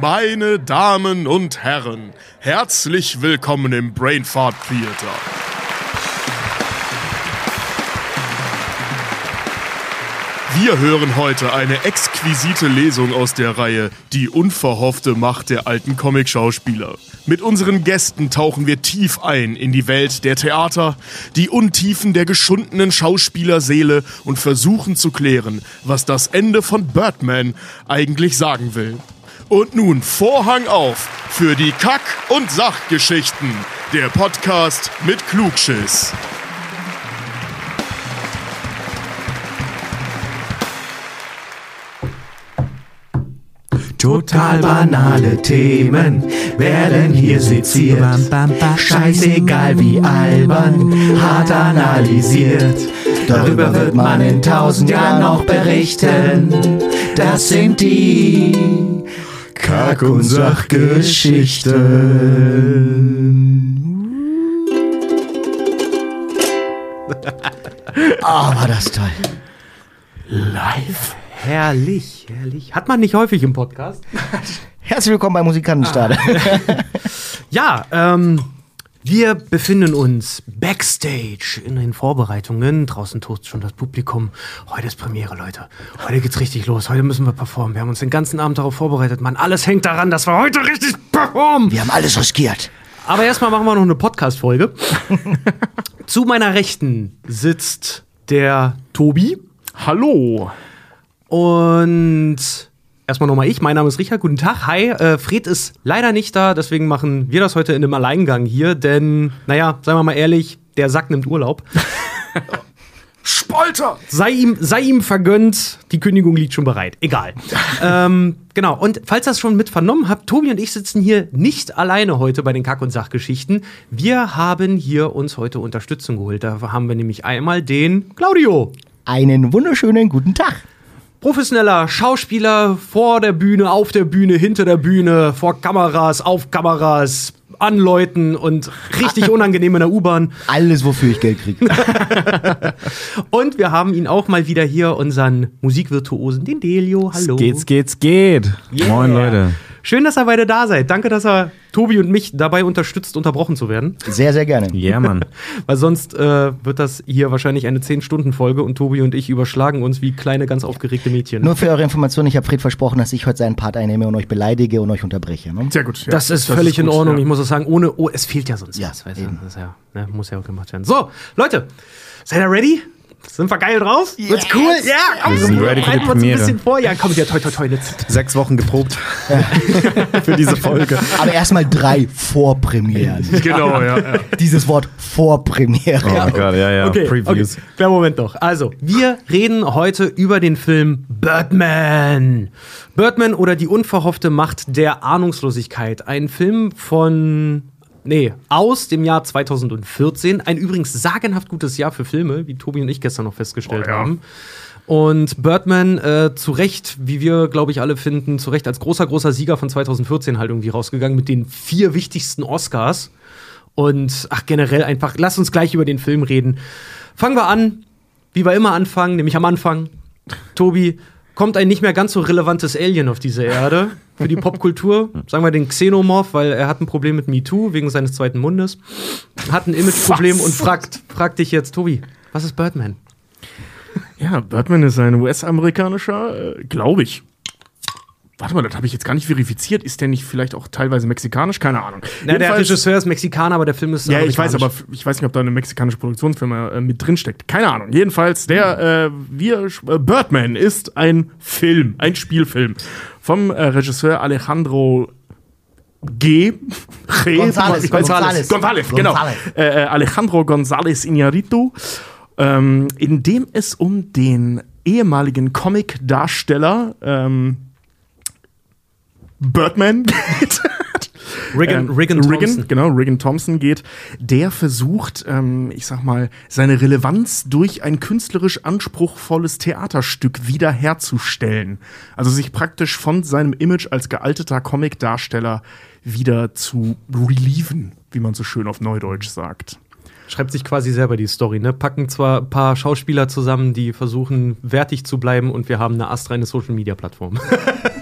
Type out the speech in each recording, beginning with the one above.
Meine Damen und Herren, herzlich willkommen im Brainfart Theater. Wir hören heute eine exquisite Lesung aus der Reihe Die unverhoffte Macht der alten Comic-Schauspieler. Mit unseren Gästen tauchen wir tief ein in die Welt der Theater, die Untiefen der geschundenen Schauspielerseele und versuchen zu klären, was das Ende von Birdman eigentlich sagen will. Und nun Vorhang auf für die Kack- und Sachgeschichten. Der Podcast mit Klugschiss. Total banale Themen werden hier seziert. Scheißegal wie albern, hart analysiert. Darüber wird man in tausend Jahren noch berichten. Das sind die Kack- und Sachgeschichten. Ah, war das toll. Live. Herrlich, herrlich. Hat man nicht häufig im Podcast. Herzlich willkommen bei Musikantenstade. Ja, ähm, wir befinden uns backstage in den Vorbereitungen. Draußen tost schon das Publikum. Heute ist Premiere, Leute. Heute geht's richtig los. Heute müssen wir performen. Wir haben uns den ganzen Abend darauf vorbereitet. Mann, alles hängt daran, dass wir heute richtig performen. Wir haben alles riskiert. Aber erstmal machen wir noch eine Podcast-Folge. Zu meiner Rechten sitzt der Tobi. Hallo. Und erstmal nochmal ich. Mein Name ist Richard. Guten Tag. Hi. Äh, Fred ist leider nicht da, deswegen machen wir das heute in einem Alleingang hier. Denn, naja, seien wir mal ehrlich, der Sack nimmt Urlaub. Spalter. Sei ihm, sei ihm vergönnt, die Kündigung liegt schon bereit. Egal. ähm, genau. Und falls ihr das schon mit vernommen habt, Tobi und ich sitzen hier nicht alleine heute bei den Kack- und Sachgeschichten. Wir haben hier uns heute Unterstützung geholt. Da haben wir nämlich einmal den Claudio. Einen wunderschönen guten Tag. Professioneller Schauspieler vor der Bühne, auf der Bühne, hinter der Bühne, vor Kameras, auf Kameras, an Leuten und richtig unangenehm in der U-Bahn. Alles, wofür ich Geld kriege. Und wir haben ihn auch mal wieder hier, unseren Musikvirtuosen, den Delio. Hallo. Geht's, geht's, geht. Yeah. Moin, Leute. Schön, dass ihr beide da seid. Danke, dass ihr Tobi und mich dabei unterstützt, unterbrochen zu werden. Sehr, sehr gerne. Ja, yeah, Mann. Weil sonst äh, wird das hier wahrscheinlich eine 10-Stunden-Folge und Tobi und ich überschlagen uns wie kleine, ganz aufgeregte Mädchen. Nur für eure Information, ich habe Fred versprochen, dass ich heute seinen Part einnehme und euch beleidige und euch unterbreche. Ne? Sehr gut. ja. Das ist völlig in gut, Ordnung. ja. Ich muss auch sagen, ohne, oh, es fehlt ja sonst Ja, was. Weißt du? Das ist ja, ne, muss ja auch gemacht werden. So, Leute, seid ihr ready? Sind wir geil drauf? Wird's cool? Ja, komm, Wir sind ready für die uns ein Premiere. bisschen vor. Ja, komm, ja, toi, toi, toi, jetzt. Sechs Wochen geprobt für diese Folge. Aber erstmal drei Vorpremieren. Genau, ja. ja. Dieses Wort Vorpremiere. Oh Gott, ja, ja. Okay, Previews. okay. Kleinen Moment noch. Also, wir reden heute über den Film Birdman. Birdman oder die unverhoffte Macht der Ahnungslosigkeit. Ein Film von. Nee, aus dem Jahr 2014. Ein übrigens sagenhaft gutes Jahr für Filme, wie Tobi und ich gestern noch festgestellt Oh ja. haben. Und Birdman äh, zu Recht, wie wir, glaube ich, alle finden, zu Recht als großer, großer Sieger von 2014 halt irgendwie rausgegangen mit den vier wichtigsten Oscars. Und ach, generell einfach, lass uns gleich über den Film reden. Fangen wir an, wie wir immer anfangen, nämlich am Anfang. Tobi, kommt ein nicht mehr ganz so relevantes Alien auf diese Erde für die Popkultur. Sagen wir den Xenomorph, weil er hat ein Problem mit MeToo wegen seines zweiten Mundes. Hat ein Imageproblem und fragt, fragt dich jetzt, Tobi, was ist Birdman? Ja, Birdman ist ein US-amerikanischer, äh, glaube ich. Warte mal, das habe ich jetzt gar nicht verifiziert. Ist der nicht vielleicht auch teilweise mexikanisch? Keine Ahnung. Na, der Regisseur ist Mexikaner, aber der Film ist Ja, ich weiß, aber ich weiß nicht, ob da eine mexikanische Produktionsfirma äh, mit drin steckt. Keine Ahnung. Jedenfalls, der äh, wir, äh, Birdman ist ein Film, ein Spielfilm vom äh, Regisseur Alejandro G. G. González, González, González. González, genau. Äh, äh, Alejandro González Iñárritu, ähm, in dem es um den ehemaligen Comic-Darsteller ähm, Birdman geht. Regan, Ähm, Regan Thompson. genau, Regan Thompson geht, der versucht, ähm, ich sag mal, seine Relevanz durch ein künstlerisch anspruchsvolles Theaterstück wiederherzustellen. Also sich praktisch von seinem Image als gealteter Comic-Darsteller wieder zu relieven, wie man so schön auf Neudeutsch sagt. Schreibt sich quasi selber die Story, ne? Packen zwar ein paar Schauspieler zusammen, die versuchen, wertig zu bleiben und wir haben eine astreine Social-Media-Plattform.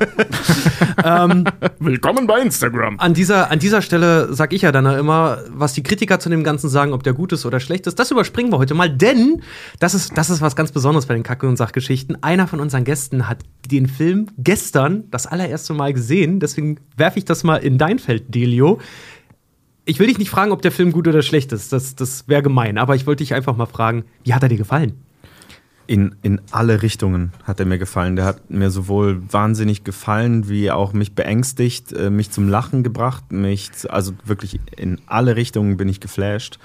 ähm, Willkommen bei Instagram. An dieser, an dieser Stelle sag ich ja dann immer, was die Kritiker zu dem Ganzen sagen, ob der gut ist oder schlecht ist. Das überspringen wir heute mal, denn das ist, das ist was ganz Besonderes bei den Kacke- und Sachgeschichten. Einer von unseren Gästen hat den Film gestern das allererste Mal gesehen. Deswegen werfe ich das mal in dein Feld, Delio. Ich will dich nicht fragen, ob der Film gut oder schlecht ist. Das, das wäre gemein. Aber ich wollte dich einfach mal fragen, wie hat er dir gefallen? In, in alle Richtungen hat er mir gefallen. Der hat mir sowohl wahnsinnig gefallen, wie auch mich beängstigt, äh, mich zum Lachen gebracht, mich, also wirklich in alle Richtungen bin ich geflasht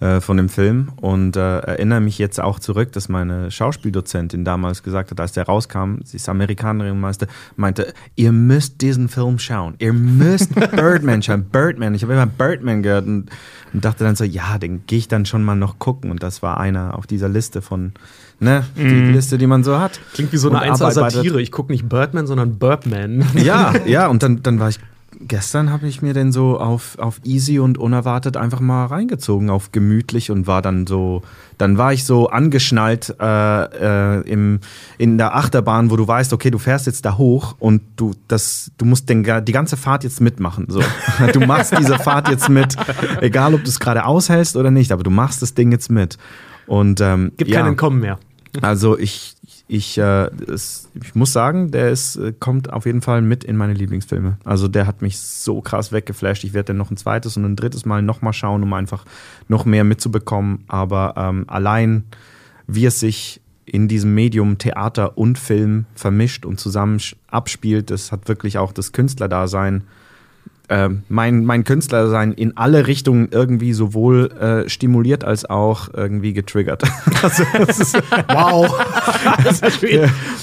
äh, von dem Film und äh, erinnere mich jetzt auch zurück, dass meine Schauspieldozentin damals gesagt hat, als der rauskam, sie ist Amerikanerin meinte, meinte, ihr müsst diesen Film schauen, ihr müsst Birdman schauen, Birdman. Ich habe immer Birdman gehört und, und dachte dann so, ja, den gehe ich dann schon mal noch gucken und das war einer auf dieser Liste von Ne? Die Mhm. Liste, die man so hat. Klingt wie so eine Und einzelne arbeitet- Satire. Ich gucke nicht Birdman, sondern Burbman. Ja, ja, und dann, dann war ich, gestern habe ich mir den so auf, auf easy und unerwartet einfach mal reingezogen, auf gemütlich und war dann so, dann war ich so angeschnallt äh, äh, im, in der Achterbahn, wo du weißt, okay, du fährst jetzt da hoch und du, das, du musst den, die ganze Fahrt jetzt mitmachen. So. Du machst diese Fahrt jetzt mit, egal ob du es gerade aushältst oder nicht, aber du machst das Ding jetzt mit. Und ähm, Gibt ja. kein Entkommen mehr. Also ich, ich, äh, es, ich muss sagen, der ist, äh, kommt auf jeden Fall mit in meine Lieblingsfilme. Also der hat mich so krass weggeflasht. Ich werde den noch ein zweites und ein drittes Mal nochmal schauen, um einfach noch mehr mitzubekommen. Aber ähm, allein, wie es sich in diesem Medium Theater und Film vermischt und zusammen abspielt, das hat wirklich auch das Künstlerdasein ähm, mein, mein Künstlersein in alle Richtungen irgendwie sowohl äh, stimuliert als auch irgendwie getriggert. also, ist, Wow.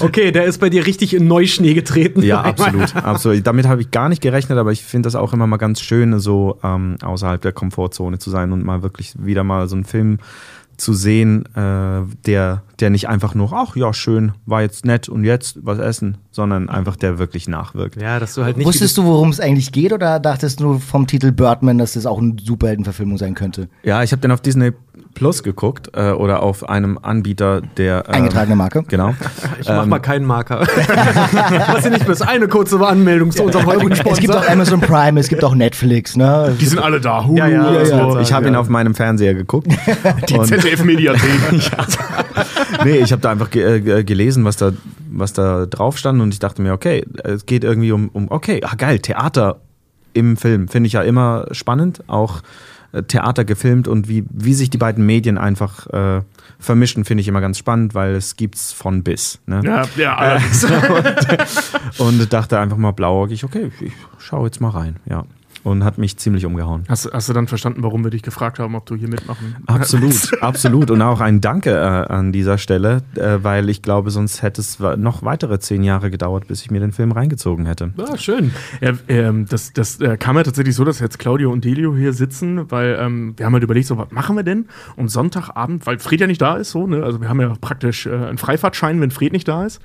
okay, der ist bei dir richtig in Neuschnee getreten. ja, absolut, absolut. Damit habe ich gar nicht gerechnet, aber ich finde das auch immer mal ganz schön, so ähm, außerhalb der Komfortzone zu sein und mal wirklich wieder mal so einen Film zu sehen, äh, der, der nicht einfach nur, ach ja, schön, war jetzt nett und jetzt was essen, sondern einfach der wirklich nachwirkt. Ja, dass du halt nicht. Wusstest du, worum es eigentlich geht, oder dachtest du vom Titel Birdman, dass das auch eine Superheldenverfilmung sein könnte? Ja, ich habe den auf Disney Plus geguckt äh, oder auf einem Anbieter, der. äh, Eingetragene Marke? Genau. Ich mach mal keinen Marker. Was ihr nicht wisst, eine kurze Anmeldung zu unserem heutigen Sponsor. Es gibt auch Amazon Prime, es gibt auch Netflix, ne? Die sind alle da. Hulu Ja, ja, ja, so. Ich habe ihn auf meinem Fernseher geguckt. Die ZDF-Mediathek. nee, ich habe da einfach ge äh, gelesen, was da, was da drauf stand und ich dachte mir, okay, es geht irgendwie um, um okay, ah, geil, Theater im Film finde ich ja immer spannend, auch äh, Theater gefilmt und wie, wie sich die beiden Medien einfach äh, vermischen, finde ich immer ganz spannend, weil es gibt's von bis. Ne? ja, ja, allerdings. Und dachte einfach mal blauäugig, okay, ich schaue jetzt mal rein, ja. Und hat mich ziemlich umgehauen. Hast, hast du dann verstanden, warum wir dich gefragt haben, ob du hier mitmachen Absolut, absolut. Und auch ein Danke äh, an dieser Stelle, äh, weil ich glaube, sonst hätte es noch weitere zehn Jahre gedauert, bis ich mir den Film reingezogen hätte. Ah, schön. Ja, ähm, das das äh, kam ja tatsächlich so, dass jetzt Claudio und Delio hier sitzen, weil ähm, wir haben halt überlegt, so, was machen wir denn? Und Sonntagabend, weil Fred ja nicht da ist, so, ne? Also wir haben ja praktisch äh, einen Freifahrtschein, wenn Fred nicht da ist.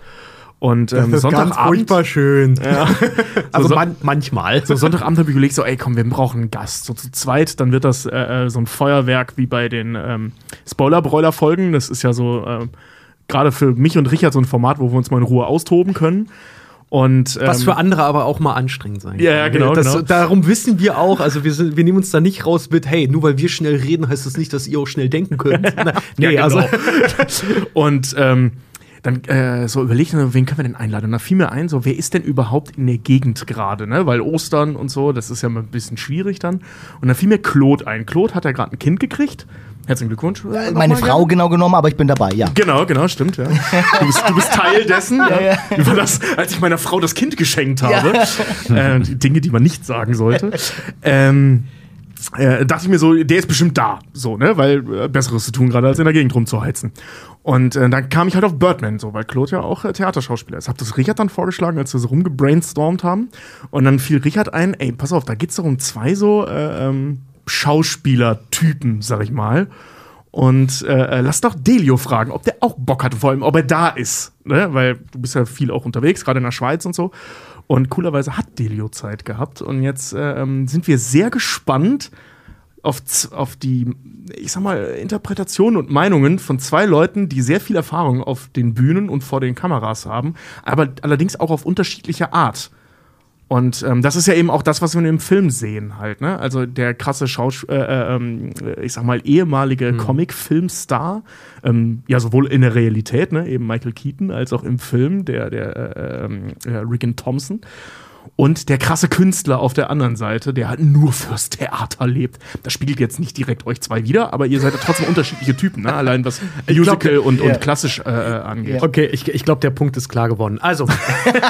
Und ähm, Sonntagabend. schön. Ja. Also so, man, manchmal. so Sonntagabend habe ich überlegt, so, ey, komm, wir brauchen einen Gast. So zu zweit, dann wird das äh, äh, so ein Feuerwerk wie bei den ähm, Spoiler-Broiler-Folgen. Das ist ja so ähm, gerade für mich und Richard so ein Format, wo wir uns mal in Ruhe austoben können. Und, Was ähm, für andere aber auch mal anstrengend sein Ja, ja, genau, Das, genau. Darum wissen wir auch, also wir, sind, wir nehmen uns da nicht raus mit, hey, nur weil wir schnell reden, heißt das nicht, dass ihr auch schnell denken könnt. Na, nee, Ja, also. genau. und ähm, dann äh, so überlegt, wen können wir denn einladen? Und da fiel mir ein, so, wer ist denn überhaupt in der Gegend gerade, ne? Weil Ostern und so, das ist ja mal ein bisschen schwierig dann. Und dann fiel mir Claude ein. Claude hat ja gerade ein Kind gekriegt. Herzlichen Glückwunsch. äh, Meine Frau gerne. genau genommen, aber ich bin dabei, ja. Genau, genau, stimmt, ja. Du bist, du bist Teil dessen, ja. Wie war das, als ich meiner Frau das Kind geschenkt habe? Äh, die Dinge, die man nicht sagen sollte. ähm, äh, dachte ich mir so, der ist bestimmt da, so, ne, weil äh, Besseres zu tun, gerade als in der Gegend rumzuheizen. Und äh, dann kam ich halt auf Birdman, so, weil Claude ja auch äh, Theaterschauspieler ist. Hab das Richard dann vorgeschlagen, als wir so rumgebrainstormt haben. Und dann fiel Richard ein, ey, pass auf, da geht's doch um zwei so äh, ähm, Schauspielertypen, sag ich mal. Und äh, äh, lass doch Delio fragen, ob der auch Bock hat, vor allem, ob er da ist. Ne? Weil du bist ja viel auch unterwegs, gerade in der Schweiz und so. Und coolerweise hat Delio Zeit gehabt. Und jetzt äh, ähm, sind wir sehr gespannt, auf, auf die, ich sag mal, Interpretationen und Meinungen von zwei Leuten, die sehr viel Erfahrung auf den Bühnen und vor den Kameras haben, aber allerdings auch auf unterschiedliche Art. Und ähm, das ist ja eben auch das, was wir im Film sehen halt, ne? Also der krasse Schausch äh, äh, ähm, ich sag mal, ehemalige Comic-Filmstar, ähm, ja, sowohl in der Realität, ne, eben Michael Keaton, als auch im Film, der, der äh, ähm, äh, Rickon Thompson. Und der krasse Künstler auf der anderen Seite, der halt nur fürs Theater lebt. Das spiegelt jetzt nicht direkt euch zwei wieder, aber ihr seid ja trotzdem unterschiedliche Typen, ne? Allein was Musical und, und klassisch äh, angeht. Okay, ich, ich glaube, der Punkt ist klar geworden. Also,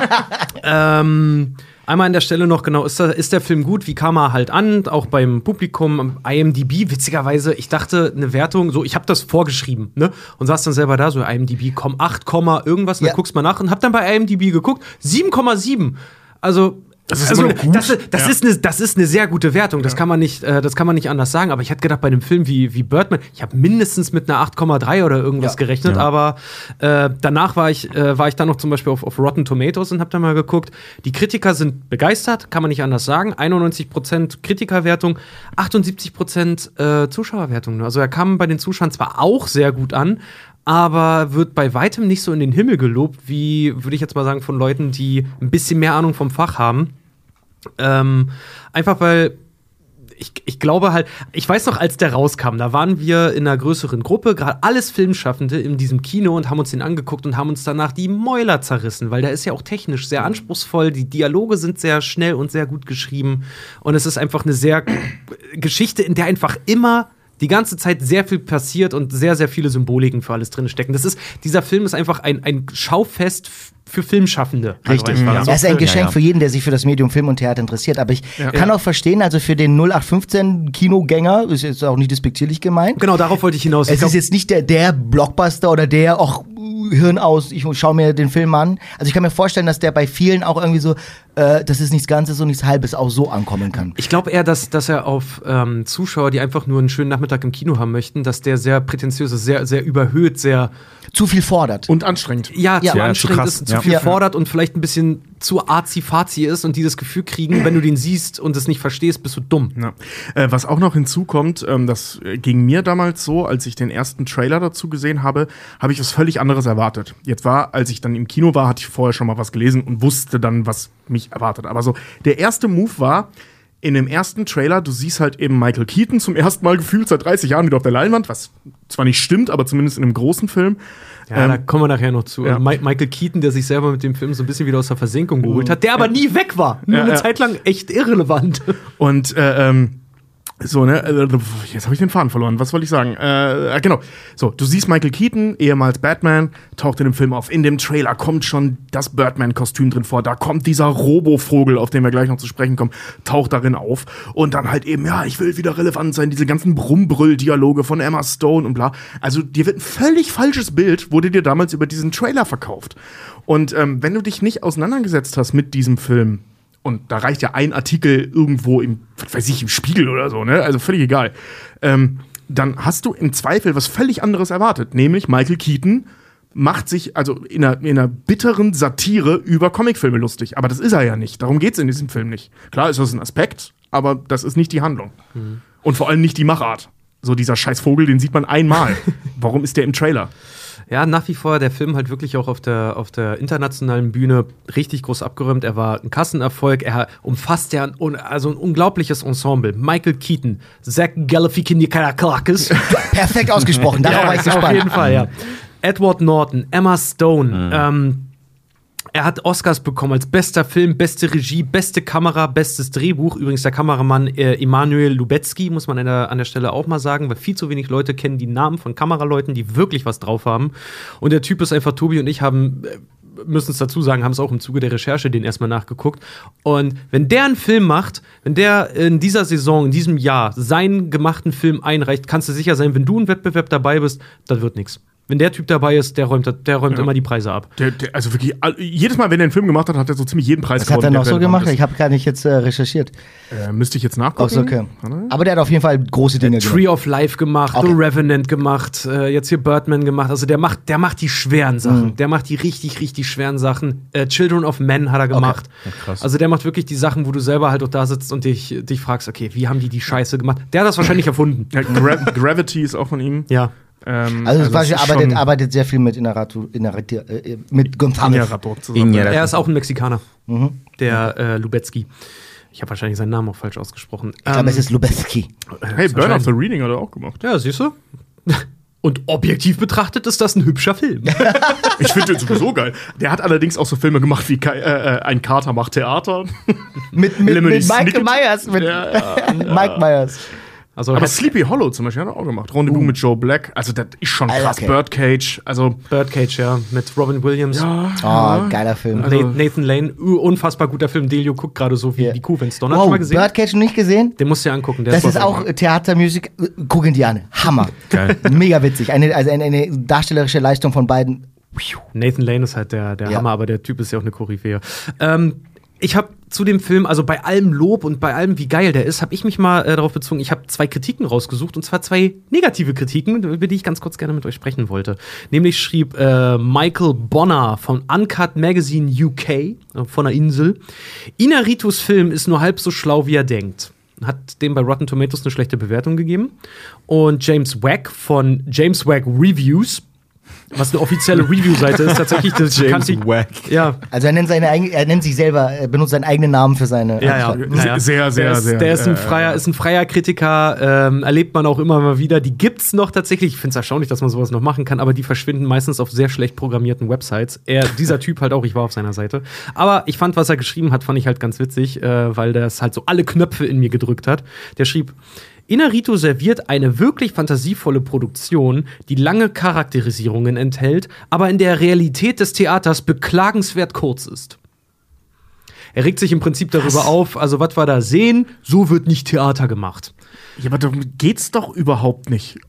ähm, einmal an der Stelle noch genau, ist, der- ist der Film gut? Wie kam er halt an? Auch beim Publikum, am IMDb, witzigerweise, ich dachte, eine Wertung, so, ich habe das vorgeschrieben, ne? Und saß dann selber da, so IMDb, komm, 8, Komma irgendwas, und Ja. dann guckst mal nach und hab dann bei IMDb geguckt, 7,7. Also, Das ist also, das, das, Ja. ist eine, das ist eine sehr gute Wertung, das, kann man nicht, äh, das kann man nicht anders sagen. Aber ich hätte gedacht, bei einem Film wie, wie Birdman, ich habe mindestens mit einer 8,3 oder irgendwas Ja. gerechnet, aber äh, danach war ich, äh, war ich dann noch zum Beispiel auf, auf Rotten Tomatoes und habe da mal geguckt. Die Kritiker sind begeistert, kann man nicht anders sagen. 91% Kritikerwertung, 78% äh, Zuschauerwertung. Also er kam bei den Zuschauern zwar auch sehr gut an, aber wird bei weitem nicht so in den Himmel gelobt, wie, würde ich jetzt mal sagen, von Leuten, die ein bisschen mehr Ahnung vom Fach haben. Ähm, einfach weil ich, ich glaube halt, ich weiß noch, als der rauskam, da waren wir in einer größeren Gruppe, gerade alles Filmschaffende in diesem Kino und haben uns den angeguckt und haben uns danach die Mäuler zerrissen, weil der ist ja auch technisch sehr anspruchsvoll, die Dialoge sind sehr schnell und sehr gut geschrieben und es ist einfach eine sehr Geschichte, in der einfach immer die ganze Zeit sehr viel passiert und sehr, sehr viele Symboliken für alles drin stecken. Das ist, dieser Film ist einfach ein, ein Schaufest für Filmschaffende. Richtig. Ja. Er ist ein Geschenk Ja, ja. für jeden, der sich für das Medium Film und Theater interessiert. Aber ich kann auch verstehen, also für den 0815-Kinogänger, ist jetzt auch nicht despektierlich gemeint, Genau, darauf wollte ich hinaus. Ich es glaub- ist jetzt nicht der, der Blockbuster oder der, ach, Hirn aus, ich schaue mir den Film an. Also ich kann mir vorstellen, dass der bei vielen auch irgendwie so, äh, das ist nichts Ganzes und nichts Halbes auch so ankommen kann. Ich glaube eher, dass, dass er auf ähm, Zuschauer, die einfach nur einen schönen Nachmittag im Kino haben möchten, dass der sehr prätentiös ist, sehr, sehr überhöht, sehr, Zu viel fordert. Und anstrengend. ja, Ja, zu zu anstrengend krass, ist, zu ja. viel Ja. fordert und vielleicht ein bisschen zu arzi-fazi ist und die das Gefühl kriegen, wenn du den siehst und es nicht verstehst, bist du dumm. Ja. Äh, was auch noch hinzukommt, ähm, das äh, ging mir damals so, als ich den ersten Trailer dazu gesehen habe, habe ich was völlig anderes erwartet. Jetzt war, als ich dann im Kino war, hatte ich vorher schon mal was gelesen und wusste dann, was mich erwartet. Aber so, der erste Move war, in dem ersten Trailer, du siehst halt eben Michael Keaton zum ersten Mal gefühlt seit 30 Jahren wieder auf der Leinwand, was zwar nicht stimmt, aber zumindest in einem großen Film. Ja, Ähm, da kommen wir nachher noch zu. ja. Also Mi Michael Keaton, der sich selber mit dem Film so ein bisschen wieder aus der Versenkung geholt hat, der aber nie weg war. Nur Ja, eine ja. Zeit lang echt irrelevant. Und äh, ähm, so, ne, äh, jetzt habe ich den Faden verloren. Was wollte ich sagen? Äh, äh, genau. So, du siehst Michael Keaton, ehemals Batman, taucht in dem Film auf. In dem Trailer kommt schon das Birdman-Kostüm drin vor. Da kommt dieser Robo-Vogel, auf den wir gleich noch zu sprechen kommen, taucht darin auf. Und dann halt eben, ja, ich will wieder relevant sein, diese ganzen Brummbrüll-Dialoge von Emma Stone und bla. Also, dir wird ein völlig falsches Bild, wurde dir damals über diesen Trailer verkauft. Und ähm, wenn du dich nicht auseinandergesetzt hast mit diesem Film, und da reicht ja ein Artikel irgendwo im, was weiß ich, im Spiegel oder so, ne? Also völlig egal. Ähm, dann hast du im Zweifel was völlig anderes erwartet, nämlich Michael Keaton macht sich also in einer, in einer bitteren Satire über Comicfilme lustig. Aber das ist er ja nicht. Darum geht es in diesem Film nicht. Klar ist das ein Aspekt, aber das ist nicht die Handlung. Und vor allem nicht die Machart. So dieser scheiß Vogel, den sieht man einmal. Warum ist der im Trailer? Ja, nach wie vor der Film halt wirklich auch auf der, auf der internationalen Bühne richtig groß abgeräumt. Er war ein Kassenerfolg. Er umfasst ja ein, also ein unglaubliches Ensemble. Michael Keaton, Zach Galifianakis. Perfekt ausgesprochen, darauf war ich auf gespannt. jeden Fall, ja. Edward Norton, Emma Stone. Ähm, er hat Oscars bekommen als bester Film, beste Regie, beste Kamera, bestes Drehbuch. Übrigens der Kameramann äh, Emanuel Lubetzky, muss man an der, an der Stelle auch mal sagen, weil viel zu wenig Leute kennen die Namen von Kameraleuten, die wirklich was drauf haben. Und der Typ ist einfach, Tobi und ich haben, äh, müssen es dazu sagen, haben es auch im Zuge der Recherche den erstmal nachgeguckt. Und wenn der einen Film macht, wenn der in dieser Saison, in diesem Jahr seinen gemachten Film einreicht, kannst du sicher sein, wenn du im Wettbewerb dabei bist, das wird nichts. Wenn der Typ dabei ist, der räumt, der räumt Ja. immer die Preise ab. Der, der, also wirklich, jedes Mal, wenn er einen Film gemacht hat, hat er so ziemlich jeden Preis Was hat er noch so gemacht? relevant Ich habe gar nicht jetzt äh, recherchiert. ist. Äh, müsste ich jetzt nachgucken? Ach so, okay. Aber der hat auf jeden Fall große Dinge gemacht. Tree of Life gemacht, Okay. The Revenant gemacht, äh, jetzt hier Birdman gemacht. Also der macht, der macht die schweren Sachen. Mhm. Der macht die richtig, richtig schweren Sachen. Äh, Children of Men hat er gemacht. krass. Also der macht wirklich die Sachen, wo du selber halt auch da sitzt und dich, dich fragst, okay, wie haben die die Scheiße gemacht? Der hat das wahrscheinlich erfunden. Ja, Gra Gravity ist auch von ihm. Ja. Ähm, Also, also ist arbeitet, arbeitet sehr viel mit Inaratu, Inarati, äh, mit González. Zusammen. Er ist auch ein Mexikaner. Mhm. Der äh, Lubetzky. Ich habe wahrscheinlich seinen Namen auch falsch ausgesprochen. Ich glaube, es ist Lubetzky. Hey, Burn of the Reading hat er auch gemacht. Ja, siehst du? Und objektiv betrachtet ist das ein hübscher Film. Ich finde den sowieso geil. Der hat allerdings auch so Filme gemacht wie Kai, äh, äh, Ein Kater macht Theater. Mit, mit, mit Michael. Myers. Mit Ja, Mike Myers. Also Aber Sleepy Hollow zum Beispiel hat er auch gemacht. Rendezvous mit Joe Black. Also, das ist schon Alter, krass. okay. Birdcage. Also, Birdcage, ja, mit Robin Williams. ja. Oh, geiler Film. Also- Na- Nathan Lane, uh, unfassbar guter Film. Delio guckt gerade so wie Ja. die Kuh, wenn's donnert. Hast du Wow, mal gesehen? Birdcage noch nicht gesehen? Den musst du dir angucken. Der Das ist voll- auch Theatermusik. Gucken die an. Hammer. Geil. Mega witzig. Eine, also eine, eine darstellerische Leistung von beiden. Nathan Lane ist halt der, der Ja. Hammer, aber der Typ ist ja auch eine Koryphäe. Ähm, ich habe zu dem Film, also bei allem Lob und bei allem, wie geil der ist, habe ich mich mal äh, darauf bezogen. Ich habe zwei Kritiken rausgesucht und zwar zwei negative Kritiken, über die ich ganz kurz gerne mit euch sprechen wollte. Nämlich schrieb äh, Michael Bonner von Uncut Magazine UK äh, von der Insel: Inaritus Film ist nur halb so schlau, wie er denkt. Hat dem bei Rotten Tomatoes eine schlechte Bewertung gegeben. Und James Wack von James Wack Reviews, was eine offizielle Review-Seite ist, tatsächlich das James ich- Wack. Ja, Also er nennt, seine, er nennt sich selber, er benutzt seinen eigenen Namen für seine. ja, ja. Anstalt. Naja. Sehr, sehr, der ist, sehr, Der ist ein äh, freier, ist ein freier Kritiker, ähm, erlebt man auch immer mal wieder. Die gibt's noch tatsächlich. Ich finde es erstaunlich, dass man sowas noch machen kann, aber die verschwinden meistens auf sehr schlecht programmierten Websites. Er, dieser Typ halt auch, ich war auf seiner Seite. Aber ich fand, was er geschrieben hat, fand ich halt ganz witzig, äh, weil das halt so alle Knöpfe in mir gedrückt hat. Der schrieb. Inarito serviert eine wirklich fantasievolle Produktion, die lange Charakterisierungen enthält, aber in der Realität des Theaters beklagenswert kurz ist. Er regt sich im Prinzip darüber auf, also was wir da sehen, so wird nicht Theater gemacht. Ja, aber darum geht's doch überhaupt nicht.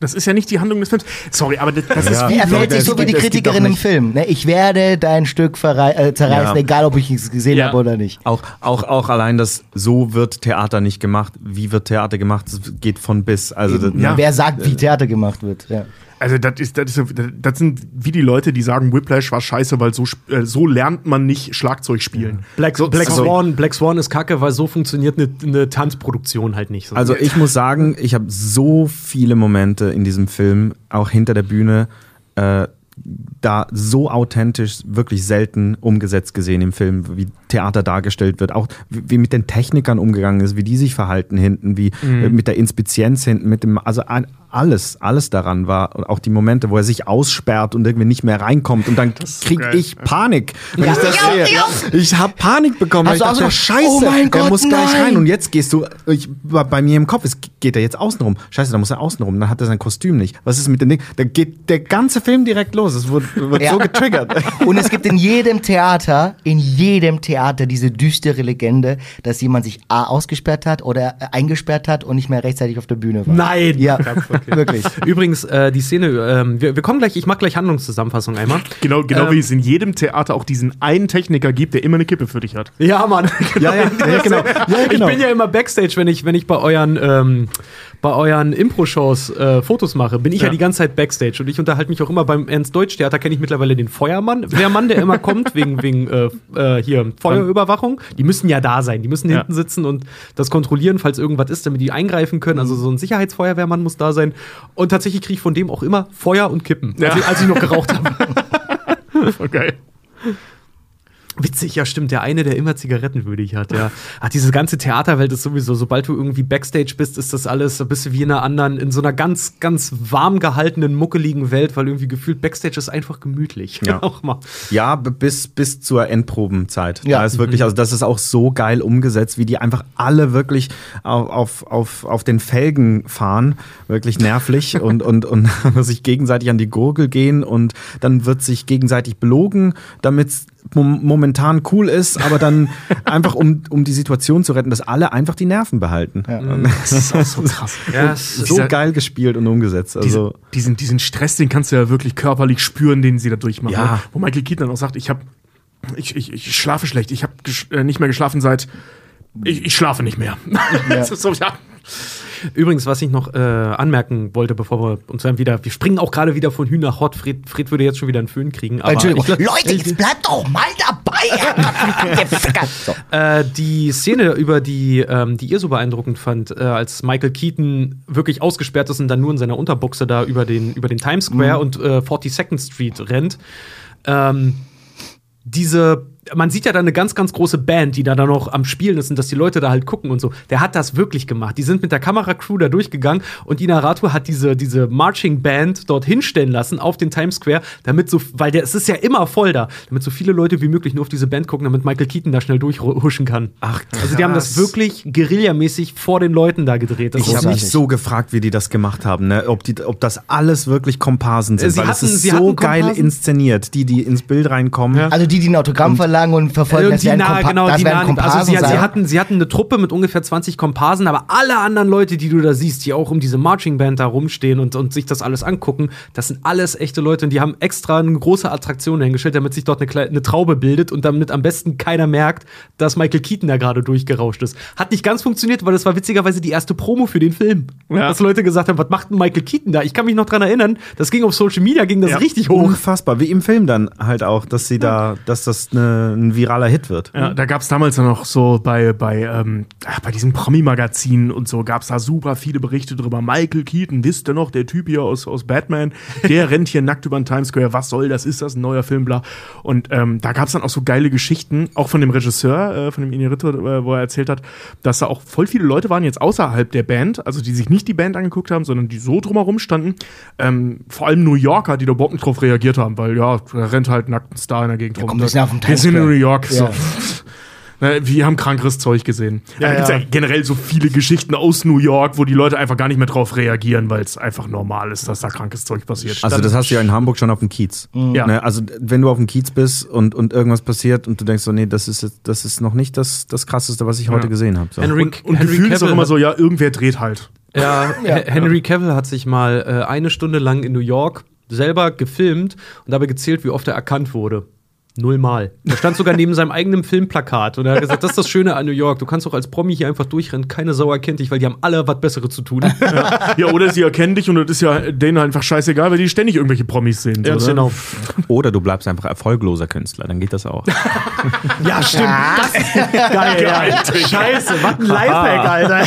Das ist ja nicht die Handlung des Films. Sorry, aber das, das ist Ja. wie Er verhält sich das so wie die Kritikerin im. Film. Ne? Ich werde dein Stück äh, zerreißen, Ja. egal ob ich es gesehen Ja. habe oder nicht. Auch, auch, auch allein das, so wird Theater nicht gemacht. Wie wird Theater gemacht? Das geht von bis. Also, das, Ja. Wer sagt, wie Theater gemacht wird? Ja. Also das ist, das ist, das sind wie die Leute, die sagen, Whiplash war scheiße, weil so, sp- äh, so lernt man nicht Schlagzeug spielen. Black, So- Black. Swan, Black Swan ist kacke, weil so funktioniert eine, eine Tanzproduktion halt nicht. So. Also ich muss sagen, ich habe so viele Momente in diesem Film, auch hinter der Bühne, äh, da so authentisch, wirklich selten umgesetzt gesehen im Film, wie Theater dargestellt wird, auch wie, wie mit den Technikern umgegangen ist, wie die sich verhalten hinten, wie äh, mit der Inspizienz hinten, mit dem, also ein, alles, alles daran war, und auch die Momente, wo er sich aussperrt und irgendwie nicht mehr reinkommt und dann ist so ich Panik, wenn Ja. ich das Ja, sehe. ja. Ich habe Panik bekommen, weil Hast ich dachte, so, scheiße, oh mein er Gott, muss gleich nein. rein und jetzt gehst du, ich, bei bei mir im Kopf, es geht er jetzt außen rum. Scheiße, da muss er außen rum, dann hat er sein Kostüm nicht. Was ist mit dem Ding? Da geht der ganze Film direkt los. Es wird, wird Ja. so getriggert. Und es gibt in jedem Theater, in jedem Theater diese düstere Legende, dass jemand sich A ausgesperrt hat oder eingesperrt hat und nicht mehr rechtzeitig auf der Bühne war. Nein! Ja, wirklich. Übrigens, äh, die Szene, ähm, wir, wir kommen gleich, ich mach gleich Handlungszusammenfassung einmal. Genau, genau Ähm, wie es in jedem Theater auch diesen einen Techniker gibt, der immer eine Kippe für dich hat. Ja, Mann. Ja, ja, ja, genau. Ja, genau. Ich bin ja immer Backstage, wenn ich, wenn ich bei euren, ähm, bei euren Impro-Shows äh, Fotos mache, bin ich ja. Ja. die ganze Zeit Backstage und ich unterhalte mich auch immer beim Ernst-Deutsch-Theater, kenne ich mittlerweile den Feuermann, Wehrmann, der immer kommt, wegen, wegen äh, äh, hier Feuerüberwachung. Die müssen ja da sein, die müssen Ja. hinten sitzen und das kontrollieren, falls irgendwas ist, damit die eingreifen können. Also so ein Sicherheitsfeuerwehrmann muss da sein. Und tatsächlich kriege ich von dem auch immer Feuer und Kippen, Ja. als, ich, als ich noch geraucht habe. Voll geil. Witzig, ja stimmt, der eine, der immer Zigaretten würdig hat, ja. Ach, diese ganze Theaterwelt ist sowieso, sobald du irgendwie Backstage bist, ist das alles, so bist du wie in einer anderen, in so einer ganz, ganz warm gehaltenen, muckeligen Welt, weil irgendwie gefühlt Backstage ist einfach gemütlich. Ja. auch mal. Ja, bis, bis zur Endprobenzeit. Ja. Da ist wirklich, also das ist auch so geil umgesetzt, wie die einfach alle wirklich auf, auf, auf, auf den Felgen fahren. Wirklich nervlich und, und, und sich gegenseitig an die Gurgel gehen und dann wird sich gegenseitig belogen, damit momentan cool ist, aber dann einfach um, um die Situation zu retten, dass alle einfach die Nerven behalten. Das ist auch so krass. Ja, So ist geil gespielt und umgesetzt. Also, diesen, diesen, Stress, den kannst du ja wirklich körperlich spüren, den sie da durchmachen. Ja. ne? Wo Michael Keaton dann auch sagt, ich habe ich, ich, ich schlafe schlecht, ich habe äh, nicht mehr geschlafen seit ich, ich schlafe nicht mehr. ist so, ja. Übrigens, was ich noch äh, anmerken wollte, bevor wir uns dann wieder, wir springen auch gerade wieder von Hühn nach Hott. Fred, Fred würde jetzt schon wieder einen Föhn kriegen. Aber Entschuldigung. ich, Leute, jetzt bleibt doch mal dabei. So. Äh, die Szene, über die, ähm, die ihr so beeindruckend fand, äh, als Michael Keaton wirklich ausgesperrt ist und dann nur in seiner Unterbuchse da über den, über den Times Square und äh, 42nd Street rennt. Ähm, diese, man sieht ja da eine ganz, ganz große Band, die da dann noch am Spielen ist und dass die Leute da halt gucken und so. Der hat das wirklich gemacht. Die sind mit der Kameracrew da durchgegangen und Inarato hat diese, diese Marching Band dort hinstellen lassen auf den Times Square, damit so, weil der, es ist ja immer voll da, damit so viele Leute wie möglich nur auf diese Band gucken, damit Michael Keaton da schnell durchhuschen kann. Ach, Also die haben das wirklich guerillamäßig vor den Leuten da gedreht. Das Ich habe mich so gefragt, wie die das gemacht haben, ne? ob, die, ob das alles wirklich Komparsen sind, sie weil hatten- es ist sie so geil inszeniert, die, die ins Bild reinkommen. Also die, die ein Autogramm verlangen und verfolgen, das die Kompa genau, das die Komparsen also sie, sie, hatten, sie hatten eine Truppe mit ungefähr 20 Komparsen, aber alle anderen Leute, die du da siehst, die auch um diese Marching Band da rumstehen und, und sich das alles angucken, das sind alles echte Leute und die haben extra eine große Attraktion hingestellt, damit sich dort eine, eine Traube bildet und damit am besten keiner merkt, dass Michael Keaton da gerade durchgerauscht ist. Hat nicht ganz funktioniert, weil das war witzigerweise die erste Promo für den Film. Ja. Dass Leute gesagt haben, was macht denn Michael Keaton da? Ich kann mich noch dran erinnern, das ging auf Social Media, ging das Ja. richtig hoch. Unfassbar, wie im Film dann halt auch, dass sie da, dass das eine, ein viraler Hit wird. Ja, da gab es damals ja noch so bei, bei, ähm, ach, bei diesen Promi-Magazinen und so gab es da super viele Berichte drüber. Michael Keaton, wisst ihr noch, der Typ hier aus, aus Batman, der rennt hier nackt über den Times Square. Was soll das? Ist das ein neuer Film? Bla. Und ähm, da gab es dann auch so geile Geschichten, auch von dem Regisseur, äh, von dem Inarito, äh, wo er erzählt hat, dass da auch voll viele Leute waren jetzt außerhalb der Band, also die sich nicht die Band angeguckt haben, sondern die so drumherum standen. Ähm, vor allem New Yorker, die da überhaupt nicht drauf reagiert haben, weil ja, da rennt halt nackt ein Star in der Gegend rum. komm, sind auf dem Times in. New York. So. Ja. Wir haben krankeres Zeug gesehen. Ja, da gibt's ja. ja generell so viele Geschichten aus New York, wo die Leute einfach gar nicht mehr drauf reagieren, weil es einfach normal ist, dass da krankes Zeug passiert. Also das hast du ja in Hamburg schon auf dem Kiez. Ja. Ne? Also wenn du auf dem Kiez bist und, und irgendwas passiert und du denkst so, nee, das ist jetzt, das ist noch nicht das, das krasseste, was ich heute gesehen habe. So. Henry, und und Henry Gefühl ist auch immer so, ja, irgendwer dreht halt. Ja, Henry Cavill hat sich mal äh, eine Stunde lang in New York selber gefilmt und dabei gezählt, wie oft er erkannt wurde. Nullmal. Er stand sogar neben seinem eigenen Filmplakat und er hat gesagt, das ist das Schöne an New York. Du kannst auch als Promi hier einfach durchrennen, keine Sau erkennt dich, weil die haben alle was Besseres zu tun. Ja, oder sie erkennen dich und das ist ja denen einfach scheißegal, weil die ständig irgendwelche Promis sehen. Ja, ne? genau. Oder du bleibst einfach erfolgloser Künstler, dann geht das auch. Ja, stimmt. Das ist geil, ja. Scheiße, was ein Lifehack, Alter.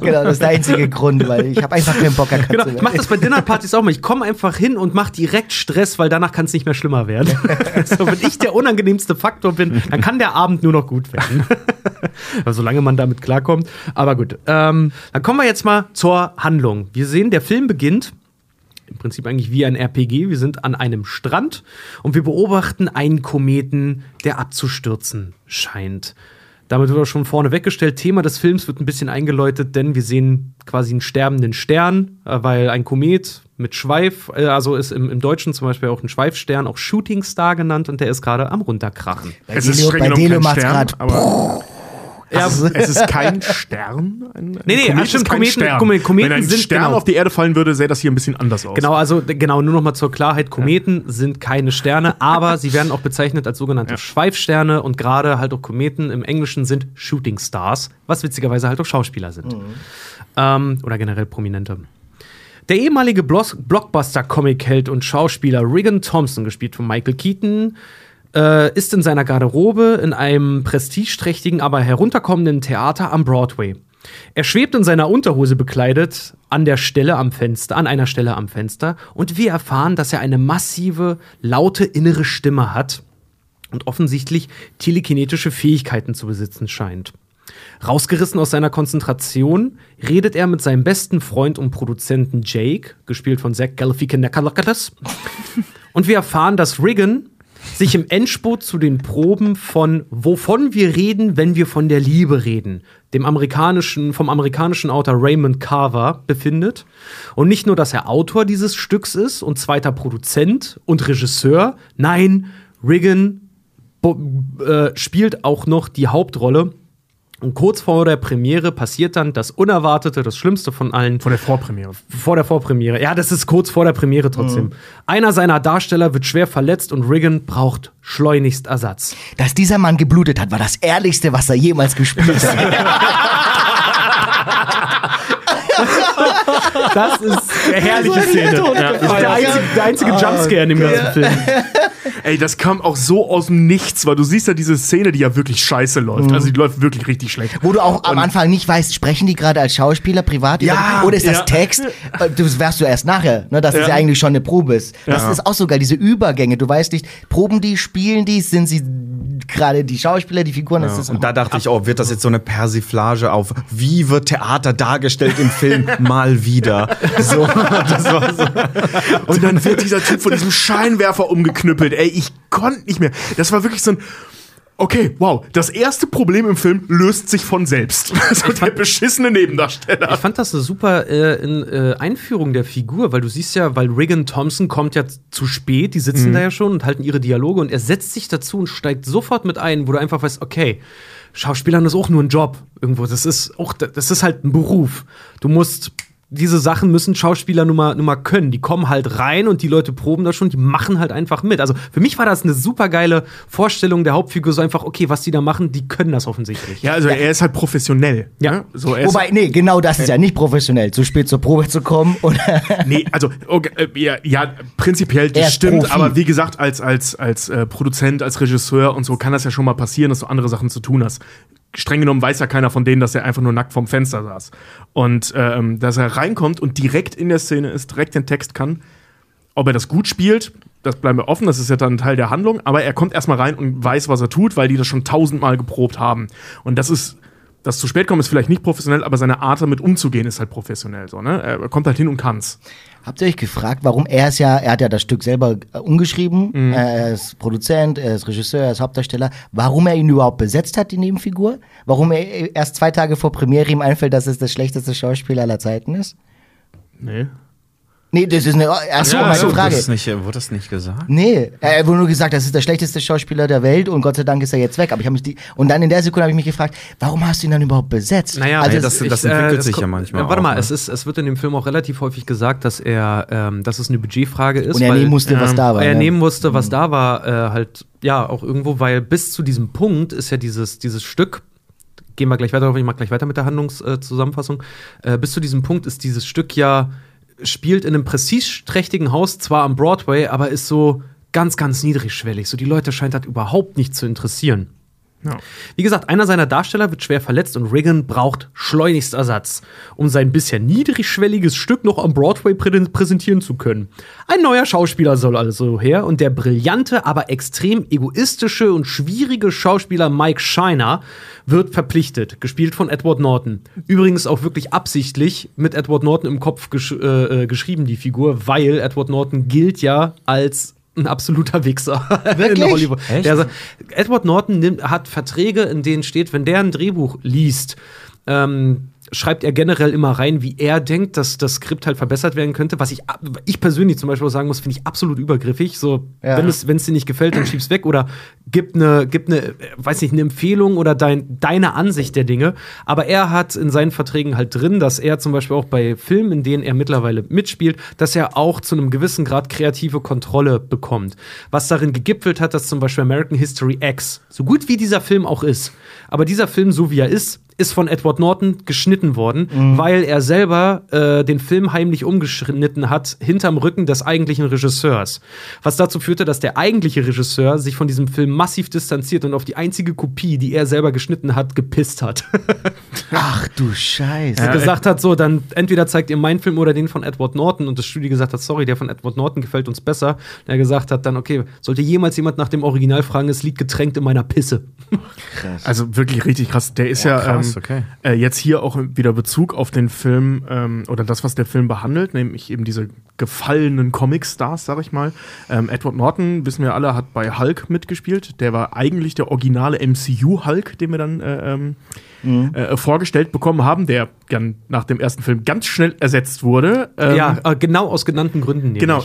Genau, das ist der einzige Grund, weil ich habe einfach keinen Bock erkannt Genau, ich mach das bei Dinnerpartys auch mal. Ich komme einfach hin und mach direkt Stress, weil danach kann es nicht mehr schlimmer werden. Also, wenn ich der unangenehmste Faktor bin, dann kann der Abend nur noch gut werden. solange man damit klarkommt. Aber gut. Ähm, dann kommen wir jetzt mal zur Handlung. Wir sehen, der Film beginnt im Prinzip eigentlich wie ein RPG. Wir sind an einem Strand und wir beobachten einen Kometen, der abzustürzen scheint. Damit wird auch schon vorne weggestellt. Thema des Films wird ein bisschen eingeläutet, denn wir sehen quasi einen sterbenden Stern, äh, weil ein Komet mit Schweif, äh, also ist im, im Deutschen zum Beispiel auch ein Schweifstern, auch Shooting Star genannt, und der ist gerade am runterkrachen. Bei Es ist Delo- streng bei Delo macht's Stern, Ja, es ist kein Stern. Ein, ein Nee, nee, Komet stimmt, Kometen- Stern. Kometen- Wenn ein sind- Stern genau. auf die Erde fallen würde, sähe das hier ein bisschen anders aus. Genau, also genau, nur noch mal zur Klarheit, Kometen sind keine Sterne, aber sie werden auch bezeichnet als sogenannte Schweifsterne und gerade halt auch Kometen im Englischen sind Shooting Stars, was witzigerweise halt auch Schauspieler sind. Ähm, oder generell Prominente. Der ehemalige Blockbuster-Comic-Held und Schauspieler Regan Thompson, gespielt von Michael Keaton, äh, ist in seiner Garderobe in einem prestigeträchtigen, aber herunterkommenden Theater am Broadway. Er schwebt in seiner Unterhose bekleidet an der Stelle am Fenster, an einer Stelle am Fenster, und wir erfahren, dass er eine massive, laute innere Stimme hat und offensichtlich telekinetische Fähigkeiten zu besitzen scheint. Rausgerissen aus seiner Konzentration redet er mit seinem besten Freund und Produzenten Jake, gespielt von Zach Galifianakis. und wir erfahren, dass Riggin sich im Endspurt zu den Proben von Wovon wir reden, wenn wir von der Liebe reden, dem amerikanischen, vom amerikanischen Autor Raymond Carver befindet. Und nicht nur, dass er Autor dieses Stücks ist und zweiter Produzent und Regisseur, nein, Bo äh, spielt auch noch die Hauptrolle. Und kurz vor der Premiere passiert dann das Unerwartete, das Schlimmste von allen. Vor der Vorpremiere. Vor der Vorpremiere. Ja, das ist kurz vor der Premiere trotzdem. Einer seiner Darsteller wird schwer verletzt und Regan braucht schleunigst Ersatz. Dass dieser Mann geblutet hat, war das Ehrlichste, was er jemals gespielt hat. Das ist eine herrliche Szene. Das ist der einzige, der einzige Jumpscare in dem ganzen Film. Ey, das kam auch so aus dem Nichts, weil du siehst ja diese Szene, die ja wirklich scheiße läuft. Also die läuft wirklich richtig schlecht. Wo du auch am Anfang nicht weißt, sprechen die gerade als Schauspieler privat? Ja, oder ist das ja. Text? Äh, Das wärst du erst nachher, ne, dass es Ja. ja eigentlich schon eine Probe ist. Das Ja. ist auch so geil, diese Übergänge. Du weißt nicht, proben die, spielen die, sind sie gerade die Schauspieler, die Figuren? Das ist Und da dachte ich, oh, wird das jetzt so eine Persiflage auf, wie wird Theater dargestellt im Film mal wieder? So, das war so. Und dann wird dieser Typ von diesem Scheinwerfer umgeknüppelt. Ey, ich konnte nicht mehr. Das war wirklich so ein. Okay, wow. Das erste Problem im Film löst sich von selbst. So der beschissene Nebendarsteller. Ich fand das eine super äh, in, äh, Einführung der Figur, weil du siehst ja, weil Regan Thompson kommt ja zu spät, die sitzen da ja schon und halten ihre Dialoge und er setzt sich dazu und steigt sofort mit ein, wo du einfach weißt, okay, Schauspielern ist auch nur ein Job irgendwo. Das ist auch, das ist halt ein Beruf. Du musst diese Sachen müssen Schauspieler nun mal, nun mal können. Die kommen halt rein und die Leute proben das schon, die machen halt einfach mit. Also für mich war das eine super geile Vorstellung der Hauptfigur, so einfach, okay, was die da machen, die können das offensichtlich. Ja, also er ist halt professionell. Ja. ne? So, er ist, Wobei, nee, genau das ist ja nicht professionell, zu spät zur Probe zu kommen. Und Nee, also okay, äh, ja, ja, prinzipiell das stimmt, Profi. aber wie gesagt, als, als, als äh, Produzent, als Regisseur und so kann das ja schon mal passieren, dass du andere Sachen zu tun hast. Streng genommen weiß ja keiner von denen, dass er einfach nur nackt vorm Fenster saß. Und ähm, dass er reinkommt und direkt in der Szene ist, direkt den Text kann. Ob er das gut spielt, das bleiben wir offen, das ist ja dann Teil der Handlung, aber er kommt erstmal rein und weiß, was er tut, weil die das schon tausendmal geprobt haben. Und das ist, das zu spät kommen ist vielleicht nicht professionell, aber seine Art damit umzugehen ist halt professionell so, ne? Er kommt halt hin und kann's. Habt ihr euch gefragt, warum er ist ja, er hat ja das Stück selber äh, umgeschrieben, Mhm. er ist Produzent, er ist Regisseur, er ist Hauptdarsteller, warum er ihn überhaupt besetzt hat, die Nebenfigur? Warum er erst zwei Tage vor Premiere ihm einfällt, dass es das schlechteste Schauspiel aller Zeiten ist? Nee. Nee, das ist eine, achso, Ja, meine so, Frage. Das nicht, wurde das nicht gesagt? Nee, er wurde nur gesagt, das ist der schlechteste Schauspieler der Welt und Gott sei Dank ist er jetzt weg. Aber ich habe mich die und dann in der Sekunde habe ich mich gefragt, warum hast du ihn dann überhaupt besetzt? Naja, also ja, es- das- das entwickelt sich es ja kommt- manchmal Warte auch, mal, ne? es, ist, es wird in dem Film auch relativ häufig gesagt, dass er, ähm, dass es eine Budgetfrage ist. und er weil nehmen musste, was da war. er ne? nehmen musste, was da war, äh, halt, ja, auch irgendwo, weil bis zu diesem Punkt ist ja dieses, dieses Stück, gehen wir gleich weiter, ich mach gleich weiter mit der Handlungszusammenfassung, äh, bis zu diesem Punkt ist dieses Stück ja, spielt in einem prestigeträchtigen Haus, zwar am Broadway, aber ist so ganz, ganz niedrigschwellig. So die Leute scheint das überhaupt nicht zu interessieren. Ja. Wie gesagt, einer seiner Darsteller wird schwer verletzt und Regan braucht schleunigst Ersatz, um sein bisher niedrigschwelliges Stück noch am Broadway prä präsentieren zu können. Ein neuer Schauspieler soll also her und der brillante, aber extrem egoistische und schwierige Schauspieler Mike Shiner wird verpflichtet, gespielt von Edward Norton. Übrigens auch wirklich absichtlich mit Edward Norton im Kopf gesch äh, äh, geschrieben, die Figur, weil Edward Norton gilt ja als ein absoluter Wichser Wirklich? in Hollywood. Der, Edward Norton nimmt, hat Verträge, in denen steht, wenn der ein Drehbuch liest, ähm, schreibt er generell immer rein, wie er denkt, dass das Skript halt verbessert werden könnte. Was ich, ich persönlich zum Beispiel auch sagen muss, finde ich absolut übergriffig. So, Ja. wenn es wenn es dir nicht gefällt, dann schieb's weg oder gib eine, gib eine, weiß nicht, eine Empfehlung oder dein, deine Ansicht der Dinge. Aber er hat in seinen Verträgen halt drin, dass er zum Beispiel auch bei Filmen, in denen er mittlerweile mitspielt, dass er auch zu einem gewissen Grad kreative Kontrolle bekommt. Was darin gegipfelt hat, dass zum Beispiel American History X, so gut wie dieser Film auch ist, aber dieser Film, so wie er ist, ist von Edward Norton geschnitten worden, weil er selber äh, den Film heimlich umgeschnitten hat, hinterm Rücken des eigentlichen Regisseurs. Was dazu führte, dass der eigentliche Regisseur sich von diesem Film massiv distanziert und auf die einzige Kopie, die er selber geschnitten hat, gepisst hat. Ach du Scheiße. Er gesagt hat, so, dann entweder zeigt ihr meinen Film oder den von Edward Norton und das Studio gesagt hat, sorry, der von Edward Norton gefällt uns besser. Und er gesagt hat dann, okay, sollte jemals jemand nach dem Original fragen, es liegt getränkt in meiner Pisse. Also wirklich richtig krass. Der ist Oh, ja krass, ähm, okay. äh, jetzt hier auch wieder Bezug auf den Film ähm, oder das, was der Film behandelt, nämlich eben diese gefallenen Comic-Stars, sag ich mal. Ähm, Edward Norton, wissen wir alle, hat bei Hulk mitgespielt. Der war eigentlich der originale MCU-Hulk, den wir dann äh, ähm, äh, vorgestellt bekommen haben, der dann nach dem ersten Film ganz schnell ersetzt wurde. Ähm, ja, äh, genau aus genannten Gründen. Nämlich. Genau.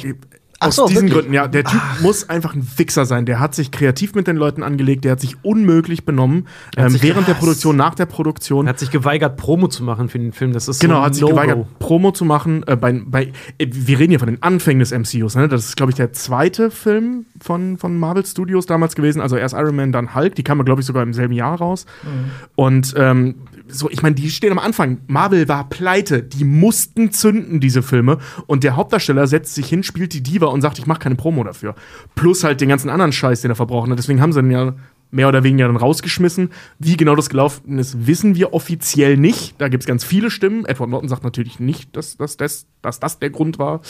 Ach Aus so, diesen wirklich? Gründen, ja. Der Typ muss einfach ein Wichser sein. Der hat sich kreativ mit den Leuten angelegt, der hat sich unmöglich benommen. Ähm, sich während der gehasst. Produktion, nach der Produktion. Er hat sich geweigert, Promo zu machen für den Film. Das ist Genau, so ein hat sich No-Go. geweigert, Promo zu machen. Äh, bei, bei, äh, wir reden hier von den Anfängen des MCUs. Ne? Das ist, glaube ich, der zweite Film von, von Marvel Studios damals gewesen. Also erst Iron Man, dann Hulk. Die kamen, glaube ich, sogar im selben Jahr raus. Und ähm, so, ich meine, die stehen am Anfang. Marvel war pleite. Die mussten zünden, diese Filme. Und der Hauptdarsteller setzt sich hin, spielt die Diva und sagt, ich mache keine Promo dafür. Plus halt den ganzen anderen Scheiß, den er verbraucht hat. Deswegen haben sie ihn ja mehr oder weniger dann rausgeschmissen. Wie genau das gelaufen ist, wissen wir offiziell nicht. Da gibt es ganz viele Stimmen. Edward Norton sagt natürlich nicht, dass, dass, das, dass das der Grund war.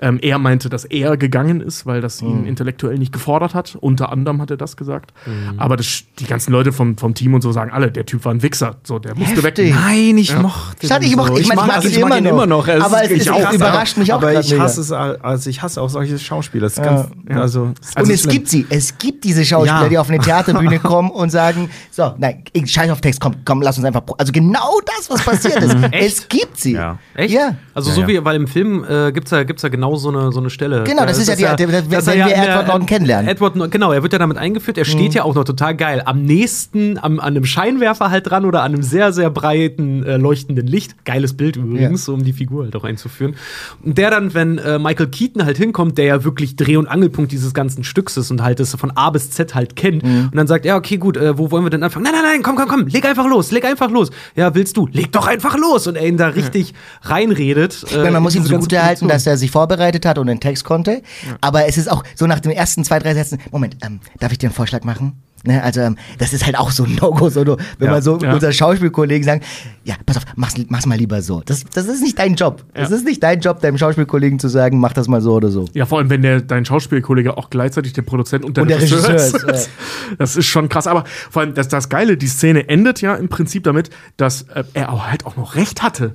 Ähm, er meinte, dass er gegangen ist, weil das ihn intellektuell nicht gefordert hat. Unter anderem hat er das gesagt. Aber das, die ganzen Leute vom, vom Team und so sagen alle, der Typ war ein Wichser. So, der musste weg. Nein, ich mochte Statt, ich mochte- ich meine, ich mag also ihn ich mag immer ihn noch. immer noch. Es Aber es ich ist- hasse- überrascht mich auch Aber ich hasse es, also ich hasse auch solche Schauspieler. Ja. ganz, also, es ist Und es schlimm. gibt sie. Es gibt diese Schauspieler, Ja. die auf eine Theaterbühne kommen und sagen: So, nein, ich scheiß auf Text, komm, komm, lass uns einfach. pro-" Also genau das, was passiert ist. es gibt sie. Ja. Echt? Ja. Also Ja, so ja. wie, weil im Film äh, gibt's ja, gibt's ja genau so eine, so eine Stelle. Genau, das Da ist ja die- dass wenn er wir Edward Norton kennenlernen. Mhm. Edward, genau, er wird ja damit eingeführt, er steht ja auch noch total geil. Am nächsten, am, an einem Scheinwerfer halt dran oder an einem sehr, sehr breiten, äh, leuchtenden Licht. Geiles Bild übrigens, Ja. um die Figur halt auch einzuführen. Und der dann, wenn äh, Michael Keaton halt hinkommt, der ja wirklich Dreh- und Angelpunkt dieses ganzen Stücks ist und halt das von A bis Z halt kennt. Mhm. Und dann sagt, ja, okay, gut, äh, wo wollen wir denn anfangen? Nein, nein, nein, komm, komm, komm, leg einfach los, leg einfach los. Ja, willst du? Leg doch einfach los. Und er ihn da richtig reinredet. Ich meine, man muss ihm so gut erhalten, dass er sich vorbereitet hat und den Text konnte. Aber es ist auch so nach den ersten zwei, drei Sätzen, Moment, ähm, darf ich dir einen Vorschlag machen? Ne, also, ähm, das ist halt auch so ein No-Go, so, wenn Ja, man so ja. unser Schauspielkollegen sagen, ja, pass auf, mach's, mach's mal lieber so. Das, das ist nicht dein Job. Das Ja. ist nicht dein Job, deinem Schauspielkollegen zu sagen, mach das mal so oder so. Ja, vor allem, wenn der, dein Schauspielkollege auch gleichzeitig der Produzent und der, Und der Regisseur ist, Das, das ist schon krass. Aber vor allem, das, das Geile, die Szene endet ja im Prinzip damit, dass äh, er auch halt auch noch recht hatte.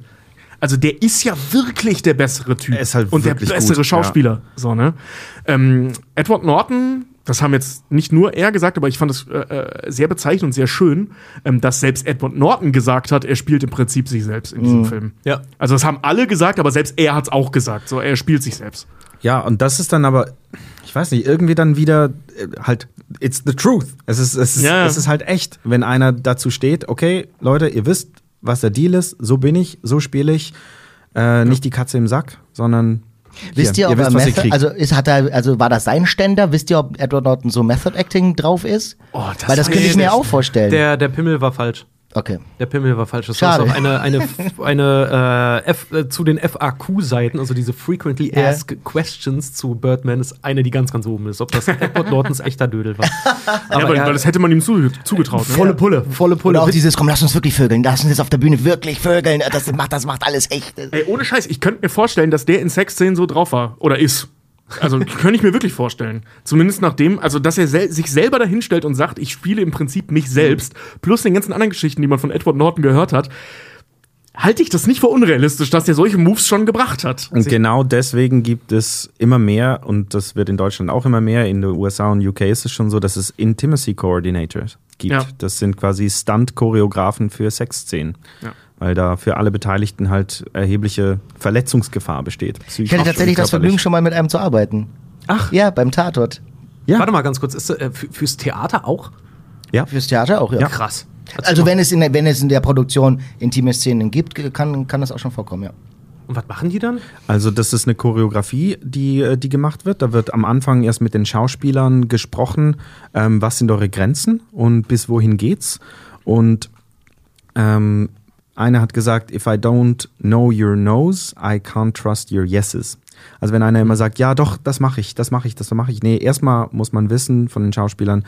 Also der ist ja wirklich der bessere Typ Er ist halt und der bessere gut, Schauspieler. So, ne? ähm, Edward Norton, das haben jetzt nicht nur er gesagt, aber ich fand es äh, äh, sehr bezeichnend und sehr schön, ähm, dass selbst Edward Norton gesagt hat, er spielt im Prinzip sich selbst in diesem Film. Ja. Also das haben alle gesagt, aber selbst er hat es auch gesagt. So, er spielt sich selbst. Ja, und das ist dann aber, ich weiß nicht, irgendwie dann wieder äh, halt, it's the truth. Es ist, es ist, Ja. es ist halt echt, wenn einer dazu steht, okay, Leute, ihr wisst, was der Deal ist, so bin ich, so spiele ich. Äh, Nicht die Katze im Sack, sondern. Wisst ihr, ob er wisst, ihr Method, also ist, hat er, also war das sein Ständer? Wisst ihr, ob Edward Norton so Method Acting drauf ist? Oh, das Weil das könnte ich mir auch vorstellen. Der, der Pimmel war falsch. Okay. Der Pimmel war falsch. Das Schade. war auch eine, eine, eine äh, F, äh, zu den FAQ-Seiten, also diese Frequently Ja. Asked Questions zu Birdman, ist eine, die ganz, ganz oben ist. Ob das Edward Nortons echter Dödel war. Ja, weil, er- weil das hätte man ihm zuge zugetraut. Ne? volle Pulle, volle Pulle. Oder auch dieses, komm, lass uns wirklich vögeln, lass uns jetzt auf der Bühne wirklich vögeln. Das macht, das macht alles echt. Ey, ohne Scheiß, ich könnte mir vorstellen, dass der in Sexszenen so drauf war. Oder ist. Also, könnte ich mir wirklich vorstellen. Zumindest nachdem, also, dass er sel sich selber dahinstellt und sagt, ich spiele im Prinzip mich selbst, plus den ganzen anderen Geschichten, die man von Edward Norton gehört hat, halte ich das nicht für unrealistisch, dass der solche Moves schon gebracht hat. Und genau deswegen gibt es immer mehr, und das wird in Deutschland auch immer mehr, in den USA und UK ist es schon so, dass es Intimacy Coordinators gibt. Ja. Das sind quasi Stunt-Choreografen für Sexszenen. Ja. Weil da für alle Beteiligten halt erhebliche Verletzungsgefahr besteht. Ich hatte tatsächlich das Vergnügen, schon mal mit einem zu arbeiten. Ach. Ja, beim Tatort. Ja. Warte mal ganz kurz, ist äh, für, fürs Theater auch? Ja. Fürs Theater auch, ja. Krass. Also wenn es, in der, wenn es in der Produktion intime Szenen gibt, kann, kann das auch schon vorkommen, ja. Und was machen die dann? Also das ist eine Choreografie, die, äh, die gemacht wird. Da wird am Anfang erst mit den Schauspielern gesprochen, ähm, was sind eure Grenzen und bis wohin geht's. Und ähm, einer hat gesagt, if I don't know your no's, I can't trust your yeses. Also wenn einer immer sagt, ja doch, das mache ich, das mache ich, das mache ich. Nee, erstmal muss man wissen von den Schauspielern,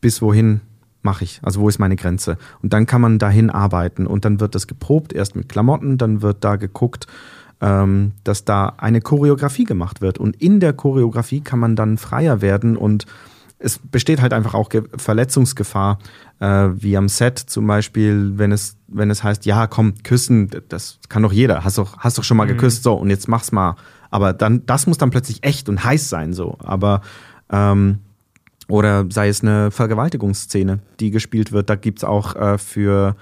bis wohin mache ich, also wo ist meine Grenze. Und dann kann man dahin arbeiten und dann wird das geprobt, erst mit Klamotten, dann wird da geguckt, ähm, dass da eine Choreografie gemacht wird. Und in der Choreografie kann man dann freier werden und es besteht halt einfach auch Ge Verletzungsgefahr, äh, wie am Set zum Beispiel, wenn es, wenn es heißt, ja, komm, küssen, das kann doch jeder, hast doch, hast doch schon mal geküsst, so, und jetzt mach's mal. Aber dann, das muss dann plötzlich echt und heiß sein, so. Aber, ähm, oder sei es eine Vergewaltigungsszene, die gespielt wird, da gibt's auch äh, für,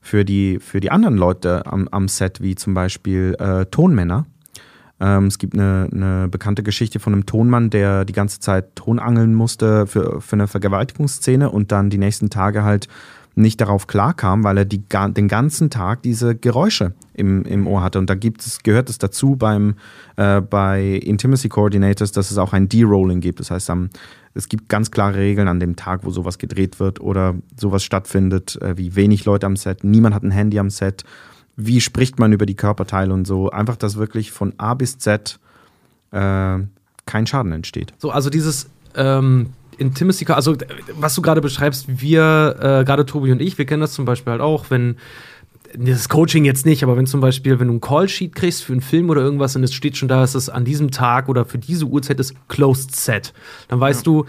für, die, für die anderen Leute am, am Set, wie zum Beispiel äh, Tonmänner, Ähm, es gibt eine, eine bekannte Geschichte von einem Tonmann, der die ganze Zeit Tonangeln musste für, für eine Vergewaltigungsszene und dann die nächsten Tage halt nicht darauf klarkam, weil er die, den ganzen Tag diese Geräusche im, im Ohr hatte. Und da gibt gehört es dazu beim, äh, bei Intimacy Coordinators, dass es auch ein D-Rolling gibt. Das heißt, am, es gibt ganz klare Regeln an dem Tag, wo sowas gedreht wird oder sowas stattfindet, äh, wie wenig Leute am Set, niemand hat ein Handy am Set, wie spricht man über die Körperteile und so. Einfach, dass wirklich von A bis Z äh, kein Schaden entsteht. So, also dieses ähm, Intimacy, also was du gerade beschreibst, wir, äh, gerade Tobi und ich, wir kennen das zum Beispiel halt auch, wenn das Coaching jetzt nicht, aber wenn zum Beispiel, wenn du ein Callsheet kriegst für einen Film oder irgendwas und es steht schon da, dass es an diesem Tag oder für diese Uhrzeit ist Closed Set, dann weißt ja. du,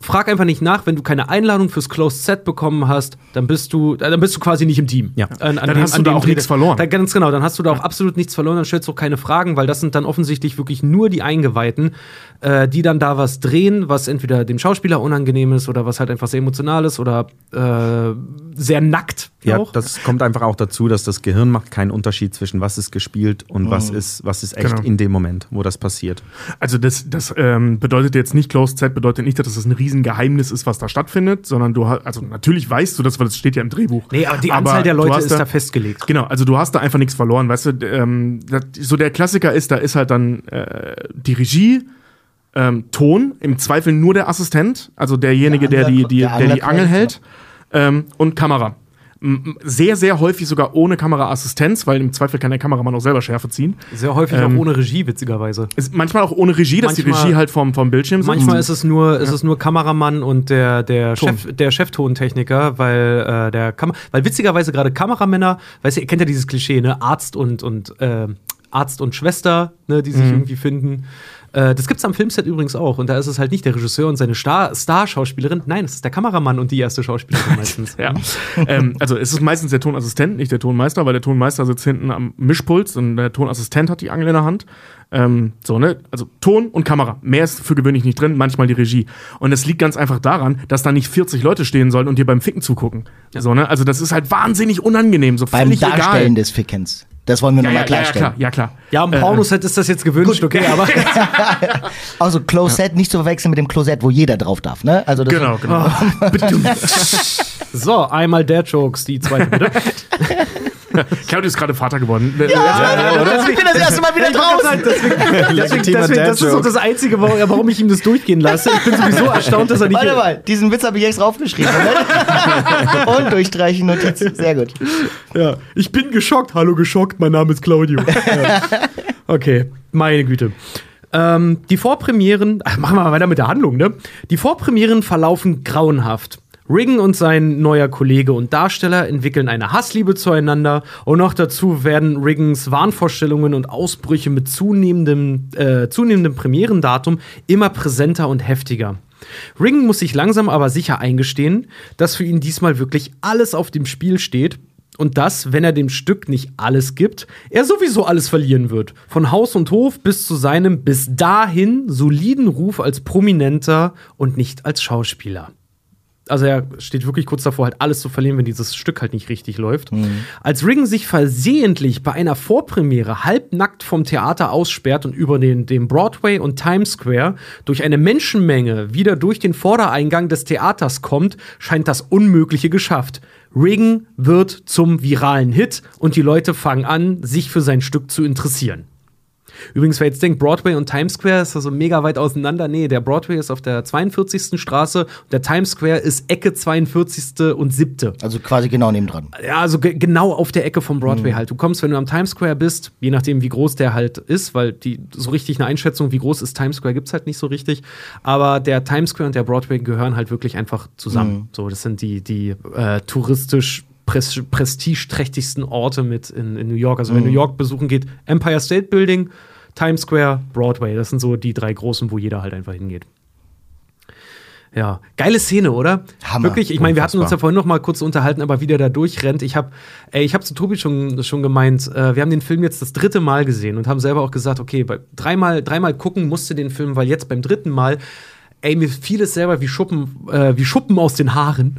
frag einfach nicht nach, wenn du keine Einladung fürs Closed Set bekommen hast, dann bist du, äh, dann bist du quasi nicht im Team. Ja. An, an dann dem, hast du da auch nichts verloren. Da, ganz genau, dann hast du da auch absolut nichts verloren, dann stellst du auch keine Fragen, weil das sind dann offensichtlich wirklich nur die Eingeweihten, äh, die dann da was drehen, was entweder dem Schauspieler unangenehm ist oder was halt einfach sehr emotional ist oder äh, sehr nackt. Ja, auch. das kommt einfach auch dazu, dass das Gehirn macht keinen Unterschied zwischen was ist gespielt und mhm. was ist was ist echt genau. in dem Moment, wo das passiert. Also das, das ähm, bedeutet jetzt nicht Closed Set bedeutet nicht, dass das ein Riesengeheimnis ist, was da stattfindet, sondern du hast, also natürlich weißt du das, weil das steht ja im Drehbuch. Nee, aber die Anzahl aber der Leute ist da, da, festgelegt. Genau, also du hast da einfach nichts verloren, weißt du. Ähm, so der Klassiker ist, da ist halt dann äh, die Regie ähm, Ton, im Zweifel nur der Assistent, also derjenige, der, die, die, der, der die Angel hält, ähm, und Kamera. Sehr, sehr häufig sogar ohne Kameraassistenz, weil im Zweifel kann der Kameramann auch selber Schärfe ziehen. Sehr häufig ähm, auch ohne Regie, witzigerweise. Manchmal auch ohne Regie, dass manchmal, die Regie halt vom, vom Bildschirm sitzt. Manchmal ist es nur, ja. ist es nur Kameramann und der, der, Chef, der Cheftontechniker, weil äh, der Kam weil witzigerweise gerade Kameramänner, weißt du, ihr kennt ja dieses Klischee, ne? Arzt und, und äh, Arzt und Schwester, ne, die sich mhm. irgendwie finden. Äh, das gibt es am Filmset übrigens auch. Und da ist es halt nicht der Regisseur und seine Star-Schauspielerin. Nein, es ist der Kameramann und die erste Schauspielerin meistens. ja. ähm, also es ist meistens der Tonassistent, nicht der Tonmeister, weil der Tonmeister sitzt hinten am Mischpult und der Tonassistent hat die Angel in der Hand. Ähm, so, ne? Also Ton und Kamera. Mehr ist für gewöhnlich nicht drin, manchmal die Regie. Und es liegt ganz einfach daran, dass da nicht 40 Leute stehen sollen und dir beim Ficken zugucken. Ja. So, ne? Also das ist halt wahnsinnig unangenehm. So beim Darstellen egal. des Fickens. Das wollen wir ja, nochmal ja, klarstellen. Ja, klar, ja, klar. Ja, im Pornoset äh, ist das jetzt gewünscht, okay, aber. also Closet nicht zu verwechseln mit dem Closet, wo jeder drauf darf, ne? Also das genau, genau. so, einmal der Jokes, die zweite bitte. Claudio ist gerade Vater geworden. Ja, ja, ja oder? Ich bin das erste Mal wieder draußen. Deswegen, deswegen, deswegen, das ist auch das Einzige, warum ich ihm das durchgehen lasse. Ich bin sowieso erstaunt, dass er nicht. Warte mal, diesen Witz habe ich extra aufgeschrieben. Und durchstreichen Notizen. Sehr gut. Ja, ich bin geschockt. Hallo, geschockt. Mein Name ist Claudio. Ja. Okay, meine Güte. Ähm, die Vorpremieren, ach, machen wir mal weiter mit der Handlung, ne? Die Vorpremieren verlaufen grauenhaft. Riggen und sein neuer Kollege und Darsteller entwickeln eine Hassliebe zueinander und noch dazu werden Riggens Wahnvorstellungen und Ausbrüche mit zunehmendem, äh, zunehmendem Premierendatum immer präsenter und heftiger. Riggen muss sich langsam aber sicher eingestehen, dass für ihn diesmal wirklich alles auf dem Spiel steht und dass, wenn er dem Stück nicht alles gibt, er sowieso alles verlieren wird. Von Haus und Hof bis zu seinem bis dahin soliden Ruf als Prominenter und nicht als Schauspieler also er steht wirklich kurz davor, halt alles zu verlieren, wenn dieses Stück halt nicht richtig läuft. Mhm. Als Riggen sich versehentlich bei einer Vorpremiere halbnackt vom Theater aussperrt und über den, den Broadway und Times Square durch eine Menschenmenge wieder durch den Vordereingang des Theaters kommt, scheint das Unmögliche geschafft. Riggen wird zum viralen Hit und die Leute fangen an, sich für sein Stück zu interessieren. Übrigens, wer jetzt denkt, Broadway und Times Square ist also mega weit auseinander. Nee, der Broadway ist auf der 42. Straße und der Times Square ist Ecke 42. und 7. Also quasi genau nebendran. Ja, also genau auf der Ecke vom Broadway mhm. halt. Du kommst, wenn du am Times Square bist, je nachdem, wie groß der halt ist, weil die so richtig eine Einschätzung, wie groß ist Times Square, gibt es halt nicht so richtig. Aber der Times Square und der Broadway gehören halt wirklich einfach zusammen. Mhm. So, das sind die, die äh, touristisch prestigeträchtigsten Orte mit in, in New York. Also, mhm. wer New York besuchen geht, Empire State Building, Times Square, Broadway. Das sind so die drei großen, wo jeder halt einfach hingeht. Ja, geile Szene, oder? Hammer. Wirklich, ich meine, wir hatten uns ja vorhin noch mal kurz unterhalten, aber wie der da durchrennt. Ich habe ich habe zu Tobi schon, schon gemeint, äh, wir haben den Film jetzt das dritte Mal gesehen und haben selber auch gesagt, okay, bei dreimal, dreimal gucken musste den Film, weil jetzt beim dritten Mal ey, mir fiel es selber wie Schuppen, äh, wie Schuppen aus den Haaren.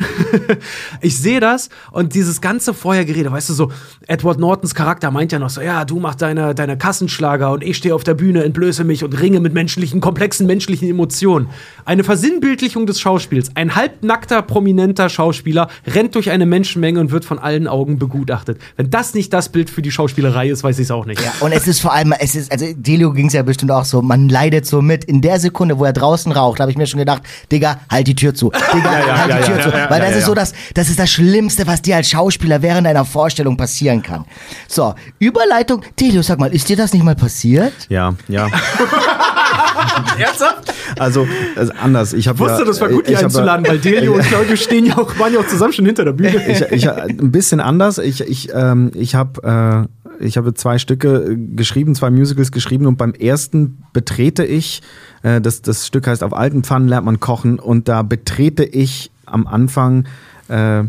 ich sehe das und dieses ganze Vorhergerede, weißt du, so Edward Nortons Charakter meint ja noch so, ja, du machst deine, deine Kassenschlager und ich stehe auf der Bühne, entblöße mich und ringe mit menschlichen, komplexen menschlichen Emotionen. Eine Versinnbildlichung des Schauspiels. Ein halbnackter, prominenter Schauspieler rennt durch eine Menschenmenge und wird von allen Augen begutachtet. Wenn das nicht das Bild für die Schauspielerei ist, weiß ich es auch nicht. Ja, und es ist vor allem, es ist, also Delio ging es ja bestimmt auch so, man leidet so mit. In der Sekunde, wo er draußen raucht, habe ich mir schon gedacht, Digga, halt die Tür zu. Digga, halt die Tür zu. Weil das ist so das, das ist das Schlimmste, was dir als Schauspieler während einer Vorstellung passieren kann. So, Überleitung. Delio, sag mal, ist dir das nicht mal passiert? Ja, ja. Ernsthaft? Also, also anders. Ich wusste, ja, das war gut, die einzuladen, weil Delio und Claudio stehen ja auch, waren ja auch zusammen schon hinter der Bühne. ich, ich, ein bisschen anders. Ich, ich, ähm, ich habe äh, ich habe zwei Stücke äh, geschrieben, zwei Musicals geschrieben und beim ersten betrete ich, äh, das, das Stück heißt Auf alten Pfannen lernt man kochen und da betrete ich am Anfang äh,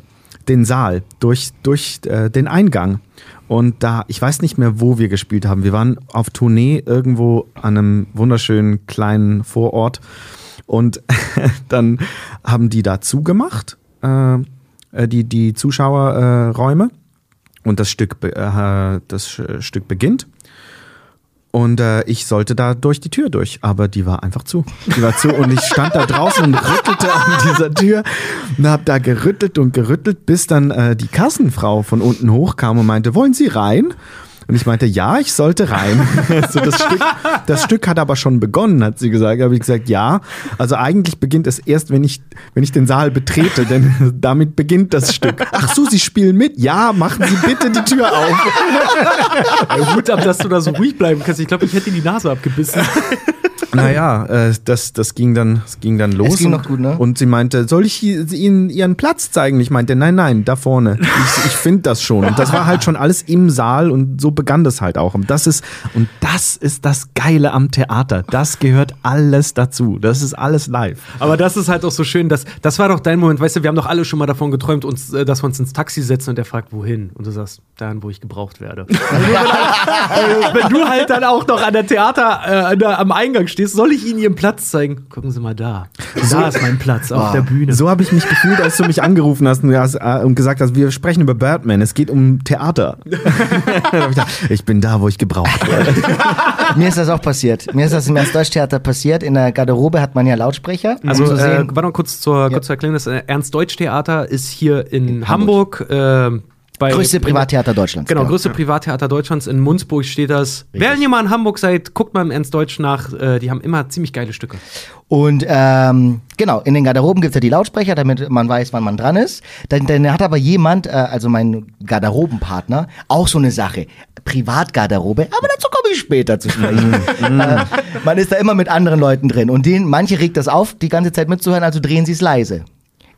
den Saal durch, durch äh, den Eingang. Und da, ich weiß nicht mehr, wo wir gespielt haben. Wir waren auf Tournee irgendwo an einem wunderschönen kleinen Vorort. Und dann haben die da zugemacht, äh, äh, die, die Zuschauerräume. Und das Stück, äh, das Stück beginnt. Und äh, ich sollte da durch die Tür durch, aber die war einfach zu. Die war zu und ich stand da draußen und rüttelte an dieser Tür und hab da gerüttelt und gerüttelt, bis dann äh, die Kassenfrau von unten hochkam und meinte, wollen Sie rein? Und ich meinte, ja, ich sollte rein. so, das, Stück, das Stück hat aber schon begonnen, hat sie gesagt. Habe ich gesagt, ja. Also eigentlich beginnt es erst, wenn ich, wenn ich den Saal betrete, denn damit beginnt das Stück. Ach so, Sie spielen mit? Ja, machen Sie bitte die Tür auf. Ey, Hut ab, dass du da so ruhig bleiben kannst. Ich glaube, ich hätte die Nase abgebissen. Naja, äh, das, das, ging dann, das ging dann los. ging und, noch gut, ne? Und sie meinte, soll ich Ihnen Ihren Platz zeigen? Ich meinte, nein, nein, da vorne. Ich, ich finde das schon. Und das war halt schon alles im Saal und so begann das halt auch. Und das ist, und das ist das Geile am Theater. Das gehört alles dazu. Das ist alles live. Aber das ist halt auch so schön, dass das war doch dein Moment, weißt du, wir haben doch alle schon mal davon geträumt, uns, äh, dass wir uns ins Taxi setzen und der fragt, wohin? Und du sagst, dahin, wo ich gebraucht werde. Äh, Wenn du halt dann auch noch an der Theater äh, am Eingang stehst, soll ich Ihnen Ihren Platz zeigen? Gucken Sie mal da. Da ist mein Platz auf der Bühne. So habe ich mich gefühlt, als du mich angerufen hast und, hast, äh, und gesagt hast, wir sprechen über Birdman. Es geht um Theater. Ich, gedacht, ich bin da, wo ich gebraucht werde. Mir ist das auch passiert. Mir ist das im Ernst-Deutsch-Theater passiert. In der Garderobe hat man ja Lautsprecher. um Also, zu äh, sehen. warte noch kurz zur, kurz zur Erklärung: Das äh, Ernst-Deutsch-Theater ist hier in, Hamburg. äh, bei, größte Privattheater Deutschlands. Genau, größte Privattheater Deutschlands. In Munzburg steht das. Wenn ihr mal in Hamburg seid, guckt mal im Ernst-Deutsch nach. Äh, die haben immer ziemlich geile Stücke. Und ähm, genau, in den Garderoben gibt's ja die Lautsprecher, damit man weiß, wann man dran ist. Dann, dann hat aber jemand, äh, also mein Garderobenpartner, auch so eine Sache. Privatgarderobe, aber dazu komme ich später zu sprechen. äh, man ist da immer mit anderen Leuten drin. Und denen, manche regt das auf, die ganze Zeit mitzuhören, also drehen sie es leise.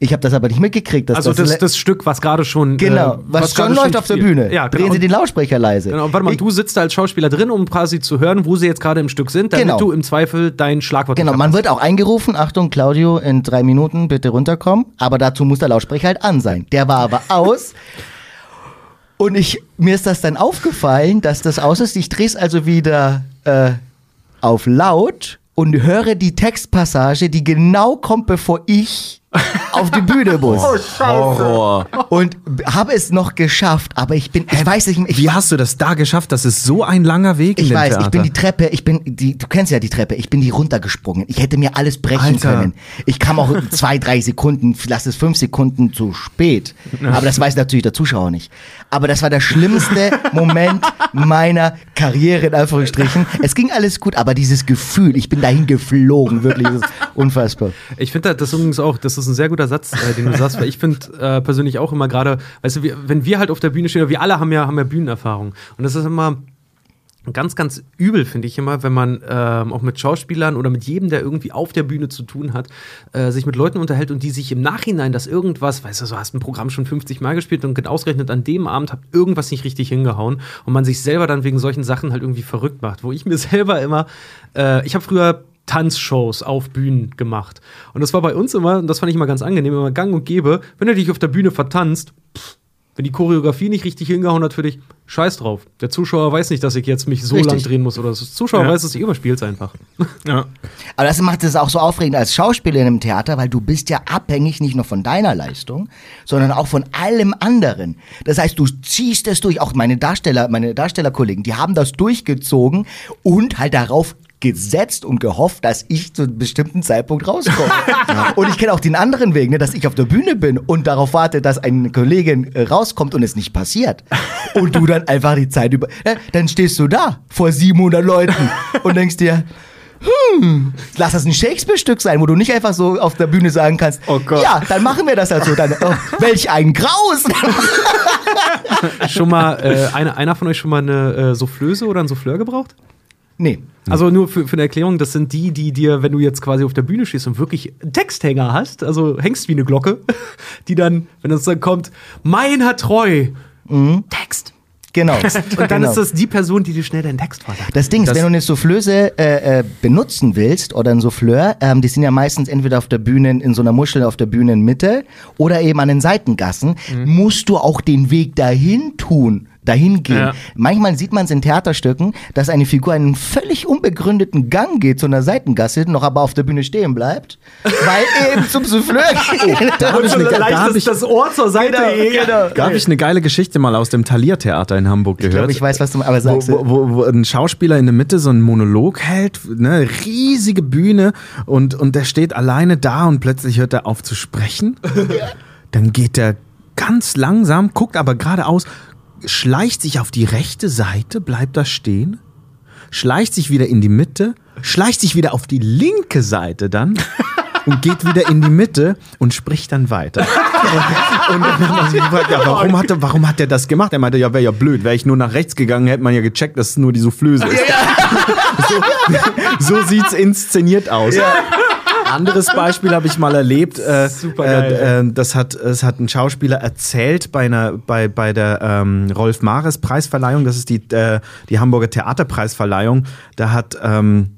Ich habe das aber nicht mitgekriegt. Dass Also das, das, das Stück, was gerade schon. Genau, äh, was, schon gerade läuft auf der. Bühne. Ja, genau. Drehen sie den Lautsprecher leise. Genau, warte mal, Ich- du sitzt da als Schauspieler drin, um quasi zu hören, wo sie jetzt gerade im Stück sind, damit Genau. du im Zweifel dein Schlagwort Genau, man wird auch eingerufen, Achtung, Claudio, in drei Minuten bitte runterkommen. Aber dazu muss der Lautsprecher halt an sein. Der war aber aus. Und ich, mir ist das dann aufgefallen, dass das aus ist. Ich drehe es also wieder äh, auf laut und höre die Textpassage, die genau kommt, bevor ich auf die Bühne muss. Horror. Und habe es noch geschafft, aber ich bin, ich weiß nicht, ich Wie hast du das da geschafft? Das ist so ein langer Weg Ich weiß, Theater. ich bin die Treppe, ich bin die, du kennst ja die Treppe, ich bin die runtergesprungen. Ich hätte mir alles brechen Alter. können. Ich kam auch zwei, drei Sekunden, lass es fünf Sekunden zu spät. Aber das weiß natürlich der Zuschauer nicht. Aber das war der schlimmste Moment meiner Karriere, in Anführungsstrichen. Es ging alles gut, aber dieses Gefühl, ich bin dahin geflogen, wirklich, das ist unfassbar. Ich finde das übrigens auch, das ist ein sehr guter Satz, äh, den du sagst, weil ich finde äh, persönlich auch immer gerade, weißt du, wir, wenn wir halt auf der Bühne stehen, wir alle haben ja, haben ja Bühnenerfahrung. Und das ist immer ganz, ganz übel, finde ich immer, wenn man ähm, auch mit Schauspielern oder mit jedem, der irgendwie auf der Bühne zu tun hat, äh, sich mit Leuten unterhält und die sich im Nachhinein, dass irgendwas, weißt du, so hast ein Programm schon 50 Mal gespielt und ausgerechnet an dem Abend hat irgendwas nicht richtig hingehauen und man sich selber dann wegen solchen Sachen halt irgendwie verrückt macht, wo ich mir selber immer, äh, ich habe früher Tanzshows auf Bühnen gemacht. Und das war bei uns immer, und das fand ich immer ganz angenehm, immer gang und gäbe, wenn du dich auf der Bühne vertanzt, pff, Wenn die Choreografie nicht richtig hingehauen hat für dich, scheiß drauf. Der Zuschauer weiß nicht, dass ich jetzt mich so Richtig. lang drehen muss oder das Zuschauer Ja. weiß es, ich überspiel's einfach. Ja. Aber das macht es auch so aufregend als Schauspieler in einem Theater, weil du bist ja abhängig nicht nur von deiner Leistung, sondern auch von allem anderen. Das heißt, du ziehst es durch. Auch meine Darsteller, meine Darstellerkollegen, die haben das durchgezogen und halt darauf gesetzt und gehofft, dass ich zu einem bestimmten Zeitpunkt rauskomme. Und ich kenne auch den anderen Weg, ne, dass ich auf der Bühne bin und darauf warte, dass eine Kollegin äh, rauskommt und es nicht passiert. Und du dann einfach die Zeit über... Ne, dann stehst du da vor 700 Leuten und denkst dir, hm, lass das ein Shakespeare-Stück sein, wo du nicht einfach so auf der Bühne sagen kannst, Oh Gott. ja, dann machen wir das halt so. Dann, oh, welch ein Graus! schon mal, äh, einer, einer von euch schon mal eine äh, Soufflöse oder ein Souffleur gebraucht? Nee. Also nur für, für eine Erklärung, das sind die, die dir, wenn du jetzt quasi auf der Bühne stehst und wirklich einen Texthänger hast, also hängst wie eine Glocke, die dann, wenn das dann kommt, meiner treu, Text. Genau. Und dann genau. ist das die Person, die dir schnell deinen Text vorsagt. Das Ding ist, Das- wenn du eine Soufflöse äh, äh, benutzen willst oder ein Souffleur, ähm, die sind ja meistens entweder auf der Bühne, in so einer Muschel auf der Bühnenmitte oder eben an den Seitengassen, musst du auch den Weg dahin tun. Dahin gehen. Ja. Manchmal sieht man es in Theaterstücken, dass eine Figur einen völlig unbegründeten Gang geht zu einer Seitengasse, noch aber auf der Bühne stehen bleibt, weil eben zum Souffleur geht. Da habe ich, eine, da hab ich, das Ohr zur Seite. genau. da hab ich eine geile Geschichte mal aus dem Thalia-Theater in Hamburg Ich gehört. glaube, ich weiß, was du aber sagst. wo, wo, wo ein Schauspieler in der Mitte so einen Monolog hält, ne, riesige Bühne und, und der steht alleine da und plötzlich hört er auf zu sprechen. Dann geht er ganz langsam, guckt aber geradeaus, schleicht sich auf die rechte Seite, bleibt da stehen, schleicht sich wieder in die Mitte, schleicht sich wieder auf die linke Seite dann und geht wieder in die Mitte und spricht dann weiter. Und dann haben wir sich gefragt, ja, warum, hat er, warum hat er das gemacht? Er meinte, ja, wäre ja blöd. Wäre ich nur nach rechts gegangen, hätte man ja gecheckt, dass es nur die Soufflöse ist. So, so sieht's inszeniert aus. Anderes Beispiel habe ich mal erlebt. Äh, Supergeil. Äh, äh, das hat, es hat ein Schauspieler erzählt bei, einer, bei, bei der ähm, Rolf Mares Preisverleihung. Das ist die, äh, die Hamburger Theaterpreisverleihung. Da hat ähm,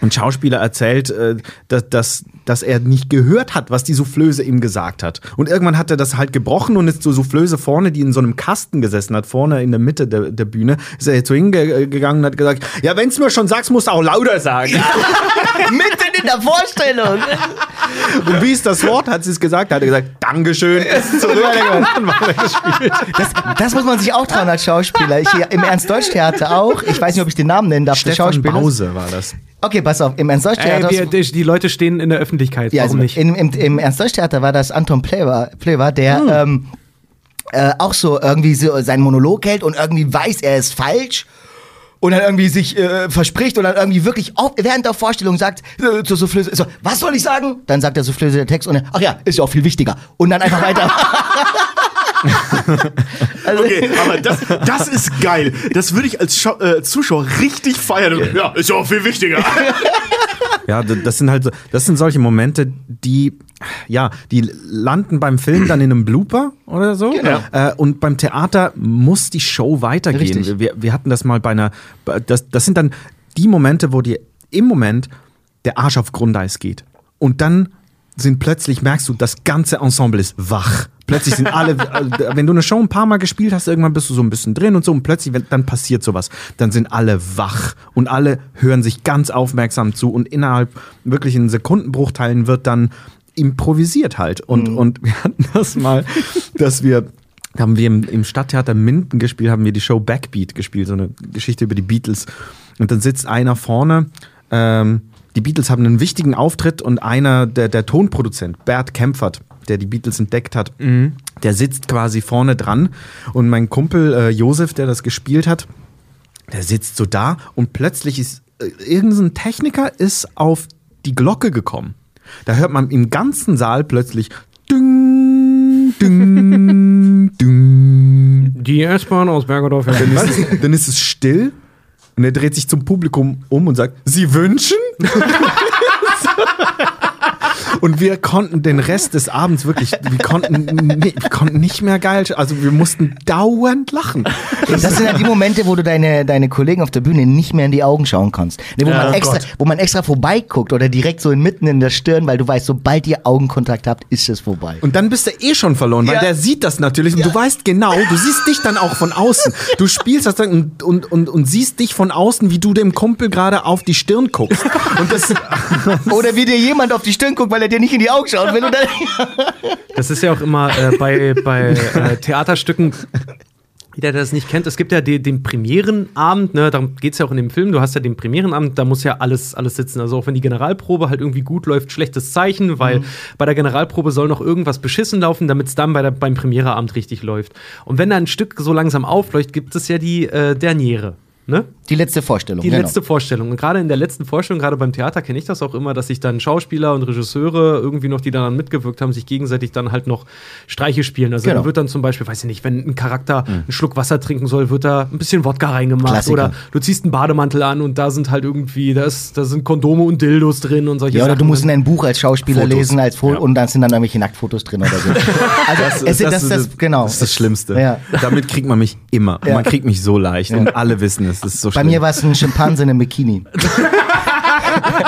ein Schauspieler erzählt, äh, dass, dass, dass er nicht gehört hat, was die Soufflöse ihm gesagt hat. Und irgendwann hat er das halt gebrochen und ist zur Soufflöse vorne, die in so einem Kasten gesessen hat, vorne in der Mitte der, der Bühne, ist er zu hingegangen und hat gesagt, ja, wenn's mir schon sagst, musst du auch lauter sagen. Mitten in der Vorstellung. und wie ist das Wort? Hat sie es gesagt? Hat er gesagt, Dankeschön. Ist zurück. Dann war er gespielt. Das, das muss man sich auch trauen als Schauspieler. Ich, Im Ernst-Deutsch-Theater auch. Ich weiß nicht, ob ich den Namen nennen darf. Stefan. Bause war das. Okay, pass auf. Im Ey, Ernst-Deutsch-Theater. wir, die, die Leute stehen in der Öffentlichkeit, ja, warum also nicht? Im, im, im Ernst-Deutsch-Theater war das Anton Plewa, Plewa der ähm, äh, auch so irgendwie so seinen Monolog hält und irgendwie weiß, er ist falsch. Und dann irgendwie sich äh, verspricht und dann irgendwie wirklich auch während der Vorstellung sagt äh, zur Soufflöse, so, was soll ich sagen? Dann sagt der Soufflöse der Text und er, ach ja, ist ja auch viel wichtiger. Und dann einfach weiter. also, Okay, aber das, das ist geil. Das würde ich als Schau äh, Zuschauer richtig feiern. Ja, ist ja auch viel wichtiger. Ja, das sind halt, so- das sind solche Momente, die, ja, die landen beim Film dann in einem Blooper oder so. Genau. Äh, und beim Theater muss die Show weitergehen. Richtig. Wir, wir hatten das mal bei einer, das, das sind dann die Momente, wo dir im Moment der Arsch auf Grundeis geht. Und dann sind plötzlich, merkst du, das ganze Ensemble ist wach. Plötzlich sind alle, äh, wenn du eine Show ein paar Mal gespielt hast, irgendwann bist du so ein bisschen drin und so und plötzlich, wenn- dann passiert sowas. Dann sind alle wach und alle hören sich ganz aufmerksam zu und innerhalb wirklich in Sekundenbruchteilen wird dann improvisiert halt. Und, und wir hatten das mal, dass wir da haben wir im, im Stadttheater Minden gespielt, haben wir die Show Backbeat gespielt, so eine Geschichte über die Beatles. Und dann sitzt einer vorne, ähm, die Beatles haben einen wichtigen Auftritt und einer, der, der Tonproduzent, Bert Kempfert, der die Beatles entdeckt hat, der sitzt quasi vorne dran. Und mein Kumpel äh, Josef, der das gespielt hat, der sitzt so da und plötzlich ist äh, irgendein Techniker ist auf die Glocke gekommen. Da hört man im ganzen Saal plötzlich ding, ding, ding. Die S-Bahn aus Bergerdorf. Dann ist, es, dann ist es still und er dreht sich zum Publikum um und sagt, Sie wünschen? Und wir konnten den Rest des Abends wirklich, wir konnten, wir konnten nicht mehr geil, also wir mussten dauernd lachen. Das sind ja die Momente, wo du deine, deine Kollegen auf der Bühne nicht mehr in die Augen schauen kannst. Ne, wo, Ja, man oh extra, Gott. wo man extra vorbeiguckt oder direkt so mitten in der Stirn, weil du weißt, sobald ihr Augenkontakt habt, ist es vorbei. Und dann bist du eh schon verloren, weil Ja. der sieht das natürlich und du weißt genau, du siehst dich dann auch von außen. Du spielst das dann und, und, und, und siehst dich von außen, wie du dem Kumpel gerade auf die Stirn guckst. Und das, Oder wie dir jemand auf die Stirn guckt, weil er dir nicht in die Augen schaut. Wenn du dann Das ist ja auch immer äh, bei, bei äh, Theaterstücken. Jeder, der das nicht kennt, es gibt ja die, den Premierenabend, ne, darum geht es ja auch in dem Film, du hast ja den Premierenabend, da muss ja alles, alles sitzen. Also auch wenn die Generalprobe halt irgendwie gut läuft, schlechtes Zeichen, weil bei der Generalprobe soll noch irgendwas beschissen laufen, damit es dann bei der, beim Premiereabend richtig läuft. Und wenn da ein Stück so langsam aufläuft, gibt es ja die äh, Derniere. Ne? die letzte Vorstellung. Die genau. letzte Vorstellung. Und gerade in der letzten Vorstellung, gerade beim Theater, kenne ich das auch immer, dass sich dann Schauspieler und Regisseure irgendwie noch, die daran mitgewirkt haben, sich gegenseitig dann halt noch Streiche spielen. Also Genau. da wird dann zum Beispiel, weiß ich nicht, wenn ein Charakter einen Schluck Wasser trinken soll, wird da ein bisschen Wodka reingemacht. Klassiker. Oder du ziehst einen Bademantel an und da sind halt irgendwie, da, ist, da sind Kondome und Dildos drin und solche Ja, oder Sachen. du musst in ein Buch als Schauspieler Fotos. lesen als Fo Ja. und dann sind dann irgendwelche Nacktfotos drin oder so. Also es, das, das, das, genau. das ist das Schlimmste. Ja. Damit kriegt man mich immer. Ja. Man kriegt mich so leicht und alle wissen es. Das ist so Bei schlimm. mir war es ein Schimpanse in einem Bikini.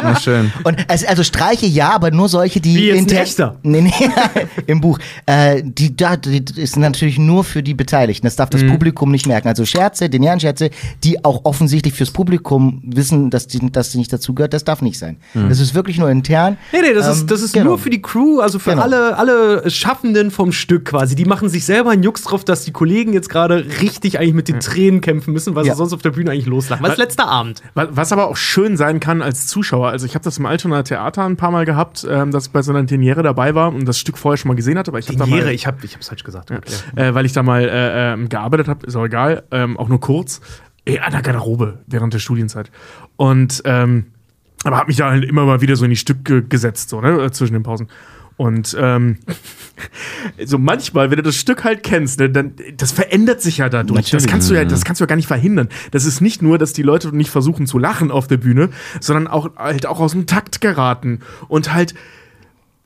Na schön. Und es, also Streiche ja, aber nur solche, die Wie jetzt inter-? Nee, nee, im Buch. Äh, die, da, die ist natürlich nur für die Beteiligten. Das darf Mhm. das Publikum nicht merken. Also Scherze, Scherze, die auch offensichtlich fürs Publikum wissen, dass die, dass die nicht dazugehört, das darf nicht sein. Das ist wirklich nur intern. Nee, nee, das Ähm, ist, das ist genau. nur für die Crew, also für Genau. alle, alle Schaffenden vom Stück quasi. Die machen sich selber einen Jux drauf, dass die Kollegen jetzt gerade richtig eigentlich mit den Tränen kämpfen müssen, weil Ja. sie sonst auf der Bühne eigentlich loslachen. Weil es letzter Abend. Wa- Was aber auch schön sein kann als Zuschauer. Also ich habe das im Altonaer Theater ein paar Mal gehabt, ähm, dass ich bei so einer Teniere dabei war und das Stück vorher schon mal gesehen hatte. Aber ich habe da mal, ich habe ich hab's falsch gesagt. Gut, ja. äh, weil ich da mal äh, ähm, gearbeitet habe, ist auch egal, ähm, auch nur kurz, äh, an der Garderobe während der Studienzeit. Und ähm, aber habe mich da halt immer mal wieder so in die Stücke gesetzt, so ne, zwischen den Pausen. Und ähm, so manchmal, wenn du das Stück halt kennst, ne, dann das verändert sich ja dadurch. Das Natürlich. kannst du ja, das kannst du ja gar nicht verhindern. Das ist nicht nur, dass die Leute nicht versuchen zu lachen auf der Bühne, sondern auch halt auch aus dem Takt geraten und halt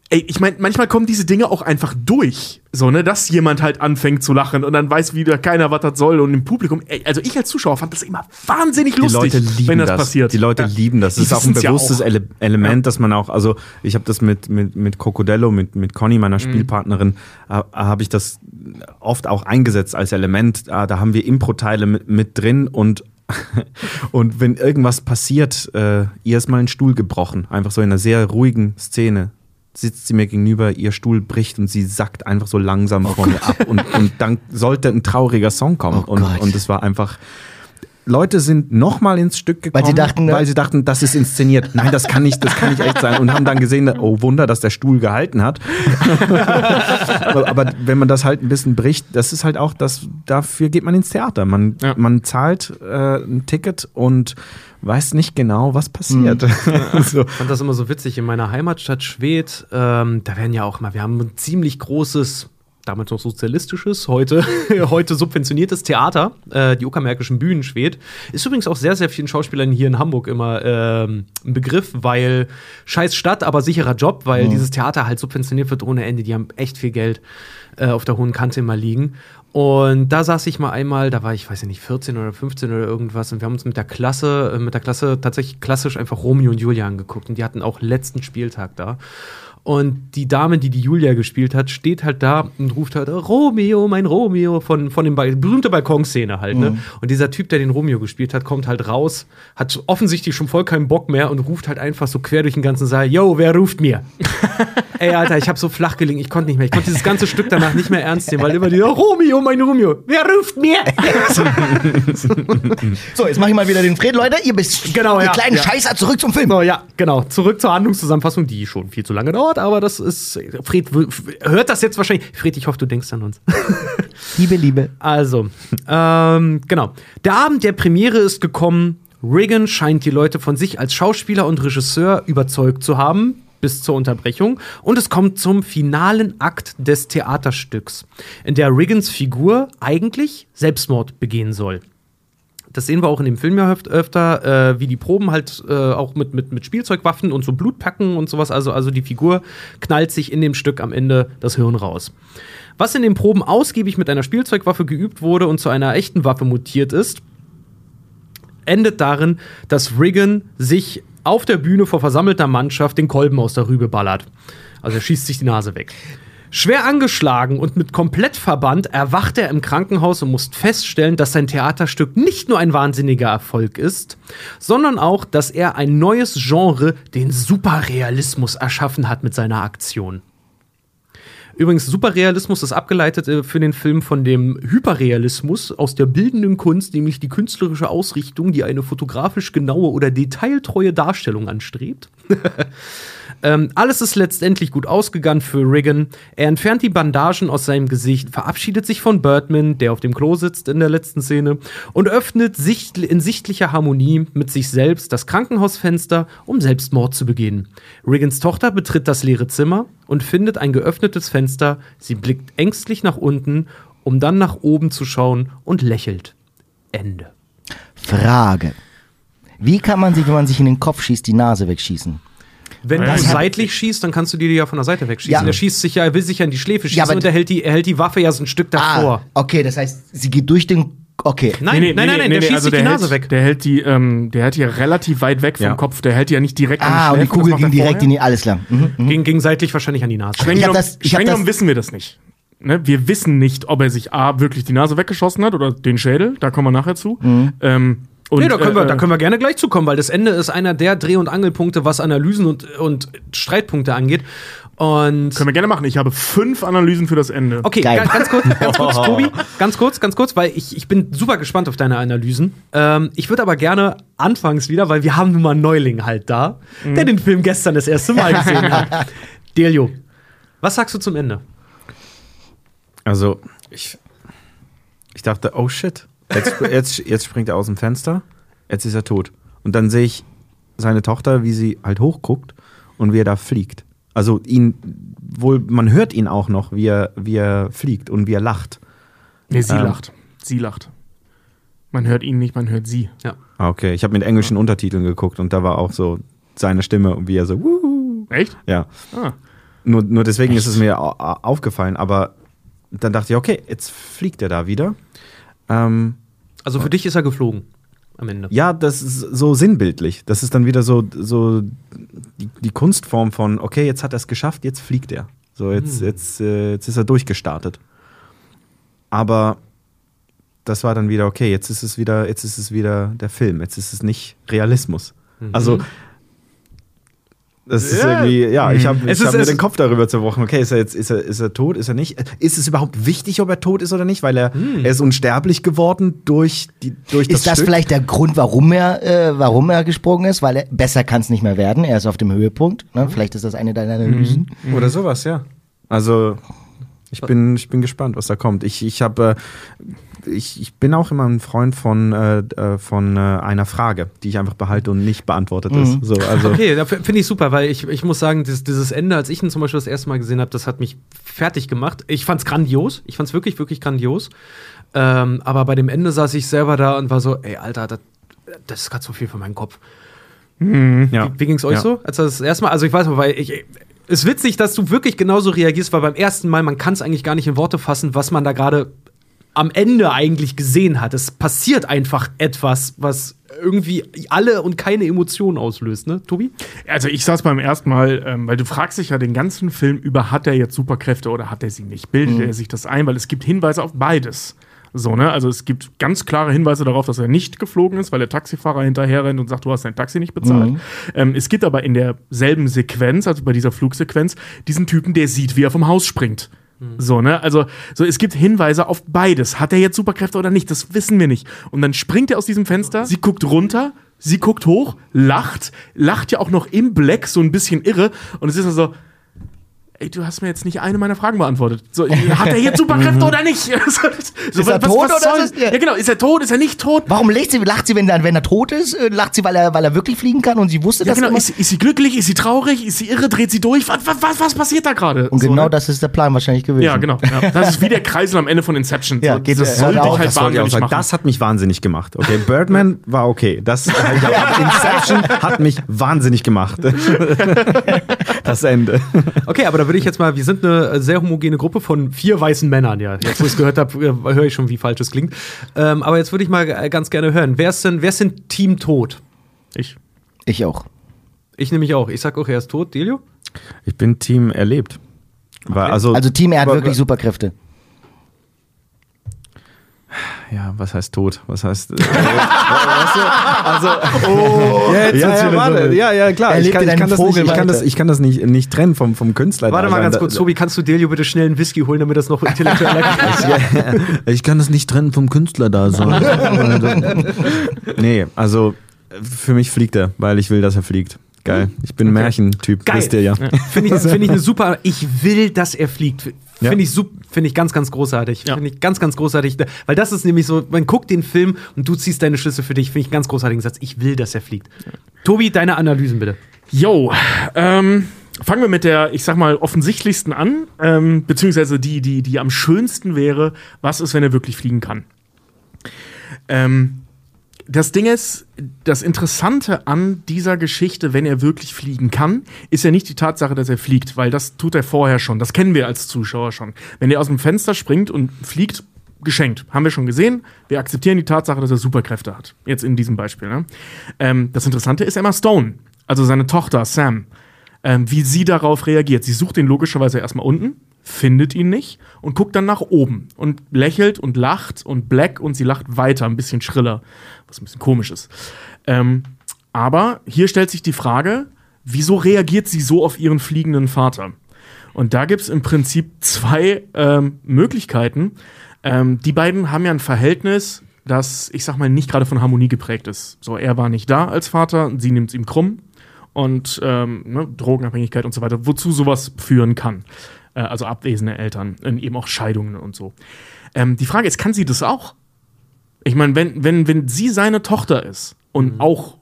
Ey, ich meine, manchmal kommen diese Dinge auch einfach durch. So, ne, dass jemand halt anfängt zu lachen und dann weiß wieder keiner, was das soll. Und im Publikum, ey, also ich als Zuschauer fand das immer wahnsinnig Die lustig, Leute lieben wenn das, das. passiert. Die Leute Ja. lieben das. Die Das ist auch ein wissen's ja bewusstes auch. Ele Element, dass man auch, also ich habe das mit, mit, mit Cocodello, mit, mit Conny, Mhm. meiner Spielpartnerin, äh, habe ich das oft auch eingesetzt als Element. Äh, da haben wir Impro-Teile mit, mit drin und und wenn irgendwas passiert, äh, ihr ist mal ein Stuhl gebrochen, einfach so in einer sehr ruhigen Szene, sitzt sie mir gegenüber, ihr Stuhl bricht und sie sackt einfach so langsam vor mir ab. Und, und dann sollte ein trauriger Song kommen. Oh und, Gott. und es war einfach Leute sind nochmal ins Stück gekommen, Weil sie dachten, ne? weil sie dachten, das ist inszeniert. Nein, das kann nicht, das kann nicht echt sein. Und haben dann gesehen, oh Wunder, dass der Stuhl gehalten hat. aber, wenn man das halt ein bisschen bricht, das ist halt auch das, dafür geht man ins Theater. Man, Ja. man zahlt äh, ein Ticket und weiß nicht genau, was passiert. so. Ich fand das immer so witzig. In meiner Heimatstadt Schwedt, ähm, da werden ja auch mal, wir haben ein ziemlich großes, damals noch sozialistisches, heute, heute subventioniertes Theater, äh, die Uckermärkischen Bühnen Schwedt. Ist übrigens auch sehr, sehr vielen Schauspielern hier in Hamburg immer ähm, ein Begriff, weil scheiß Stadt, aber sicherer Job, weil dieses Theater halt subventioniert wird ohne Ende. Die haben echt viel Geld äh, auf der hohen Kante immer liegen. Und da saß ich mal einmal, da war ich, weiß ich nicht, 14 oder 15 oder irgendwas, und wir haben uns mit der Klasse, äh, mit der Klasse tatsächlich klassisch einfach Romeo und Julia angeguckt. Und die hatten auch letzten Spieltag da. Und die Dame, die die Julia gespielt hat, steht halt da und ruft halt, Romeo, mein Romeo, von, von dem ba berühmte Balkonszene halt, ne? Und dieser Typ, der den Romeo gespielt hat, kommt halt raus, hat offensichtlich schon voll keinen Bock mehr und ruft halt einfach so quer durch den ganzen Saal, yo, wer ruft mir? Ey, Alter, ich hab so flach gelegen, ich konnte nicht mehr. Ich konnte dieses ganze Stück danach nicht mehr ernst nehmen, weil immer die, Romeo, mein Romeo, wer ruft mir? So, jetzt mache ich mal wieder den Fred, Leute. Ihr bist Genau, ihr ja, kleinen ja. Scheißer, zurück zum Film. So, ja, genau. Zurück zur Handlungszusammenfassung, die schon viel zu lange dauert, aber das ist. Fred hört das jetzt wahrscheinlich. Fred, ich hoffe, du denkst an uns. Liebe, Liebe. Also, ähm, genau. Der Abend der Premiere ist gekommen. Reagan scheint die Leute von sich als Schauspieler und Regisseur überzeugt zu haben, bis zur Unterbrechung. Und es kommt zum finalen Akt des Theaterstücks, in der Reagans Figur eigentlich Selbstmord begehen soll. Das sehen wir auch in dem Film ja öf- öfter, äh, wie die Proben halt äh, auch mit, mit, mit Spielzeugwaffen und so Blut packen und sowas. Also, also die Figur knallt sich in dem Stück am Ende das Hirn raus. Was in den Proben ausgiebig mit einer Spielzeugwaffe geübt wurde und zu einer echten Waffe mutiert ist, endet darin, dass Riggin sich auf der Bühne vor versammelter Mannschaft den Kolben aus der Rübe ballert. Also er schießt sich die Nase weg. Schwer angeschlagen und mit Komplettverband erwacht er im Krankenhaus und muss feststellen, dass sein Theaterstück nicht nur ein wahnsinniger Erfolg ist, sondern auch, dass er ein neues Genre, den Superrealismus, erschaffen hat mit seiner Aktion. Übrigens, Superrealismus ist abgeleitet äh, für den Film von dem Hyperrealismus aus der bildenden Kunst, nämlich die künstlerische Ausrichtung, die eine fotografisch genaue oder detailtreue Darstellung anstrebt. ähm, alles ist letztendlich gut ausgegangen für Regan. Er entfernt die Bandagen aus seinem Gesicht, verabschiedet sich von Birdman, der auf dem Klo sitzt in der letzten Szene, und öffnet sicht in sichtlicher Harmonie mit sich selbst das Krankenhausfenster, um Selbstmord zu begehen. Regans Tochter betritt das leere Zimmer und findet ein geöffnetes Fenster. Sie blickt ängstlich nach unten, um dann nach oben zu schauen und lächelt. Ende. Frage. Wie kann man sich, wenn man sich in den Kopf schießt, die Nase wegschießen? Wenn Ja, du seitlich schießt, dann kannst du die ja von der Seite wegschießen. Ja. Er schießt sich ja, er will sich ja in die Schläfe schießen aber und er hält, die, er hält die Waffe ja so ein Stück davor. Ah, okay, das heißt, sie geht durch den. Okay. Nein, nein, nein, nein, der schießt sich die Nase hält, weg. Der hält die, ähm, der hält die relativ weit weg vom Ja. Kopf. Der hält die ja nicht direkt an Ah, und die Kugel macht ging direkt in die. Alles klar. Mhm. mhm. Ging, ging seitlich wahrscheinlich an die Nase. Streng genommen, das- streng wissen wir das nicht. Ne? Wir wissen nicht, ob er sich A, wirklich die Nase weggeschossen hat oder den Schädel. Da kommen wir nachher zu. Mhm. Ähm, und, nee, da können, wir, äh, da können wir gerne gleich zukommen, weil das Ende ist einer der Dreh- und Angelpunkte, was Analysen und, und Streitpunkte angeht. Und Können wir gerne machen. Ich habe fünf Analysen für das Ende. Okay, Geil. ga- ganz kurz, ganz kurz, Tobi, ganz kurz, ganz kurz, weil ich, ich bin super gespannt auf deine Analysen. Ähm, ich würde aber gerne anfangs wieder, weil wir haben nun mal einen Neuling halt da, der den Film gestern das erste Mal gesehen hat. Delio, was sagst du zum Ende? Also, ich, ich dachte, oh shit, jetzt, jetzt, jetzt springt er aus dem Fenster, jetzt ist er tot. Und dann sehe ich seine Tochter, wie sie halt hochguckt und wie er da fliegt. Also ihn, wohl, man hört ihn auch noch, wie er, wie er fliegt und wie er lacht. Nee, sie Ähm. lacht. Sie lacht. Man hört ihn nicht, man hört sie. Ja. Ah, okay, ich habe mit englischen Untertiteln geguckt und da war auch so seine Stimme und wie er so, wuhu. Echt? Ja. Ah. Nur, nur deswegen ist es mir au- au- aufgefallen, aber dann dachte ich, okay, jetzt fliegt er da wieder. Ähm, Also für dich ist er geflogen am Ende. Ja, das ist so sinnbildlich. Das ist dann wieder so, so die, die Kunstform von, okay, jetzt hat er es geschafft, jetzt fliegt er. So, jetzt, jetzt, äh, jetzt ist er durchgestartet. Aber das war dann wieder, okay, jetzt ist es wieder, jetzt ist es wieder der Film, jetzt ist es nicht Realismus. Also das ist Ja. irgendwie, ja, ich habe hab mir den Kopf darüber zerbrochen. Okay, ist er jetzt, ist er, ist er tot, ist er nicht? Ist es überhaupt wichtig, ob er tot ist oder nicht? Weil er, er ist unsterblich geworden durch die, durch das Ist das Stück? vielleicht der Grund, warum er, äh, warum er gesprungen ist? Weil er besser kann es nicht mehr werden. Er ist auf dem Höhepunkt. Ne? Vielleicht ist das eine deiner Analysen. Oder sowas, ja. Also, ich bin, ich bin gespannt, was da kommt. Ich, ich habe. Äh, ich, ich bin auch immer ein Freund von, äh, äh, von äh, einer Frage, die ich einfach behalte und nicht beantwortet ist. So, also, Okay, finde ich super, weil ich, ich muss sagen, dieses, dieses Ende, als ich ihn zum Beispiel das erste Mal gesehen habe, das hat mich fertig gemacht. Ich fand's grandios. Ich fand's wirklich, wirklich grandios. Ähm, aber bei dem Ende saß ich selber da und war so, ey, Alter, das, das ist gerade so viel für meinen Kopf. ja. Wie, wie ging's euch Ja. so? Als das erste Mal, also ich weiß mal, weil ich. Es ist witzig, dass du wirklich genauso reagierst, weil beim ersten Mal, man kann es eigentlich gar nicht in Worte fassen, was man da gerade am Ende eigentlich gesehen hat. Es passiert einfach etwas, was irgendwie alle und keine Emotionen auslöst, ne, Tobi? Also ich saß beim ersten Mal, ähm, weil du fragst dich ja den ganzen Film über, hat er jetzt Superkräfte oder hat er sie nicht? Bildet er sich das ein? Weil es gibt Hinweise auf beides. So, ne? Also es gibt ganz klare Hinweise darauf, dass er nicht geflogen ist, weil der Taxifahrer hinterher rennt und sagt, du hast dein Taxi nicht bezahlt. Ähm, es gibt aber in derselben Sequenz, also bei dieser Flugsequenz, diesen Typen, der sieht, wie er vom Haus springt. So, ne? Also, so, es gibt Hinweise auf beides. Hat er jetzt Superkräfte oder nicht? Das wissen wir nicht. Und dann springt er aus diesem Fenster, sie guckt runter, sie guckt hoch, lacht, lacht ja auch noch im Black, so ein bisschen irre. Und es ist also, ey, du hast mir jetzt nicht eine meiner Fragen beantwortet. So, hat er jetzt Superkräfte oder nicht? so, Ist er tot oder soll- ist er- Ja, genau, ist er tot, ist er nicht tot? Warum lacht sie, lacht sie wenn, er, wenn er tot ist? Äh, Lacht sie, weil er, weil er wirklich fliegen kann und sie wusste Ja, das genau, ist, ist sie glücklich, ist sie traurig, ist sie irre, dreht sie durch? Was, was, was passiert da gerade? Und So, genau ne? das ist der Plan wahrscheinlich gewesen. Ja, genau. Ja. Das ist wie der Kreisel am Ende von Inception. Ja, so, geht- das ja, sollte auf, halt Das auch wahnsinnig sagen. machen. Das hat mich wahnsinnig gemacht. Okay, Birdman war okay. Das auch, Inception hat mich wahnsinnig gemacht. Das Ende. Okay, aber da würde ich jetzt mal, wir sind eine sehr homogene Gruppe von vier weißen Männern, ja. Jetzt, wo ich es gehört habe, äh, höre ich schon, wie falsch es klingt. Ähm, aber jetzt würde ich mal äh, ganz gerne hören. Wer ist denn, wer ist denn Team Tod? ich. Ich auch. Ich nämlich auch. Ich sag auch, er ist tot. Delio? Ich bin Team erlebt. Weil, also, Also Team, er hat wirklich Superkräfte. Ja, was heißt tot? Was heißt. Äh, weißt du, also. Oh, ja, wird's ja, wieder warte, ja, ja, klar. Er Ich kann, ich, kann das nicht, ich, kann das, ich kann das nicht, nicht trennen vom, vom Künstler. Warte mal Also, ganz kurz, Tobi, kannst du Delio bitte schnell einen Whisky holen, damit das noch intellektuell erklärt? Ich kann das nicht trennen vom Künstler da. So. nee, also für mich fliegt er, weil ich will, dass er fliegt. Geil. Ich bin ein Märchentyp, Geil. wisst ihr ja. Finde ich, find ich eine super. Ich will, dass er fliegt. Finde Ja. ich, sup- find ich ganz, ganz großartig. Ja. Finde ich ganz, ganz großartig. Weil das ist nämlich so, man guckt den Film und du ziehst deine Schlüsse für dich. Finde ich einen ganz großartigen Satz. Ich will, dass er fliegt. Tobi, deine Analysen bitte. Yo, ähm, fangen wir mit der, ich sag mal, offensichtlichsten an, ähm, beziehungsweise die, die, die am schönsten wäre, was ist, wenn er wirklich fliegen kann. Ähm, das Ding ist, das Interessante an dieser Geschichte, wenn er wirklich fliegen kann, ist ja nicht die Tatsache, dass er fliegt, weil das tut er vorher schon. Das kennen wir als Zuschauer schon. Wenn er aus dem Fenster springt und fliegt, geschenkt. Haben wir schon gesehen. Wir akzeptieren die Tatsache, dass er Superkräfte hat. Jetzt in diesem Beispiel. Ne? Ähm, das Interessante ist Emma Stone, also seine Tochter Sam. Ähm, wie sie darauf reagiert. Sie sucht ihn logischerweise erstmal unten, findet ihn nicht und guckt dann nach oben und lächelt und lacht und black und sie lacht weiter, ein bisschen schriller, was ein bisschen komisch ist. Ähm, aber hier stellt sich die Frage, wieso reagiert sie so auf ihren fliegenden Vater? Und da gibt es im Prinzip zwei ähm, Möglichkeiten. Ähm, die beiden haben ja ein Verhältnis, das, ich sag mal, nicht gerade von Harmonie geprägt ist. So, er war nicht da als Vater, sie nimmt es ihm krumm und ähm, ne, Drogenabhängigkeit und so weiter, wozu sowas führen kann. Äh, also abwesende Eltern, äh, eben auch Scheidungen und so. Ähm, die Frage ist, kann sie das auch? Ich meine, wenn, wenn, wenn sie seine Tochter ist und auch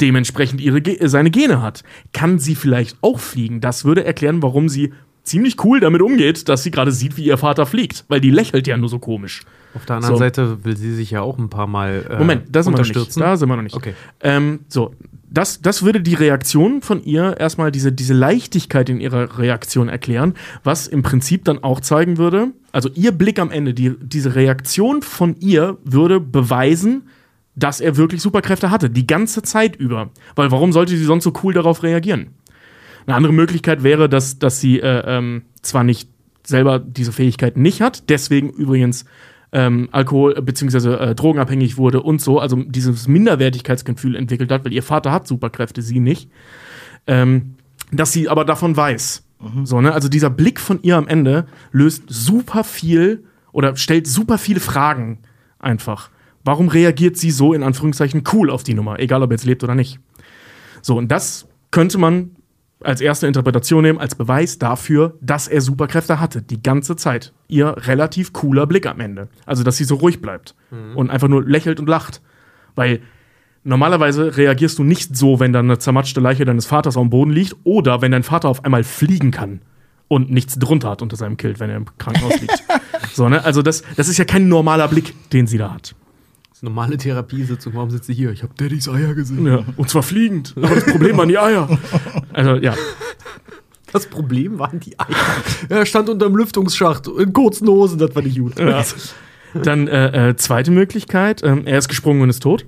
dementsprechend ihre, äh, seine Gene hat, kann sie vielleicht auch fliegen. Das würde erklären, warum sie ziemlich cool damit umgeht, dass sie gerade sieht, wie ihr Vater fliegt. Weil die lächelt ja nur so komisch. Auf der anderen So. Seite will sie sich ja auch ein paar Mal äh, Moment, da sind wir noch nicht. unterstützen. Da sind wir noch nicht. Okay. Ähm, so, das, das würde die Reaktion von ihr erstmal diese, diese Leichtigkeit in ihrer Reaktion erklären, was im Prinzip dann auch zeigen würde, also ihr Blick am Ende, die, diese Reaktion von ihr würde beweisen, dass er wirklich Superkräfte hatte, die ganze Zeit über. Weil warum sollte sie sonst so cool darauf reagieren? Eine andere Möglichkeit wäre, dass, dass sie äh, ähm, zwar nicht selber diese Fähigkeiten nicht hat, deswegen übrigens ähm, Alkohol- bzw. Äh, drogenabhängig wurde und so, also dieses Minderwertigkeitsgefühl entwickelt hat, weil ihr Vater hat Superkräfte, sie nicht. Ähm, dass sie aber davon weiß. So, ne? Also dieser Blick von ihr am Ende löst super viel oder stellt super viele Fragen einfach. Warum reagiert sie so in Anführungszeichen cool auf die Nummer, egal ob er jetzt lebt oder nicht? So, und das könnte man als erste Interpretation nehmen, als Beweis dafür, dass er Superkräfte hatte, die ganze Zeit. Ihr relativ cooler Blick am Ende. Also, dass sie so ruhig bleibt und einfach nur lächelt und lacht. Weil normalerweise reagierst du nicht so, wenn da eine zermatschte Leiche deines Vaters am Boden liegt oder wenn dein Vater auf einmal fliegen kann und nichts drunter hat unter seinem Kilt, wenn er im Krankenhaus liegt. so, ne? Also, das, das ist ja kein normaler Blick, den sie da hat. Das ist eine normale Therapiesitzung. Warum sitzt sie hier? Ich habe Daddys Eier gesehen. Ja, und zwar fliegend. Aber das Problem waren die Eier. Also, ja. Das Problem waren die Eier. Er stand unterm Lüftungsschacht in kurzen Hosen, das war nicht gut. Ja. Dann äh, äh, zweite Möglichkeit, ähm, er ist gesprungen und ist tot.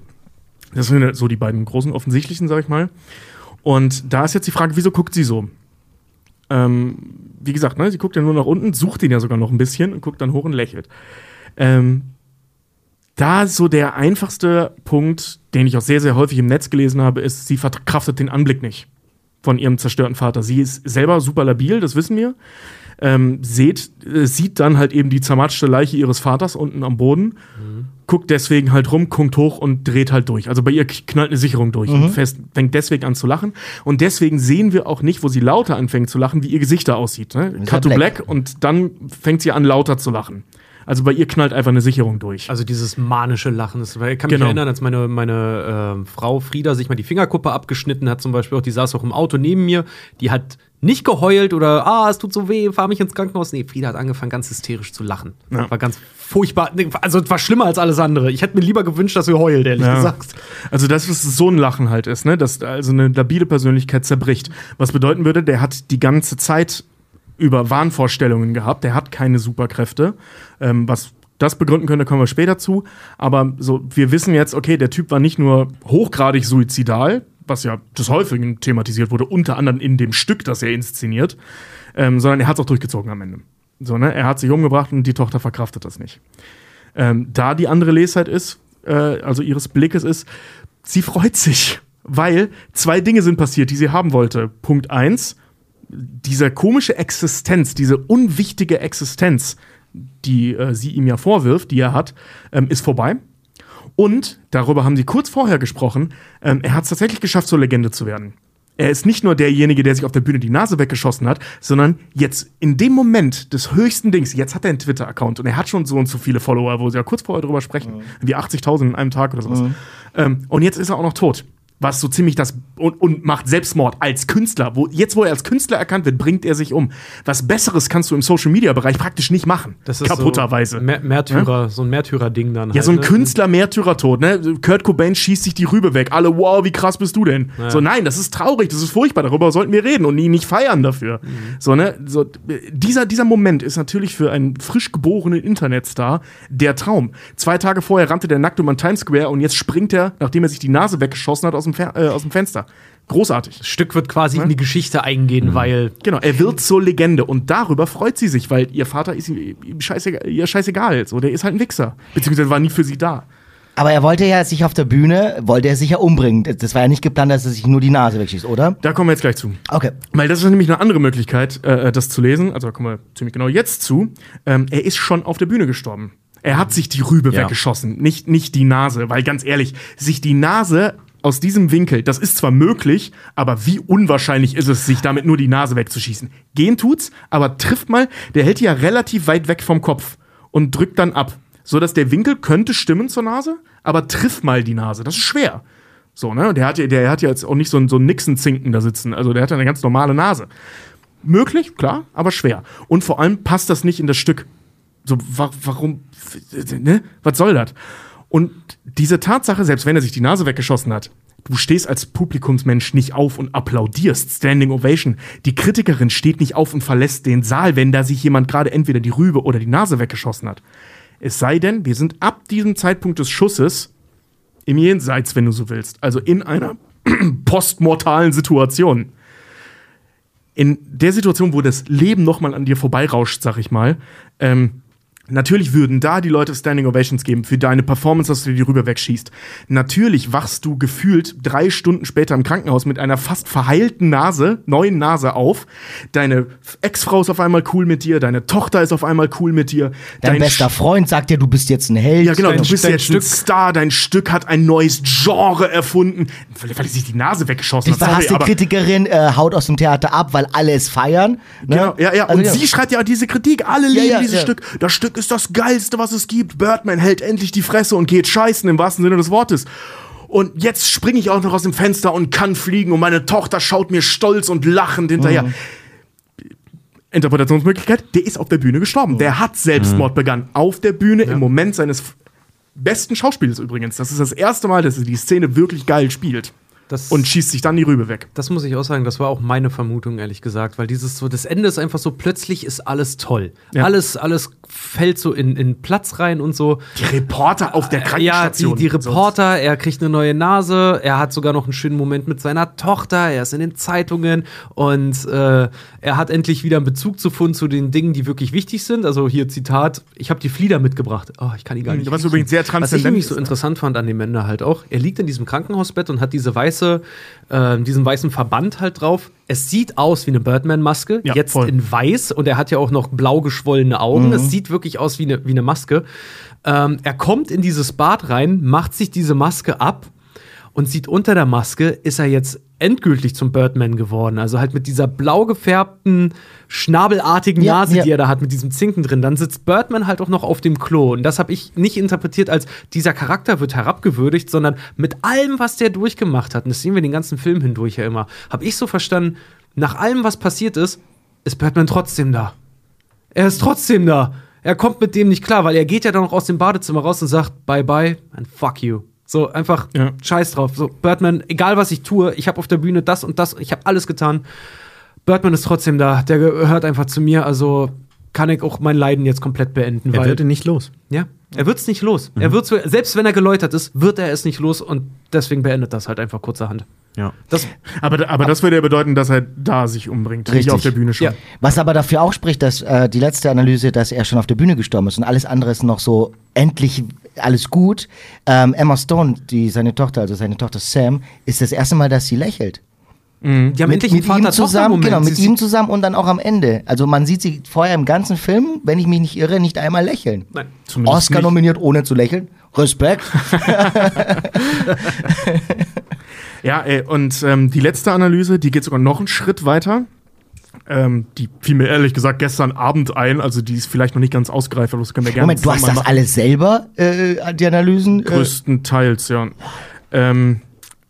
Das sind so die beiden großen offensichtlichen, sag ich mal. Und da ist jetzt die Frage, wieso guckt sie so? Ähm, wie gesagt, ne, sie guckt ja nur nach unten, sucht ihn ja sogar noch ein bisschen und guckt dann hoch und lächelt. Ähm, da so der einfachste Punkt, den ich auch sehr, sehr häufig im Netz gelesen habe, ist, sie verkraftet den Anblick nicht von ihrem zerstörten Vater. Sie ist selber super labil, das wissen wir. Ähm, seht, äh, sieht dann halt eben die zermatschte Leiche ihres Vaters unten am Boden guckt deswegen halt rum, guckt hoch und dreht halt durch. Also bei ihr knallt eine Sicherung durch und fest, fängt deswegen an zu lachen. Und deswegen sehen wir auch nicht, wo sie lauter anfängt zu lachen, wie ihr Gesicht da aussieht. Ne? Ist Cut to black. black. und dann fängt sie an lauter zu lachen. Also bei ihr knallt einfach eine Sicherung durch. Also dieses manische Lachen. Das, ich kann mich Genau. erinnern, als meine, meine ähm, Frau Frieda sich mal die Fingerkuppe abgeschnitten hat, zum Beispiel auch, die saß auch im Auto neben mir, die hat nicht geheult oder, ah, es tut so weh, fahr mich ins Krankenhaus. Nee, Frieda hat angefangen, ganz hysterisch zu lachen. Ja. War ganz furchtbar. Also es war schlimmer als alles andere. Ich hätte mir lieber gewünscht, dass sie heult, ehrlich Ja. gesagt. Also das, was so ein Lachen halt ist, ne? dass also eine labile Persönlichkeit zerbricht. Was bedeuten würde, der hat die ganze Zeit über Wahnvorstellungen gehabt, der hat keine Superkräfte. Ähm, was das begründen könnte, kommen wir später zu. Aber so, wir wissen jetzt, okay, der Typ war nicht nur hochgradig suizidal, was ja des Häufigen thematisiert wurde, unter anderem in dem Stück, das er inszeniert, ähm, sondern er hat es auch durchgezogen am Ende. So, ne? Er hat sich umgebracht und die Tochter verkraftet das nicht. Ähm, da die andere Lesart ist, äh, also ihres Blickes ist, sie freut sich, weil zwei Dinge sind passiert, die sie haben wollte. Punkt eins, diese komische Existenz, diese unwichtige Existenz, die äh, sie ihm ja vorwirft, die er hat, ähm, ist vorbei. Und darüber haben sie kurz vorher gesprochen, ähm, er hat es tatsächlich geschafft, zur Legende zu werden. Er ist nicht nur derjenige, der sich auf der Bühne die Nase weggeschossen hat, sondern jetzt in dem Moment des höchsten Dings, jetzt hat er einen Twitter-Account und er hat schon so und so viele Follower, wo sie ja kurz vorher drüber sprechen, wie 80.000 in einem Tag oder sowas. Ähm, und jetzt ist er auch noch tot. Was so ziemlich das und, und macht Selbstmord als Künstler. Wo, jetzt, wo er als Künstler erkannt wird, bringt er sich um. Was Besseres kannst du im Social Media Bereich praktisch nicht machen. Das ist Kaputterweise. so Mä- Märtyrer, so ein Märtyrer-Ding dann. Ja, halt, so ein ne? Künstler-Märtyrertod, ne? Kurt Cobain schießt sich die Rübe weg. Alle, wow, wie krass bist du denn? So, nein, das ist traurig, das ist furchtbar, darüber sollten wir reden und ihn nicht feiern dafür. So, ne? So, dieser, dieser Moment ist natürlich für einen frisch geborenen Internetstar der Traum. Zwei Tage vorher rannte der nackt um an Times Square und jetzt springt er, nachdem er sich die Nase weggeschossen hat, aus dem, Fer äh, aus dem Fenster. Großartig. Das Stück wird quasi in die Geschichte eingehen, weil Genau, er wird zur Legende und darüber freut sie sich, weil ihr Vater ist ihm, ihm scheißegal, ihr scheißegal. So, der ist halt ein Wichser. Beziehungsweise war nie für sie da. Aber er wollte ja sich auf der Bühne, wollte er sich ja umbringen. Das war ja nicht geplant, dass er sich nur die Nase wegschießt, oder? Da kommen wir jetzt gleich zu. Okay. Weil das ist nämlich eine andere Möglichkeit, äh, das zu lesen. Also da kommen wir ziemlich genau jetzt zu. Ähm, er ist schon auf der Bühne gestorben. Er hat sich die Rübe Ja. weggeschossen, nicht, nicht die Nase. Weil ganz ehrlich, sich die Nase aus diesem Winkel, das ist zwar möglich, aber wie unwahrscheinlich ist es, sich damit nur die Nase wegzuschießen? Gehen tut's, aber trifft mal, der hält ja relativ weit weg vom Kopf und drückt dann ab. So dass der Winkel könnte stimmen zur Nase, aber trifft mal die Nase. Das ist schwer. So, ne? Der hat ja, der hat ja jetzt auch nicht so, ein- so einen Nixon-Zinken da sitzen. Also der hat ja eine ganz normale Nase. Möglich, klar, aber schwer. Und vor allem passt das nicht in das Stück. So, wa warum, ne? Was soll das? Und diese Tatsache, selbst wenn er sich die Nase weggeschossen hat, du stehst als Publikumsmensch nicht auf und applaudierst. Standing Ovation. Die Kritikerin steht nicht auf und verlässt den Saal, wenn da sich jemand gerade entweder die Rübe oder die Nase weggeschossen hat. Es sei denn, wir sind ab diesem Zeitpunkt des Schusses im Jenseits, wenn du so willst. Also in einer postmortalen Situation. In der Situation, wo das Leben nochmal an dir vorbeirauscht, sag ich mal, ähm, Natürlich würden da die Leute Standing Ovations geben für deine Performance, dass du die rüber wegschießt. Natürlich wachst du gefühlt drei Stunden später im Krankenhaus mit einer fast verheilten Nase, neuen Nase auf. Deine Ex-Frau ist auf einmal cool mit dir, deine Tochter ist auf einmal cool mit dir. Dein, bester Freund sagt dir, du bist jetzt ein Held. Ja, genau, Dein- du bist dein jetzt Stück- ein Star, dein Stück hat ein neues Genre erfunden, weil, weil er sich die Nase weggeschossen Die hat. Sorry, verhasste aber- Kritikerin äh, haut aus dem Theater ab, weil alle es feiern. Ne? Genau, ja, ja. Also, und sie schreibt ja diese Kritik. Alle lieben ja, dieses ja. Stück. Das Stück ist das geilste, was es gibt. Birdman hält endlich die Fresse und geht scheißen im wahrsten Sinne des Wortes. Und jetzt springe ich auch noch aus dem Fenster und kann fliegen und meine Tochter schaut mir stolz und lachend hinterher. Mhm. Interpretationsmöglichkeit, der ist auf der Bühne gestorben. Der hat Selbstmord begangen. Auf der Bühne im Moment seines besten Schauspiels übrigens. Das ist das erste Mal, dass er die Szene wirklich geil spielt. das Und schießt sich dann die Rübe weg. Das muss ich auch sagen, das war auch meine Vermutung, ehrlich gesagt, weil dieses so, das Ende ist einfach so, plötzlich ist alles toll. Ja. Alles, alles fällt so in, in Platz rein und so. Die Reporter auf der Ja, die, Krankenstation. die Reporter, er kriegt eine neue Nase, er hat sogar noch einen schönen Moment mit seiner Tochter, er ist in den Zeitungen und äh, er hat endlich wieder einen Bezug gefunden zu den Dingen, die wirklich wichtig sind. Also hier Zitat, ich habe die Flieder mitgebracht. Oh, ich kann die gar nicht. Was übrigens sehr Was ich nämlich so ne? interessant fand an dem Ende halt auch, er liegt in diesem Krankenhausbett und hat diese weiße, äh, diesen weißen Verband halt drauf. Es sieht aus wie eine Birdman-Maske, Ja, jetzt voll. in weiß und er hat ja auch noch blau geschwollene Augen. Es sieht wirklich aus wie eine, wie eine Maske. Ähm, er kommt in dieses Bad rein, macht sich diese Maske ab und sieht unter der Maske, ist er jetzt endgültig zum Birdman geworden. Also halt mit dieser blau gefärbten, schnabelartigen Ja, Nase, ja. die er da hat, mit diesem Zinken drin. Dann sitzt Birdman halt auch noch auf dem Klo. Und das habe ich nicht interpretiert als, dieser Charakter wird herabgewürdigt, sondern mit allem, was der durchgemacht hat, und das sehen wir den ganzen Film hindurch ja immer, habe ich so verstanden, nach allem, was passiert ist, ist Birdman trotzdem da. Er ist trotzdem da. Er kommt mit dem nicht klar, weil er geht ja dann noch aus dem Badezimmer raus und sagt Bye bye and fuck you. So einfach Ja. Scheiß drauf. So Birdman, egal was ich tue, ich habe auf der Bühne das und das, ich habe alles getan. Birdman ist trotzdem da. Der gehört einfach zu mir. Also kann ich auch mein Leiden jetzt komplett beenden, Er weil wird ihn nicht los. ja, er wird's nicht los. Er wird's, selbst wenn er geläutert ist, wird er es nicht los und deswegen beendet das halt einfach kurzerhand. Ja. Das, Aber, aber das würde ja bedeuten, dass er da sich umbringt, Richtig. nicht auf der Bühne schon. Ja. Was aber dafür auch spricht, dass äh, die letzte Analyse, dass er schon auf der Bühne gestorben ist und alles andere ist noch so endlich alles gut. Ähm, Emma Stone, die seine Tochter, also seine Tochter Sam, ist das erste Mal, dass sie lächelt. die haben mit, endlich mit einen ihm zusammen, genau, mit ihm zusammen und dann auch am Ende. Also man sieht sie vorher im ganzen Film, wenn ich mich nicht irre, nicht einmal lächeln. Nein. Zumindest Oscar nicht. nominiert, ohne zu lächeln. Respekt. Ja, ey, und ähm, die letzte Analyse, die geht sogar noch einen Schritt weiter. Ähm, die fiel mir ehrlich gesagt gestern Abend ein, also die ist vielleicht noch nicht ganz ausgereift, aber das können wir gerne Moment, du hast das mal alles selber, äh, die Analysen? machen. Äh, Größtenteils, ja. Ähm,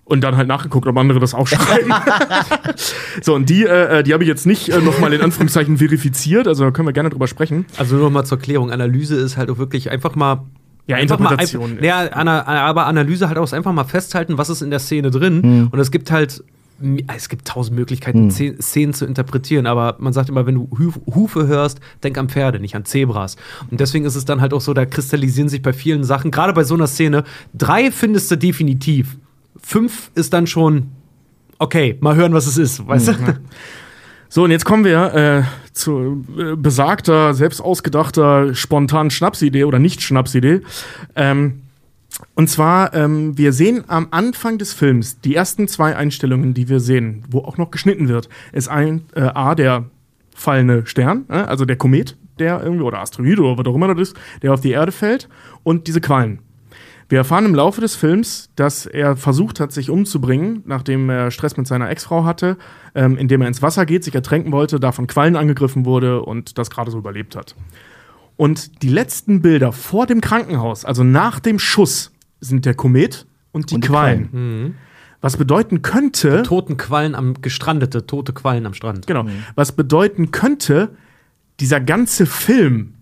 und dann halt nachgeguckt, ob andere das auch schreiben. so, und die, äh, die habe ich jetzt nicht äh, nochmal in Anführungszeichen verifiziert, also da können wir gerne drüber sprechen. Also nur noch mal zur Klärung, Analyse ist halt auch wirklich einfach mal Ja, einfach mal, ja, aber Analyse halt auch ist einfach mal festhalten, was ist in der Szene drin. Und es gibt halt, es gibt tausend Möglichkeiten, Szenen- Szenen zu interpretieren, aber man sagt immer, wenn du Huf- Hufe hörst, denk an Pferde, nicht an Zebras. Und deswegen ist es dann halt auch so, da kristallisieren sich bei vielen Sachen, gerade bei so einer Szene, drei findest du definitiv. Fünf ist dann schon, okay, mal hören, was es ist, weißt du? So, und jetzt kommen wir äh, zu äh, besagter, selbst ausgedachter, spontanen Schnapsidee oder Nicht-Schnapsidee. Ähm, und zwar, ähm, wir sehen am Anfang des Films die ersten zwei Einstellungen, die wir sehen, wo auch noch geschnitten wird, ist ein äh, A, der fallende Stern, äh, also der Komet, der irgendwie, oder Asteroid oder was auch immer das ist, der auf die Erde fällt und diese Quallen. Wir erfahren im Laufe des Films, dass er versucht hat, sich umzubringen, nachdem er Stress mit seiner Ex-Frau hatte, ähm, indem er ins Wasser geht, sich ertränken wollte, da von Quallen angegriffen wurde und das gerade so überlebt hat. Und die letzten Bilder vor dem Krankenhaus, also nach dem Schuss, sind der Komet und die Und die Quallen. Was bedeuten könnte, Toten Quallen am, gestrandete, tote Quallen am Strand. genau, was bedeuten könnte, dieser ganze Film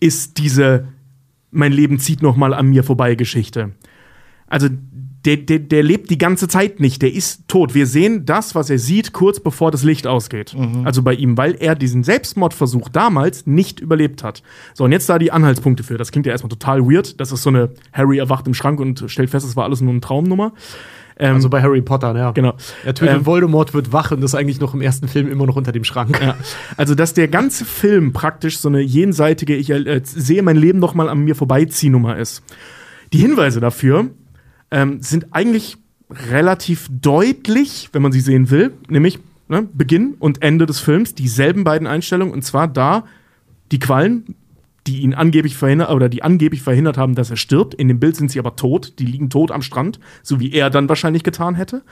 ist diese mein Leben zieht noch mal an mir vorbei Geschichte. Also der, der, der lebt die ganze Zeit nicht, der ist tot. Wir sehen das, was er sieht, kurz bevor das Licht ausgeht. Also bei ihm, weil er diesen Selbstmordversuch damals nicht überlebt hat. So, und jetzt da die Anhaltspunkte für. Das klingt ja erstmal total weird. Das ist so eine Harry erwacht im Schrank und stellt fest, es war alles nur eine Traumnummer. Ähm, Also bei Harry Potter, ja. genau. Er tötet Ähm, Voldemort, wird wach und ist eigentlich noch im ersten Film immer noch unter dem Schrank. Ja. Also, dass der ganze Film praktisch so eine jenseitige, ich äh, sehe mein Leben noch mal an mir vorbeizieh-Nummer ist. Die Hinweise dafür ähm, sind eigentlich relativ deutlich, wenn man sie sehen will, nämlich ne, Beginn und Ende des Films, dieselben beiden Einstellungen, und zwar da die Quallen, die ihn angeblich verhindert oder die angeblich verhindert haben, dass er stirbt. In dem Bild sind sie aber tot, die liegen tot am Strand, so wie er dann wahrscheinlich getan hätte.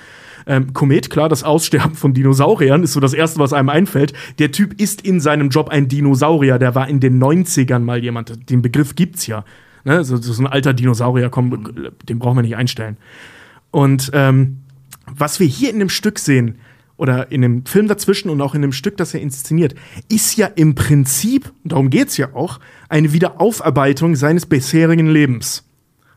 Ähm, Komet, klar, das Aussterben von Dinosauriern ist so das Erste, was einem einfällt. Der Typ ist in seinem Job ein Dinosaurier, der war in den 90ern mal jemand. Den Begriff gibt's ja. Ne? So, so ein alter Dinosaurier, komm, den brauchen wir nicht einstellen. Und ähm, was wir hier in dem Stück sehen, oder in dem Film dazwischen und auch in dem Stück, das er inszeniert, ist ja im Prinzip, darum geht's ja auch, eine Wiederaufarbeitung seines bisherigen Lebens.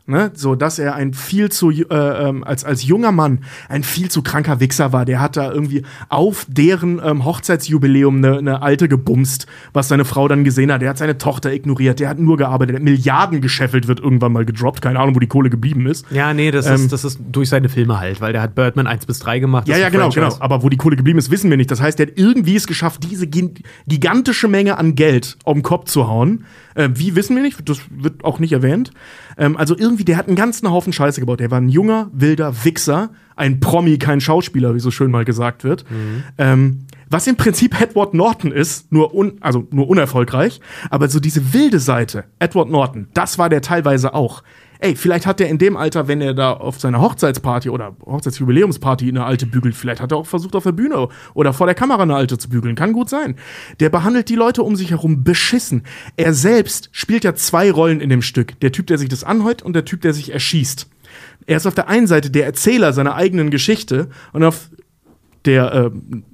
Ne, so dass er ein viel zu äh, ähm, als als junger Mann ein viel zu kranker Wichser war. Der hat da irgendwie auf deren ähm, Hochzeitsjubiläum eine ne alte gebumst, was seine Frau dann gesehen hat. Der hat seine Tochter ignoriert. Der hat nur gearbeitet. Milliarden gescheffelt wird irgendwann mal gedroppt. Keine Ahnung, wo die Kohle geblieben ist. Ja, nee, das, Ähm, ist, das ist durch seine Filme halt, weil der hat Birdman 1 bis 3 gemacht. Ja, ja, genau, Franchise. genau. Aber wo die Kohle geblieben ist, wissen wir nicht. Das heißt, er hat irgendwie es geschafft, diese gi- gigantische Menge an Geld auf den Kopf zu hauen. Äh, wie wissen wir nicht? Das wird auch nicht erwähnt. Ähm, also irgendwie, der hat einen ganzen Haufen Scheiße gebaut. Der war ein junger, wilder Wichser. Ein Promi, kein Schauspieler, wie so schön mal gesagt wird. Ähm, Was im Prinzip Edward Norton ist, nur, un, also nur unerfolgreich. Aber so diese wilde Seite, Edward Norton, das war der teilweise auch. Ey, vielleicht hat er in dem Alter, wenn er da auf seiner Hochzeitsparty oder Hochzeitsjubiläumsparty eine alte bügelt, vielleicht hat er auch versucht, auf der Bühne oder vor der Kamera eine alte zu bügeln. Kann gut sein. Der behandelt die Leute um sich herum beschissen. Er selbst spielt ja zwei Rollen in dem Stück. Der Typ, der sich das anhört und der Typ, der sich erschießt. Er ist auf der einen Seite der Erzähler seiner eigenen Geschichte und auf der, äh,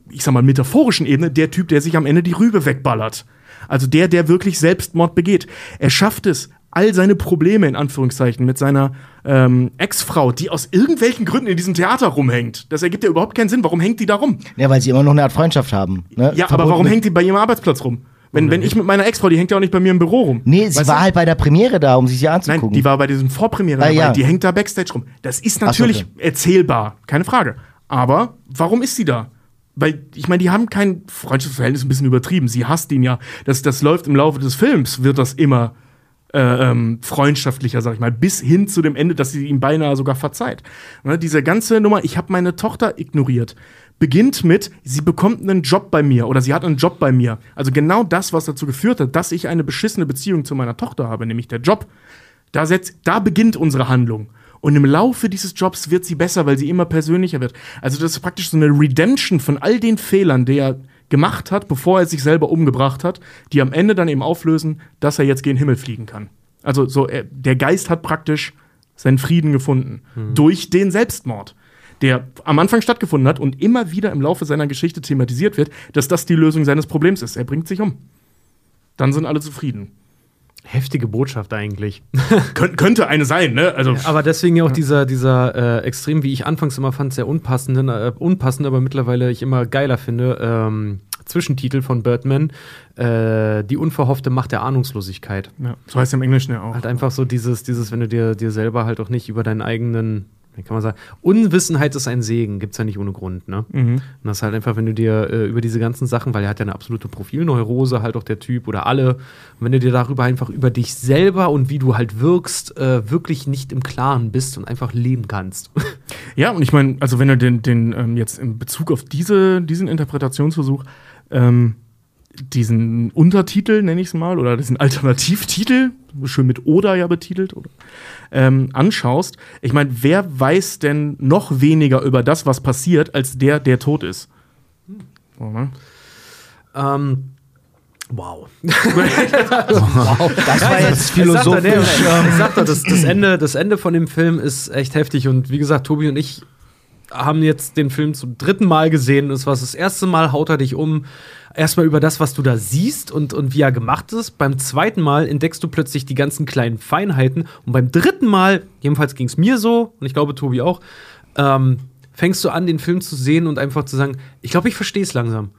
ich sag mal, metaphorischen Ebene der Typ, der sich am Ende die Rübe wegballert. Also der, der wirklich Selbstmord begeht. Er schafft es, all seine Probleme in Anführungszeichen mit seiner ähm, Ex-Frau, die aus irgendwelchen Gründen in diesem Theater rumhängt. Das ergibt ja überhaupt keinen Sinn. Warum hängt die da rum? Ja, weil sie immer noch eine Art Freundschaft haben. Ne? Ja, aber Verbunden warum hängt die bei ihrem Arbeitsplatz rum? Wenn, wenn ich mit meiner Ex-Frau, die hängt ja auch nicht bei mir im Büro rum. Nee, sie Weißt war du? halt bei der Premiere da, um sich sie Nein, anzugucken. die war bei diesem Vorpremiere Ah, dabei. ja. Die hängt da Backstage rum. Das ist Ach so, natürlich okay. erzählbar, keine Frage. Aber warum ist sie da? Weil, ich meine, die haben kein Freundschaftsverhältnis, ein bisschen übertrieben. Sie hasst ihn ja. Das, das läuft im Laufe des Films, wird das immer äh, ähm, freundschaftlicher, sag ich mal, bis hin zu dem Ende, dass sie ihm beinahe sogar verzeiht. Ne, diese ganze Nummer, ich habe meine Tochter ignoriert, beginnt mit, sie bekommt einen Job bei mir oder sie hat einen Job bei mir. Also genau das, was dazu geführt hat, dass ich eine beschissene Beziehung zu meiner Tochter habe, nämlich der Job. Da, setzt, da beginnt unsere Handlung. Und im Laufe dieses Jobs wird sie besser, weil sie immer persönlicher wird. Also das ist praktisch so eine Redemption von all den Fehlern, die er gemacht hat, bevor er sich selber umgebracht hat, die am Ende dann eben auflösen, dass er jetzt gen Himmel fliegen kann. Also so, er, der Geist hat praktisch seinen Frieden gefunden durch den Selbstmord, der am Anfang stattgefunden hat und immer wieder im Laufe seiner Geschichte thematisiert wird, dass das die Lösung seines Problems ist. Er bringt sich um. Dann sind alle zufrieden. Heftige Botschaft eigentlich. Kön könnte eine sein, ne? Also Aber deswegen ja auch dieser, dieser äh, extrem, wie ich anfangs immer fand, sehr unpassenden, äh, unpassend, aber mittlerweile ich immer geiler finde, ähm, Zwischentitel von Birdman, äh, die unverhoffte Macht der Ahnungslosigkeit. Ja, so heißt es im Englischen ja auch. Halt einfach so dieses, dieses, wenn du dir, dir selber halt auch nicht über deinen eigenen, wie kann man sagen, Unwissenheit ist ein Segen, gibt's ja nicht ohne Grund, ne? Mhm. Und das ist halt einfach, wenn du dir äh, über diese ganzen Sachen, weil er hat ja eine absolute Profilneurose, halt auch der Typ oder alle, und wenn du dir darüber einfach über dich selber und wie du halt wirkst, äh, wirklich nicht im Klaren bist und einfach leben kannst. Ja, und ich meine, also wenn du den, den ähm, jetzt in Bezug auf diese, diesen Interpretationsversuch, ähm, diesen Untertitel, nenne ich es mal, oder diesen Alternativtitel, schön mit Oder ja betitelt, oder, ähm, anschaust, ich meine, wer weiß denn noch weniger über das, was passiert, als der, der tot ist? Ne? ähm, wow. das war jetzt philosophisch. Ich sag, doch, ähm, nee, ich sag doch, das, das, Ende, das Ende von dem Film ist echt heftig. Und wie gesagt, Tobi und ich haben jetzt den Film zum dritten Mal gesehen. Es war das erste Mal, haut er dich um. Erstmal über das, was du da siehst und, und wie er gemacht ist. Beim zweiten Mal entdeckst du plötzlich die ganzen kleinen Feinheiten. Und beim dritten Mal, jedenfalls ging es mir so, und ich glaube Tobi auch, ähm, fängst du an, den Film zu sehen und einfach zu sagen, ich glaube, ich verstehe es langsam.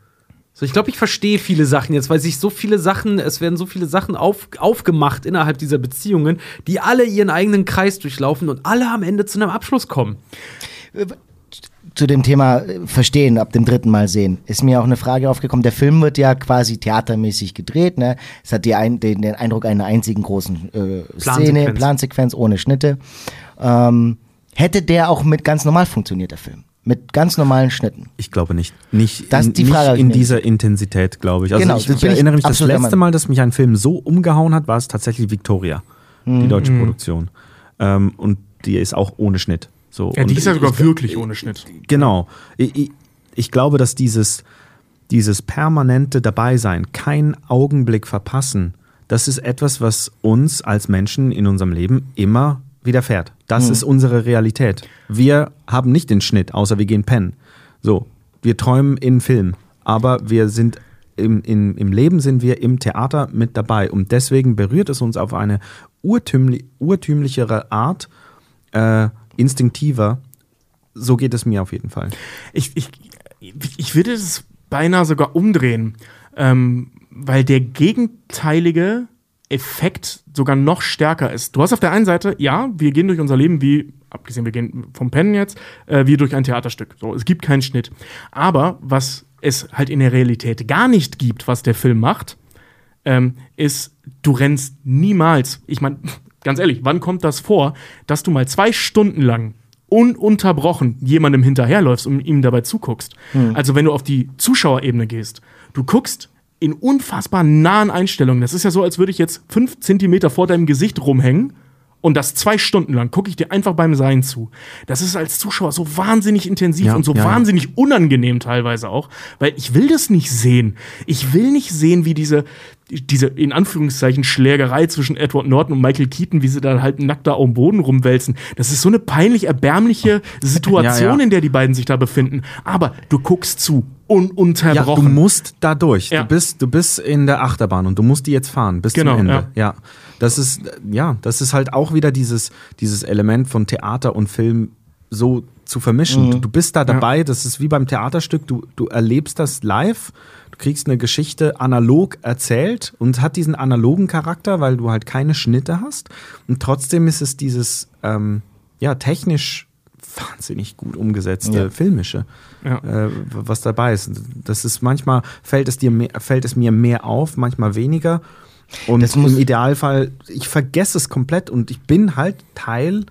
So, ich glaube, ich verstehe viele Sachen jetzt, weil sich so viele Sachen, es werden so viele Sachen auf, aufgemacht innerhalb dieser Beziehungen, die alle ihren eigenen Kreis durchlaufen und alle am Ende zu einem Abschluss kommen. Zu dem Thema äh, Verstehen ab dem dritten Mal sehen, ist mir auch eine Frage aufgekommen. Der Film wird ja quasi theatermäßig gedreht. Ne? Es hat die ein, den, den Eindruck einer einzigen großen äh, Szene, Plansequenz. Ohne Schnitte. Ähm, hätte der auch mit ganz normal funktioniert, der Film? Mit ganz normalen Schnitten. Ich glaube nicht. Nicht, Das in, ist die Frage, nicht ich in dieser Intensität, glaube ich. Also Genau, ich, das ich erinnere mich, das letzte. Mal, dass mich ein Film so umgehauen hat, war es tatsächlich Victoria, die deutsche Produktion. Ähm, und die ist auch ohne Schnitt. So. Ja, die ist ja sogar ich, wirklich ohne Schnitt. Genau. Ich, ich, glaube, dass dieses, dieses permanente Dabeisein, keinen Augenblick verpassen, das ist etwas, was uns als Menschen in unserem Leben immer widerfährt. Das ist unsere Realität. Wir haben nicht den Schnitt, außer wir gehen pennen. So, wir träumen in Film, aber wir sind im, im, im Leben sind wir im Theater mit dabei und deswegen berührt es uns auf eine urtümli urtümlichere Art, äh, instinktiver. So geht es mir auf jeden Fall. Ich, ich, ich würde es beinahe sogar umdrehen, ähm, weil der gegenteilige Effekt sogar noch stärker ist. Du hast auf der einen Seite, ja, wir gehen durch unser Leben wie, abgesehen, wir gehen vom Pennen jetzt, äh, wie durch ein Theaterstück. So, es gibt keinen Schnitt. Aber was es halt in der Realität gar nicht gibt, was der Film macht, ähm, ist, du rennst niemals, ich meine, ganz ehrlich, wann kommt das vor, dass du mal zwei Stunden lang ununterbrochen jemandem hinterherläufst und ihm dabei zuguckst. Also wenn du auf die Zuschauerebene gehst, du guckst in unfassbar nahen Einstellungen. Das ist ja so, als würde ich jetzt fünf Zentimeter vor deinem Gesicht rumhängen und das zwei Stunden lang gucke ich dir einfach beim Sein zu. Das ist als Zuschauer so wahnsinnig intensiv Ja, und so ja, ja. wahnsinnig unangenehm teilweise auch, weil ich will das nicht sehen. Ich will nicht sehen, wie diese diese in Anführungszeichen Schlägerei zwischen Edward Norton und Michael Keaton, wie sie da halt nackt da am Boden rumwälzen. Das ist so eine peinlich erbärmliche Situation, Ja, ja. in der die beiden sich da befinden. Aber du guckst zu, Ja, ununterbrochen. du musst da durch. Ja. Du, bist, du bist in der Achterbahn und du musst die jetzt fahren bis Genau, zum Ende. ja. Ja. Das ist, ja, das ist halt auch wieder dieses, dieses Element von Theater und Film so zu vermischen. Mhm. Du, du bist da dabei, das ist wie beim Theaterstück, du, du erlebst das live, du kriegst eine Geschichte analog erzählt und hat diesen analogen Charakter, weil du halt keine Schnitte hast. Und trotzdem ist es dieses, ähm, ja, technisch wahnsinnig gut umgesetzte Ja. filmische Ja. äh, was dabei ist. Das ist manchmal fällt es dir mehr, fällt es mir mehr auf, manchmal weniger. Und Das muss- im Idealfall, ich vergesse es komplett und ich bin halt Teil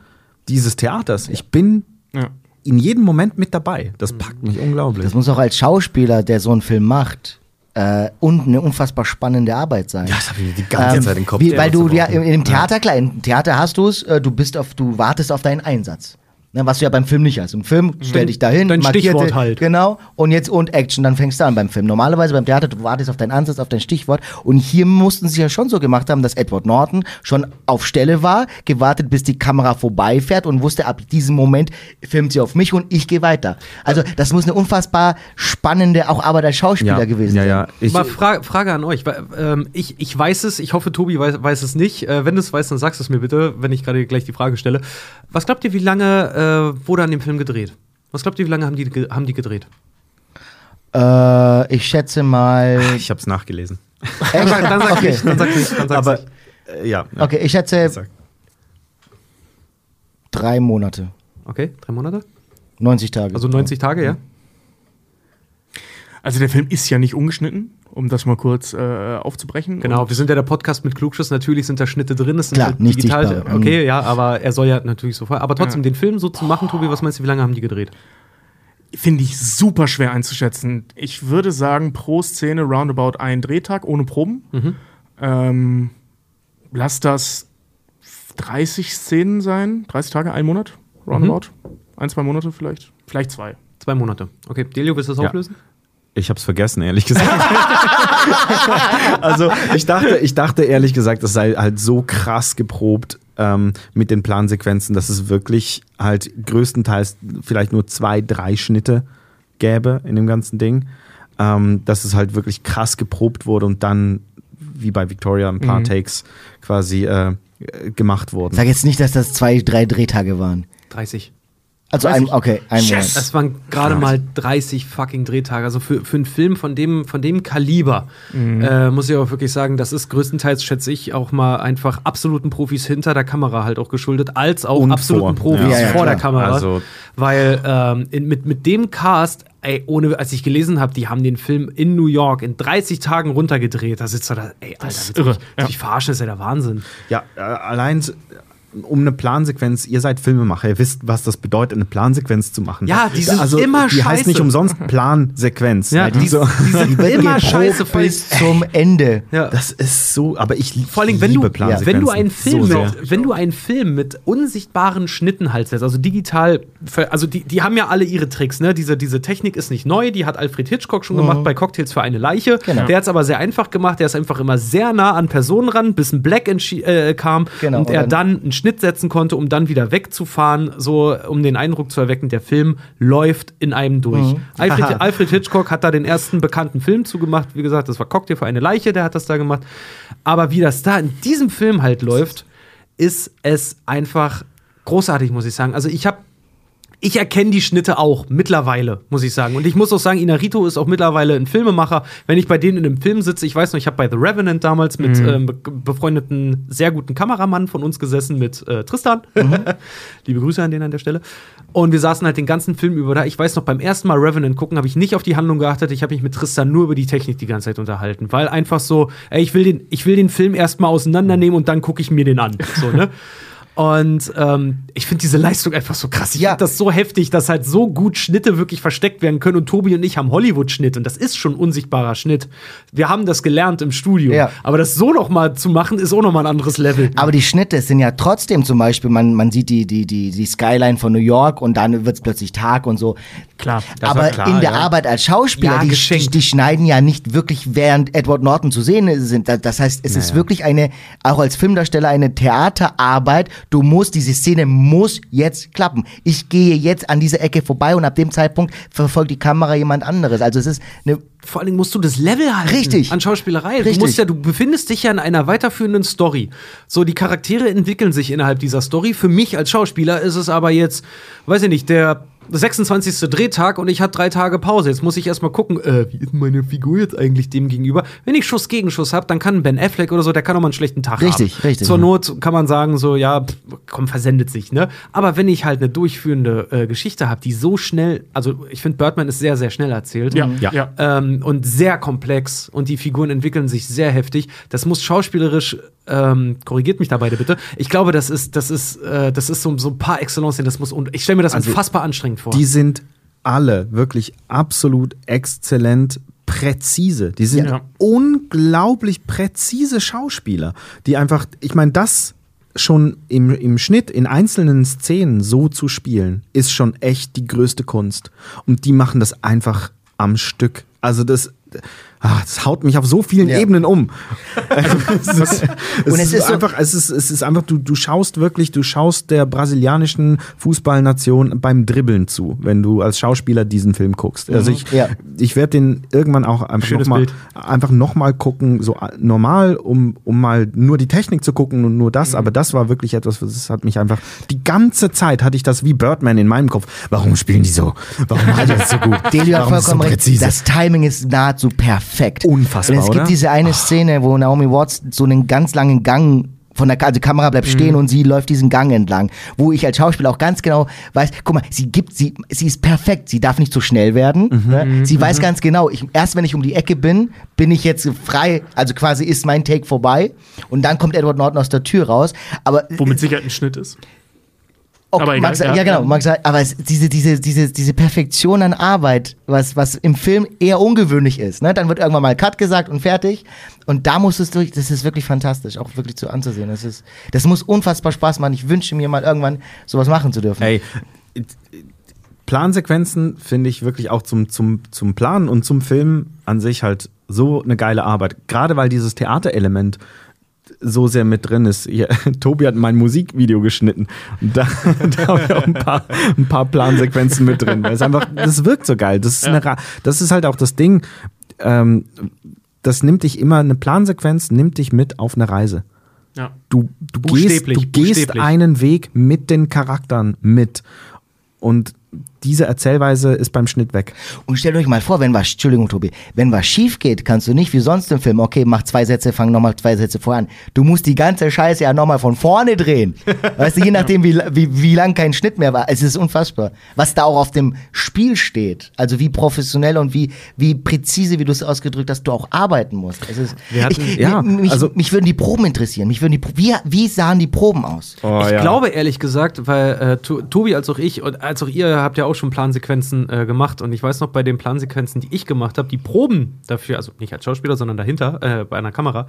dieses Theaters. Ich bin Ja. in jedem Moment mit dabei. Das packt mich unglaublich. Das muss auch als Schauspieler, der so einen Film macht, äh, und eine unfassbar spannende Arbeit sein. ja, das habe ich die ganze Ähm, Zeit im Kopf. Wie, weil du ja im, im Theater, klar, im Theater hast du es, äh, du bist auf, du wartest auf deinen Einsatz. Ne, was du ja beim Film nicht hast. Im Film stell dich dahin, dein markierte- Stichwort halt. Genau, und jetzt und Action, dann fängst du an beim Film. Normalerweise beim Theater, du wartest auf deinen Ansatz, auf dein Stichwort. Und hier mussten sie ja schon so gemacht haben, dass Edward Norton schon auf Stelle war, gewartet, bis die Kamera vorbeifährt und wusste, ab diesem Moment filmt sie auf mich und ich gehe weiter. Also, das muss eine unfassbar spannende, auch Arbeit als Schauspieler ja, gewesen ja, sein. ja. Ich, Mal Fra Frage an euch. Ähm, ich, ich weiß es, ich hoffe, Tobi weiß, weiß es nicht. Äh, wenn du es weißt, dann sagst es mir bitte, wenn ich gerade gleich die Frage stelle. Was glaubt ihr, wie lange äh, wurde an dem Film gedreht? Was glaubt ihr, wie lange haben die, ge- haben die gedreht? Äh, ich schätze mal. ich habe es nachgelesen. Echt? Dann sag okay. nicht, dann sag nicht, dann sag's Aber nicht. äh, ja. ja. Okay, ich schätze Sag. drei Monate. Okay, drei Monate? 90 Tage. Also 90 Tage, ja? Also der Film ist ja nicht ungeschnitten, um das mal kurz äh, aufzubrechen. Genau, wir sind ja der Podcast mit Klugschuss. Natürlich sind da Schnitte drin. Es sind Klar, halt nicht digital. sichtbar. Okay, ja, aber er soll ja natürlich so vorher. Aber trotzdem, den Film so zu machen, Tobi, was meinst du, wie lange haben die gedreht? Finde ich super schwer einzuschätzen. Ich würde sagen, pro Szene roundabout ein Drehtag ohne Proben. Mhm. Ähm, lass das 30 Szenen sein. 30 Tage, ein Monat, roundabout. Mhm. Ein, zwei Monate vielleicht. Vielleicht zwei. Zwei Monate. Okay, Delio, willst du das Ja. auflösen? Ich habe es vergessen, ehrlich gesagt. also ich dachte, ich dachte ehrlich gesagt, das sei halt so krass geprobt ähm, mit den Plansequenzen, dass es wirklich halt größtenteils vielleicht nur zwei, drei Schnitte gäbe in dem ganzen Ding. Ähm, dass es halt wirklich krass geprobt wurde und dann, wie bei Victoria, ein paar Takes quasi äh, gemacht wurden. Sag jetzt nicht, dass das zwei, drei Drehtage waren. 30. Also ein, okay, ein Monat. Es waren gerade mal 30 fucking Drehtage. Also für, für einen Film von dem, von dem Kaliber äh, muss ich auch wirklich sagen, das ist größtenteils, schätze ich, auch mal einfach absoluten Profis hinter der Kamera halt auch geschuldet, als auch Und absoluten vor. Profis Ja, ja, vor der klar. Kamera. Also- Weil ähm, in, mit, mit dem Cast, ey, ohne, als ich gelesen habe, die haben den Film in New York in 30 Tagen runtergedreht. Da sitzt er da, ey, Alter, ist willst irre, du ja. verarschen, das ist ja der Wahnsinn. Ja, äh, allein so- um eine Plansequenz, ihr seid Filmemacher, ihr wisst, was das bedeutet, eine Plansequenz zu machen. Ja, die sind also, immer Die heißt scheiße. nicht umsonst Plansequenz. Ja, die, so, die sind immer scheiße. bis zum Ende. Ja. das ist so, aber ich Vor allem, wenn du, liebe Plansequenzen. wenn du einen Film, so mit, wenn du einen Film mit unsichtbaren Schnitten halt setzt, also digital, also die, die haben ja alle ihre Tricks, ne? Diese, diese Technik ist nicht neu, die hat Alfred Hitchcock schon gemacht bei Cocktails für eine Leiche. Genau. Der hat es aber sehr einfach gemacht, der ist einfach immer sehr nah an Personen ran, bis ein Black äh, kam Genau, und er dann- einen Schnitt setzen konnte, um dann wieder wegzufahren, so um den Eindruck zu erwecken, der Film läuft in einem durch. Alfred, Alfred Hitchcock hat da den ersten bekannten Film zugemacht, wie gesagt, das war Cocktail für eine Leiche, der hat das da gemacht. Aber wie das da in diesem Film halt läuft, ist es einfach großartig, muss ich sagen. Also ich habe ich erkenne die Schnitte auch mittlerweile, muss ich sagen. Und ich muss auch sagen, Inarito ist auch mittlerweile ein Filmemacher. Wenn ich bei denen in einem Film sitze, ich weiß noch, ich habe bei The Revenant damals mit ähm, be befreundeten, sehr guten Kameramann von uns gesessen, mit äh, Tristan. Liebe Grüße an den an der Stelle. Und wir saßen halt den ganzen Film über da. Ich weiß noch, beim ersten Mal Revenant gucken, habe ich nicht auf die Handlung geachtet. Ich habe mich mit Tristan nur über die Technik die ganze Zeit unterhalten. Weil einfach so, ey, ich will den, ich will den Film erstmal auseinandernehmen und dann gucke ich mir den an. So, ne? Und ähm, ich finde diese Leistung einfach so krass. Ich Ja. finde das so heftig, dass halt so gut Schnitte wirklich versteckt werden können. Und Tobi und ich haben Hollywood-Schnitt und das ist schon unsichtbarer Schnitt. Wir haben das gelernt im Studio. Ja. Aber das so noch mal zu machen, ist auch noch mal ein anderes Level. Aber die Schnitte sind ja trotzdem zum Beispiel, man, man sieht die, die, die, die Skyline von New York und dann wird es plötzlich Tag und so. Klar. Aber klar, in der ja. Arbeit als Schauspieler, Ja, die, die, die schneiden ja nicht wirklich, während Edward Norton zu sehen sind. Da- Das heißt, es ist wirklich eine, auch als Filmdarsteller, eine Theaterarbeit. Du musst, diese Szene muss jetzt klappen. Ich gehe jetzt an dieser Ecke vorbei und ab dem Zeitpunkt verfolgt die Kamera jemand anderes. Also es ist eine Vor allen Dingen musst du das Level halten. Richtig. An Schauspielerei. Richtig. Du musst ja, du befindest dich ja in einer weiterführenden Story. So, die Charaktere entwickeln sich innerhalb dieser Story. Für mich als Schauspieler ist es aber jetzt, weiß ich nicht, der 26. Drehtag und ich hatte drei Tage Pause. Jetzt muss ich erstmal gucken, äh, wie ist meine Figur jetzt eigentlich dem gegenüber? Wenn ich Schuss gegen Schuss habe, dann kann Ben Affleck oder so, der kann auch mal einen schlechten Tag Richtig, haben. richtig. Zur Not kann man sagen, so, ja, pff, komm, versendet sich, ne? Aber wenn ich halt eine durchführende äh, Geschichte habe, die so schnell, also ich finde, Birdman ist sehr, sehr schnell erzählt Ja, Ja. ja. ähm, und sehr komplex und die Figuren entwickeln sich sehr heftig. Das muss schauspielerisch, ähm, korrigiert mich da beide bitte. Ich glaube, das ist, das ist, äh, das ist so, so ein paar Excellence, das muss und ich stelle mir das Also, unfassbar anstrengend vor. Die sind alle wirklich absolut exzellent präzise. Die sind Ja. unglaublich präzise Schauspieler, die einfach, ich meine, das schon im, im Schnitt in einzelnen Szenen so zu spielen, ist schon echt die größte Kunst. Und die machen das einfach am Stück. Also das, ah, das haut mich auf so vielen Ja. Ebenen um. Also, es ist, es Und es ist, ist so- einfach, es ist, es ist einfach, du, du schaust wirklich, du schaust der brasilianischen Fußballnation beim Dribbeln zu, wenn du als Schauspieler diesen Film guckst. Also ich, Ja. ich werde den irgendwann auch einfach nochmal einfach noch mal gucken, so normal, um, um mal nur die Technik zu gucken und nur das. Aber das war wirklich etwas, das hat mich einfach die ganze Zeit hatte ich das wie Birdman in meinem Kopf. Warum spielen die so? Warum hat das so gut? Delio hat es so vollkommen recht. präzise? Das Timing ist nahezu perfekt. Unfassbar, Und es gibt oder? diese eine Szene, wo Naomi Watts so einen ganz langen Gang von der also Kamera bleibt stehen und sie läuft diesen Gang entlang, wo ich als Schauspieler auch ganz genau weiß, guck mal, sie gibt sie sie ist perfekt, sie darf nicht zu schnell werden, ne? sie weiß ganz genau, ich, erst wenn ich um die Ecke bin, bin ich jetzt frei, also quasi ist mein Take vorbei und dann kommt Edward Norton aus der Tür raus, aber Womit sicher ein Schnitt ist. Okay, Aber egal, mag sein- ja, genau, ja. mag sein, aber es, diese, diese, diese, diese Perfektion an Arbeit, was, was im Film eher ungewöhnlich ist, ne? Dann wird irgendwann mal Cut gesagt und fertig. Und da muss es durch, das ist wirklich fantastisch, auch wirklich zu anzusehen. Das ist, das muss unfassbar Spaß machen. Ich wünsche mir mal irgendwann sowas machen zu dürfen. Ey, Plansequenzen finde ich wirklich auch zum, zum, zum Planen und zum Filmen an sich halt so eine geile Arbeit. Gerade weil dieses Theaterelement so sehr mit drin ist. Hier, Tobi hat mein Musikvideo geschnitten. Und da, da habe ich auch ein paar, ein paar Plansequenzen mit drin. Weil es einfach, das wirkt so geil. Das ist, eine, Ra- das ist halt auch das Ding. Ähm, das nimmt dich immer, eine Plansequenz nimmt dich mit auf eine Reise. Ja. Du, du, gehst, du gehst einen Weg mit den Charakteren mit. Und diese Erzählweise ist beim Schnitt weg. Und stellt euch mal vor, wenn was, Entschuldigung, Tobi, wenn was schief geht, kannst du nicht wie sonst im Film, okay, mach zwei Sätze, fang nochmal zwei Sätze vorher an. Du musst die ganze Scheiße ja nochmal von vorne drehen. Weißt du, je nachdem, wie, wie, wie lang kein Schnitt mehr war. Es ist unfassbar. Was da auch auf dem Spiel steht. Also wie professionell und wie, wie präzise, wie du es ausgedrückt hast, du auch arbeiten musst. Es ist, Wir hatten- ich, ja, mich, also- mich würden die Proben interessieren. Mich würden die, Pro- wie, wie sahen die Proben aus? Oh, ich glaube ehrlich gesagt, weil äh, To- Tobi als auch ich und als auch ihr habt ja auch schon Plansequenzen äh, gemacht und ich weiß noch bei den Plansequenzen, die ich gemacht habe, die Proben dafür, also nicht als Schauspieler, sondern dahinter äh, bei einer Kamera,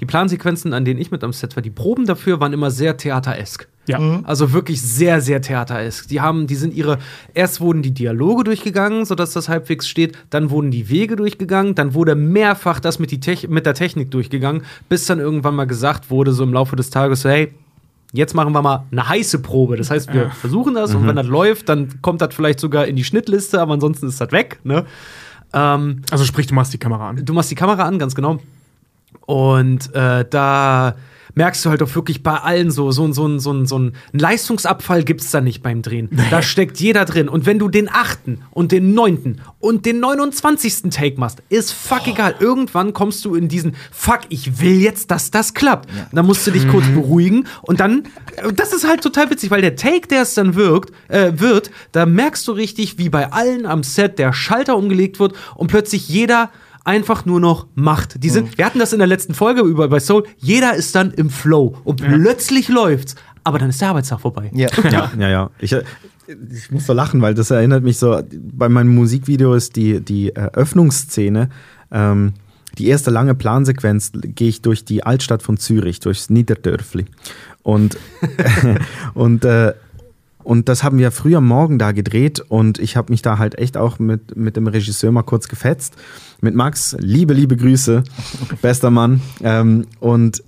die Plansequenzen, an denen ich mit am Set war, die Proben dafür waren immer sehr theateresk. Ja. Also wirklich sehr, sehr theateresk. Die haben, die sind ihre, erst wurden die Dialoge durchgegangen, sodass das halbwegs steht, dann wurden die Wege durchgegangen, dann wurde mehrfach das mit, die Tech mit der Technik durchgegangen, bis dann irgendwann mal gesagt wurde, so im Laufe des Tages, so, hey, jetzt machen wir mal eine heiße Probe. Das heißt, wir versuchen das und wenn das läuft, dann kommt das vielleicht sogar in die Schnittliste, aber ansonsten ist das weg. Ne? Ähm, Also sprich, du machst die Kamera an. du machst die Kamera an, ganz genau. Und äh, da merkst du halt auch wirklich bei allen so, so, so, so, so einen Leistungsabfall gibt es da nicht beim Drehen. Da steckt jeder drin. Und wenn du den achten und den neunten und den 29. Take machst, ist fuck egal. Irgendwann kommst du in diesen Fuck, ich will jetzt, dass das klappt. Dann musst du dich kurz beruhigen und dann, äh, das ist halt total witzig, weil der Take, der es dann wirkt, äh, wird, da merkst du richtig, wie bei allen am Set der Schalter umgelegt wird und plötzlich jeder einfach nur noch macht. Die sind, Wir hatten das in der letzten Folge über bei Soul. Jeder ist dann im Flow und plötzlich läuft's. aber dann ist der Arbeitstag vorbei. Ja. Ja, ja, ja. Ich, äh, ich muss so lachen, weil das erinnert mich so, bei meinem Musikvideo ist die, die Eröffnungsszene, ähm, die erste lange Plansequenz gehe ich durch die Altstadt von Zürich, durchs Niederdörfli. Und, und, äh, und das haben wir früher Morgen da gedreht und ich habe mich da halt echt auch mit, mit dem Regisseur mal kurz gefetzt. Mit Max, liebe, liebe Grüße, bester Mann. Ähm, und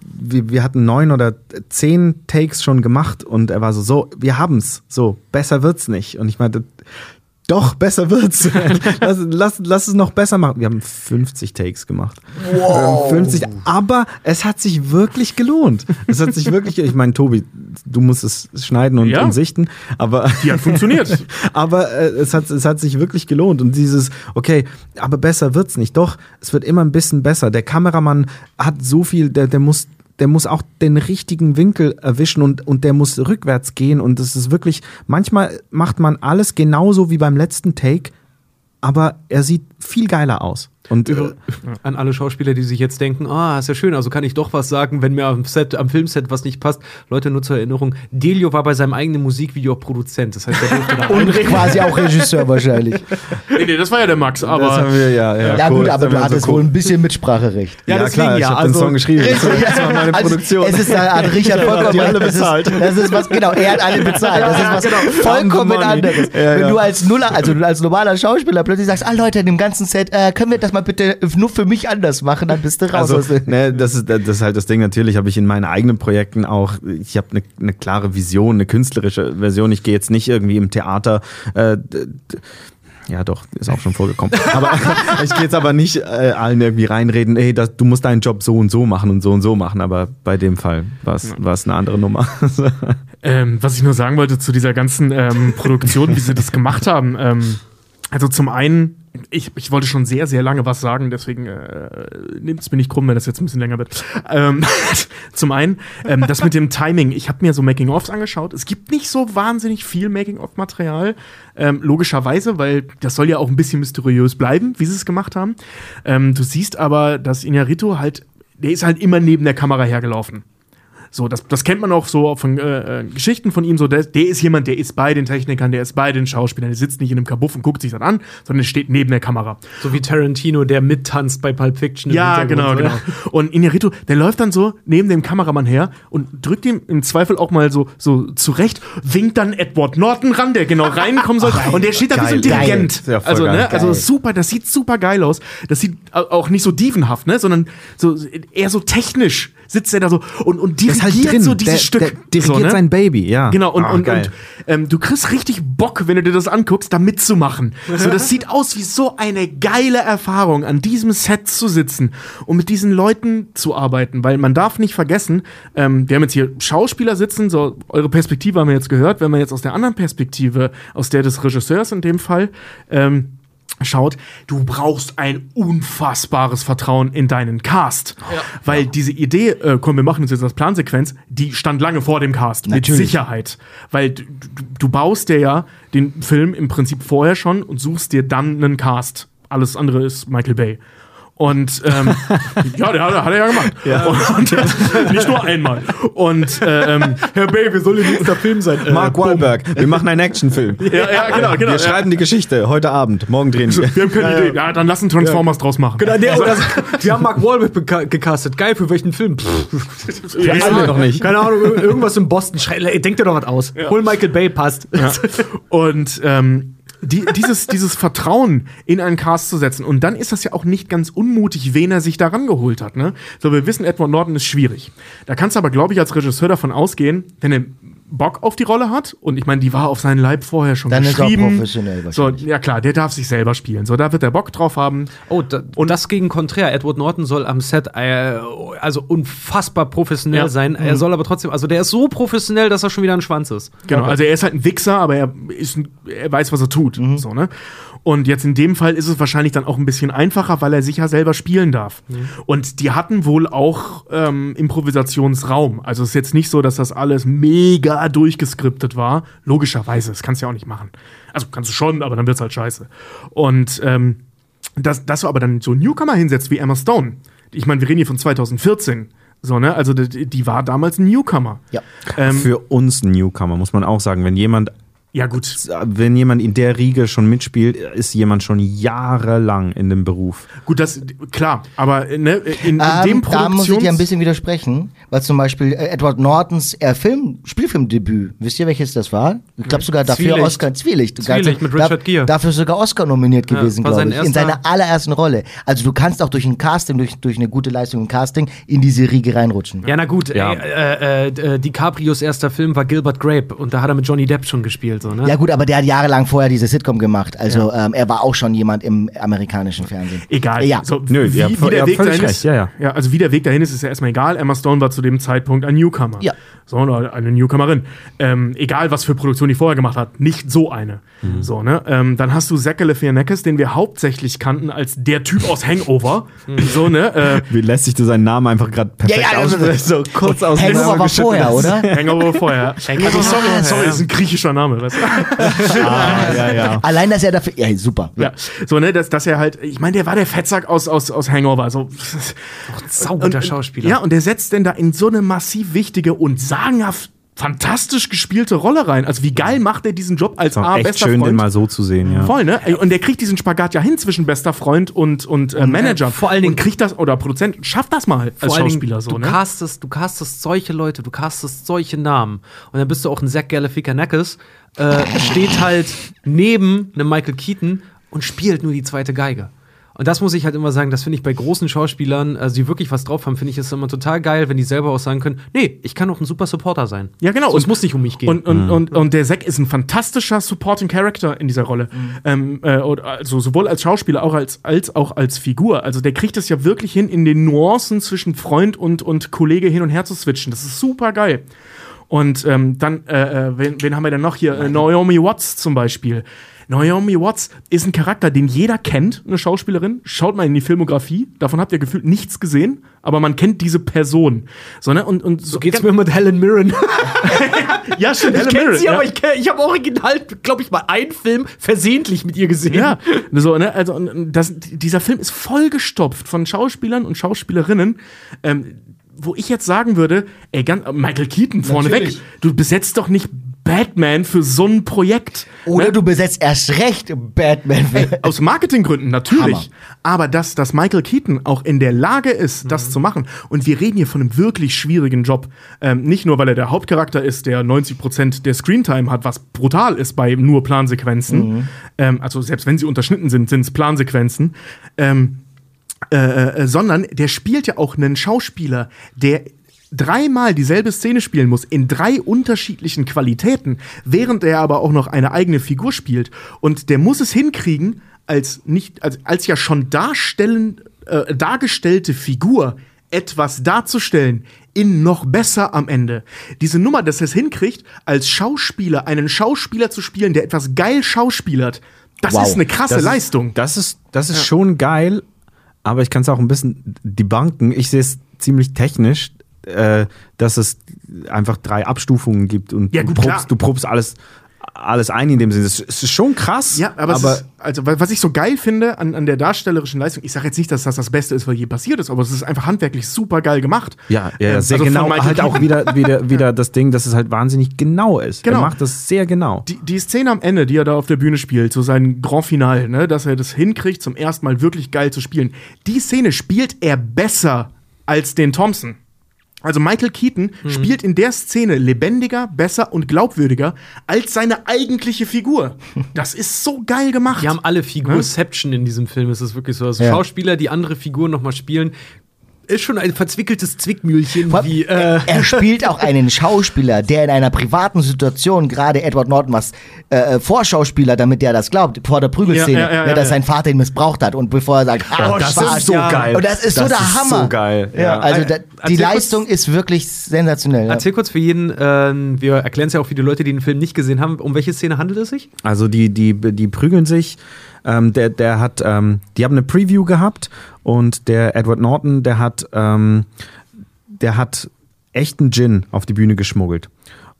wir, wir hatten neun oder zehn Takes schon gemacht und er war so, so, wir haben's, so, besser wird's nicht. Und ich meinte, doch, besser wird's. lass, lass, lass es noch besser machen. Wir haben 50 Takes gemacht. Wow. 50, aber es hat sich wirklich gelohnt. Es hat sich wirklich, ich meine, Tobi, du musst es schneiden und, Ja. und sichten, aber. Die hat funktioniert. aber äh, es, hat, es hat sich wirklich gelohnt. Und dieses, okay, aber besser wird's nicht. Doch, es wird immer ein bisschen besser. Der Kameramann hat so viel, der, der muss. Der muss auch den richtigen Winkel erwischen und, und der muss rückwärts gehen. Und das ist wirklich, manchmal macht man alles genauso wie beim letzten Take, aber er sieht viel geiler aus. Und äh, An alle Schauspieler, die sich jetzt denken, ah, ist ja schön, also kann ich doch was sagen, wenn mir am Set, am Filmset was nicht passt. Leute, nur zur Erinnerung, Delio war bei seinem eigenen Musikvideo auch Produzent. Das heißt, er durfte da Und quasi auch Regisseur wahrscheinlich. nee, nee, das war ja der Max, das haben aber. wir, ja, ja, Ja, cool, gut, aber du hattest so wohl cool. ein bisschen Mitspracherecht. Ja, Ja, deswegen klar, ich ja, habe also- den Song geschrieben. Das war meine Also, Produktion. Es ist da an Richard vollkommen die alle das ist, bezahlt. das ist was, genau, er hat alle bezahlt. Das ist was vollkommen the money. anderes. Ja, Wenn du als Nuller, also du als normaler Schauspieler plötzlich sagst, ah Leute, in dem ganzen Set, äh, können wir das mal bitte nur für mich anders machen, dann bist du raus. Also, ne, das, ist, das ist halt das Ding. Natürlich habe ich in meinen eigenen Projekten auch, ich habe eine ne klare Vision, eine künstlerische Version. Ich gehe jetzt nicht irgendwie im Theater. Äh, ja, doch, ist auch schon vorgekommen. Aber ich gehe jetzt aber nicht äh, allen irgendwie reinreden, ey, das, du musst deinen Job so und so machen und so und so machen. Aber bei dem Fall war es war es eine andere Nummer. Ähm, was ich nur sagen wollte zu dieser ganzen ähm, Produktion, wie sie das gemacht haben. Ähm, also zum einen, ich, ich wollte schon sehr, sehr lange was sagen, deswegen äh, nehmt es mir nicht krumm, wenn das jetzt ein bisschen länger wird. Ähm, zum einen, ähm, das mit dem Timing. Ich habe mir so Making-ofs angeschaut. Es gibt nicht so wahnsinnig viel Making-of-Material, ähm, logischerweise, weil das soll ja auch ein bisschen mysteriös bleiben, wie sie es gemacht haben. Ähm, du siehst aber, dass Inarito halt, der ist halt immer neben der Kamera hergelaufen. So, das, das kennt man auch so von äh, äh, Geschichten von ihm. So, der, der ist jemand, der ist bei den Technikern, der ist bei den Schauspielern, der sitzt nicht in einem Kabuff und guckt sich das an, sondern der steht neben der Kamera. So wie Tarantino, der mittanzt bei Pulp Fiction. Ja, genau, Hintergrund, genau. oder? Und Inarito, der läuft dann so neben dem Kameramann her und drückt ihm im Zweifel auch mal so, so zurecht, winkt dann Edward Norton ran, der genau reinkommen soll. und der steht da wie so ein. Dirigent. Ja, also, geil. ne, also super, das sieht super geil aus. Das sieht au- auch nicht so dievenhaft, ne, sondern so eher so technisch sitzt er da so und, und ist dirigiert halt drin. so dieses der, Stück. Der dirigiert so, ne? sein Baby, ja. Genau, und, Ah, und, und ähm, du kriegst richtig Bock, wenn du dir das anguckst, da mitzumachen. So, das sieht aus wie so eine geile Erfahrung, an diesem Set zu sitzen und mit diesen Leuten zu arbeiten, weil man darf nicht vergessen, ähm, wir haben jetzt hier Schauspieler sitzen, so eure Perspektive haben wir jetzt gehört, wenn man jetzt aus der anderen Perspektive, aus der des Regisseurs in dem Fall, ähm, schaut, du brauchst ein unfassbares Vertrauen in deinen Cast. Weil diese Idee, äh, komm, wir machen uns jetzt als Plansequenz, die stand lange vor dem Cast. Natürlich. Mit Sicherheit. Weil du, du, du baust dir ja den Film im Prinzip vorher schon und suchst dir dann einen Cast. Alles andere ist Michael Bay. Und ähm, ja, der hat, hat er ja gemacht. Und, und nicht nur einmal. Und ähm, Herr Bay, wir sollen jetzt der Film sein. Äh, Mark. Wahlberg, wir machen einen Actionfilm. Ja, ja, genau, genau. Wir ja. schreiben die Geschichte heute Abend, morgen drehen wir. Wir haben keine Idee. Ja, dann lass einen Transformers draus machen. Genau, der, oder, wir haben Mark Wahlberg gecastet. Geil, für welchen Film? Pff, Ja, wir noch nicht. Keine Ahnung, ir- irgendwas in Boston. Schrei, denk dir doch was aus. Hol Michael Bay, passt. Ja. Und ähm, die, dieses, dieses Vertrauen in einen Cast zu setzen. Und dann ist das ja auch nicht ganz unmutig, wen er sich daran geholt hat. Ne? So, wir wissen, Edward Norton ist schwierig. Da kannst du aber, glaube ich, als Regisseur davon ausgehen, wenn er Bock auf die Rolle hat, und ich meine, die war auf seinen Leib vorher schon Dann ist er geschrieben. professionell so, wahrscheinlich. ja klar, der darf sich selber spielen. So, da wird er Bock drauf haben. Oh, da, und das gegen konträr. Edward Norton soll am Set äh, also unfassbar professionell Ja. sein. Er soll aber trotzdem, also der ist so professionell, dass er schon wieder ein Schwanz ist. Genau, also er ist halt ein Wichser, aber er, ist, ein- er weiß, was er tut. Mhm. So, ne? Und jetzt in dem Fall ist es wahrscheinlich dann auch ein bisschen einfacher, weil er sich ja selber spielen darf. Mhm. Und die hatten wohl auch ähm, Improvisationsraum. Also es ist jetzt nicht so, dass das alles mega durchgeskriptet war. Logischerweise, das kannst du ja auch nicht machen. Also kannst du schon, aber dann wird's halt scheiße. Und ähm, dass, dass du aber dann so Newcomer hinsetzt wie Emma Stone. Ich meine, wir reden hier von 2014. So, ne? Also die, die war damals ein Newcomer. Ja. Ähm, Für uns ein Newcomer, muss man auch sagen. Wenn jemand, ja, gut. wenn jemand in der Riege schon mitspielt, ist jemand schon jahrelang in dem Beruf. Gut, das klar, aber ne, in, in dem Ähm, da muss ich Produktions dir ein bisschen widersprechen, weil zum Beispiel äh, Edward Nortons äh, Film, Spielfilmdebüt, wisst ihr welches das war? Ich glaube sogar dafür Zwielicht. Oscar, Zwielicht. Zwielicht mit Richard Gere. Dafür sogar Oscar nominiert Ja, gewesen, glaube ich, in seiner allerersten Rolle. Also du kannst auch durch ein Casting, durch, durch eine gute Leistung im Casting in diese Riege reinrutschen. Ja, na gut, Ja. Äh, äh, äh, DiCaprios erster Film war Gilbert Grape und da hat er mit Johnny Depp schon gespielt. So, ne? Ja gut, aber der hat jahrelang vorher diese Sitcom gemacht. Also ähm, er war auch schon jemand im amerikanischen Fernsehen. Egal. Ja. So, Nö, wie, habt- wie der Weg dahin ist. ja, ja. also wie der Weg dahin ist, ist ja erstmal egal. Emma Stone war zu dem Zeitpunkt ein Newcomer. Ja. So, oder eine Newcomerin. Ähm, egal, was für Produktion die vorher gemacht hat, nicht so eine. Mhm. So, ne? Ähm, dann hast du Zach Galifianakis, den wir hauptsächlich kannten als der Typ aus Hangover. so, ne? Äh, Wie lässt sich du seinen Namen einfach gerade perfekt Ja, ja, also- aussprechen? So kurz aus Hangover war vorher, oder? Hangover vorher. Also, sorry, sorry, ist ein griechischer Name. Weißt du? Ah, ja, ja. Allein, dass er dafür. Ja, super. Ja, so, ne, dass, dass er halt, ich meine, der war der Fettsack aus, aus, aus Hangover. So. sauguter Schauspieler. Ja, und der setzt denn da in so eine massiv wichtige und sagenhaft fantastisch gespielte Rolle rein. Also wie geil macht er diesen Job als A, echt bester schön, den Freund? mal so zu sehen, ja. Voll, ne? Und der kriegt diesen Spagat ja hin zwischen bester Freund und, und äh, Manager. vor allen Dingen- und kriegt das, oder Produzent, schafft das mal als Vor allen Dingen, Schauspieler so, du ne? castest, du castest solche Leute, du castest solche Namen. Und dann bist du auch ein Zach Galifianakis, äh, steht halt neben einem Michael Keaton und spielt nur die zweite Geige. Und das muss ich halt immer sagen, das finde ich bei großen Schauspielern, also die wirklich was drauf haben, finde ich es immer total geil, wenn die selber auch sagen können, nee, ich kann auch ein super Supporter sein. Ja, genau. So, es muss nicht um mich gehen. Und, und, und, und der Zack ist ein fantastischer Supporting Character in dieser Rolle. Ähm, äh, also sowohl als Schauspieler auch als, als auch als Figur. Also der kriegt es ja wirklich hin, in den Nuancen zwischen Freund und, und Kollege hin und her zu switchen. Das ist super geil. Und ähm, dann, äh, äh, wen, wen haben wir denn noch hier? Äh, Naomi Watts zum Beispiel. Naomi Watts ist ein Charakter, den jeder kennt, eine Schauspielerin. Schaut mal in die Filmografie, davon habt ihr gefühlt nichts gesehen, aber man kennt diese Person. So, ne? Und, und so geht's mir mit Helen Mirren. Ja, stimmt, ich kenne sie, ja. aber ich, kenn- ich habe original, glaube ich, mal einen Film versehentlich mit ihr gesehen. Ja, so, ne? Also, das, dieser Film ist vollgestopft von Schauspielern und Schauspielerinnen. Ähm, wo ich jetzt sagen würde, ey, ganz, Michael Keaton vorneweg, du besetzt doch nicht Batman für so ein Projekt. Oder ne? du besetzt erst recht Batman. Aus Marketinggründen natürlich. Hammer. Aber dass, dass Michael Keaton auch in der Lage ist, das zu machen. Und wir reden hier von einem wirklich schwierigen Job. Ähm, nicht nur, weil er der Hauptcharakter ist, der 90% der Screentime hat, was brutal ist bei nur Plansequenzen. Ähm, also selbst wenn sie unterschnitten sind, sind es Plansequenzen. Ähm, äh, äh, sondern der spielt ja auch einen Schauspieler, der dreimal dieselbe Szene spielen muss, in drei unterschiedlichen Qualitäten, während er aber auch noch eine eigene Figur spielt. Und der muss es hinkriegen, als nicht, als, als ja schon darstellen, äh, dargestellte Figur etwas darzustellen, in noch besser am Ende. Diese Nummer, dass er es hinkriegt, als Schauspieler einen Schauspieler zu spielen, der etwas geil schauspielert, das Wow. ist eine krasse Das ist- Leistung. Das ist, das ist schon geil, aber ich kann es auch ein bisschen debunken. Ich sehe es ziemlich technisch, äh, dass es einfach drei Abstufungen gibt und Ja, du, gut, klar. probst, du probst alles, alles ein in dem Sinne. Es ist schon krass, Ja, aber, es ist, also wa- was ich so geil finde an, an der darstellerischen Leistung, ich sage jetzt nicht, dass das das Beste ist, was je passiert ist, aber es ist einfach handwerklich super geil gemacht. ja, ja, Ähm, sehr also genau. Halt auch wieder, wieder, wieder das Ding, dass es halt wahnsinnig genau ist. Genau. Er macht das sehr genau. Die, die Szene am Ende, die er da auf der Bühne spielt, so sein Grand Final, ne, dass er das hinkriegt, zum ersten Mal wirklich geil zu spielen. Die Szene spielt er besser als den Thompson. Also Michael Keaton Mhm. spielt in der Szene lebendiger, besser und glaubwürdiger als seine eigentliche Figur. Das ist so geil gemacht. Die haben alle Figurception in diesem Film, ist es wirklich so. Also Ja. Schauspieler, die andere Figuren nochmal spielen, ist schon ein verzwickeltes Zwickmühlchen, wie, äh, er spielt auch einen Schauspieler, der in einer privaten Situation gerade Edward Norton was äh, Vorschauspieler, damit der das glaubt, vor der Prügelszene, Ja, ja, ja, ne, dass ja. sein Vater ihn missbraucht hat und bevor er sagt, ah, Oh, das verarscht. ist so geil. Und das ist so Das der ist Hammer. so geil, Ja, ja. also da, die Erzähl kurz- Leistung ist wirklich sensationell. Ja. Erzähl kurz für jeden, ähm, wir erklären es ja auch für die Leute, die den Film nicht gesehen haben, um welche Szene handelt es sich? Also die, die, die prügeln sich. Ähm, der, der hat, ähm, die haben eine Preview gehabt und der Edward Norton, der hat, ähm, der hat echten Gin auf die Bühne geschmuggelt.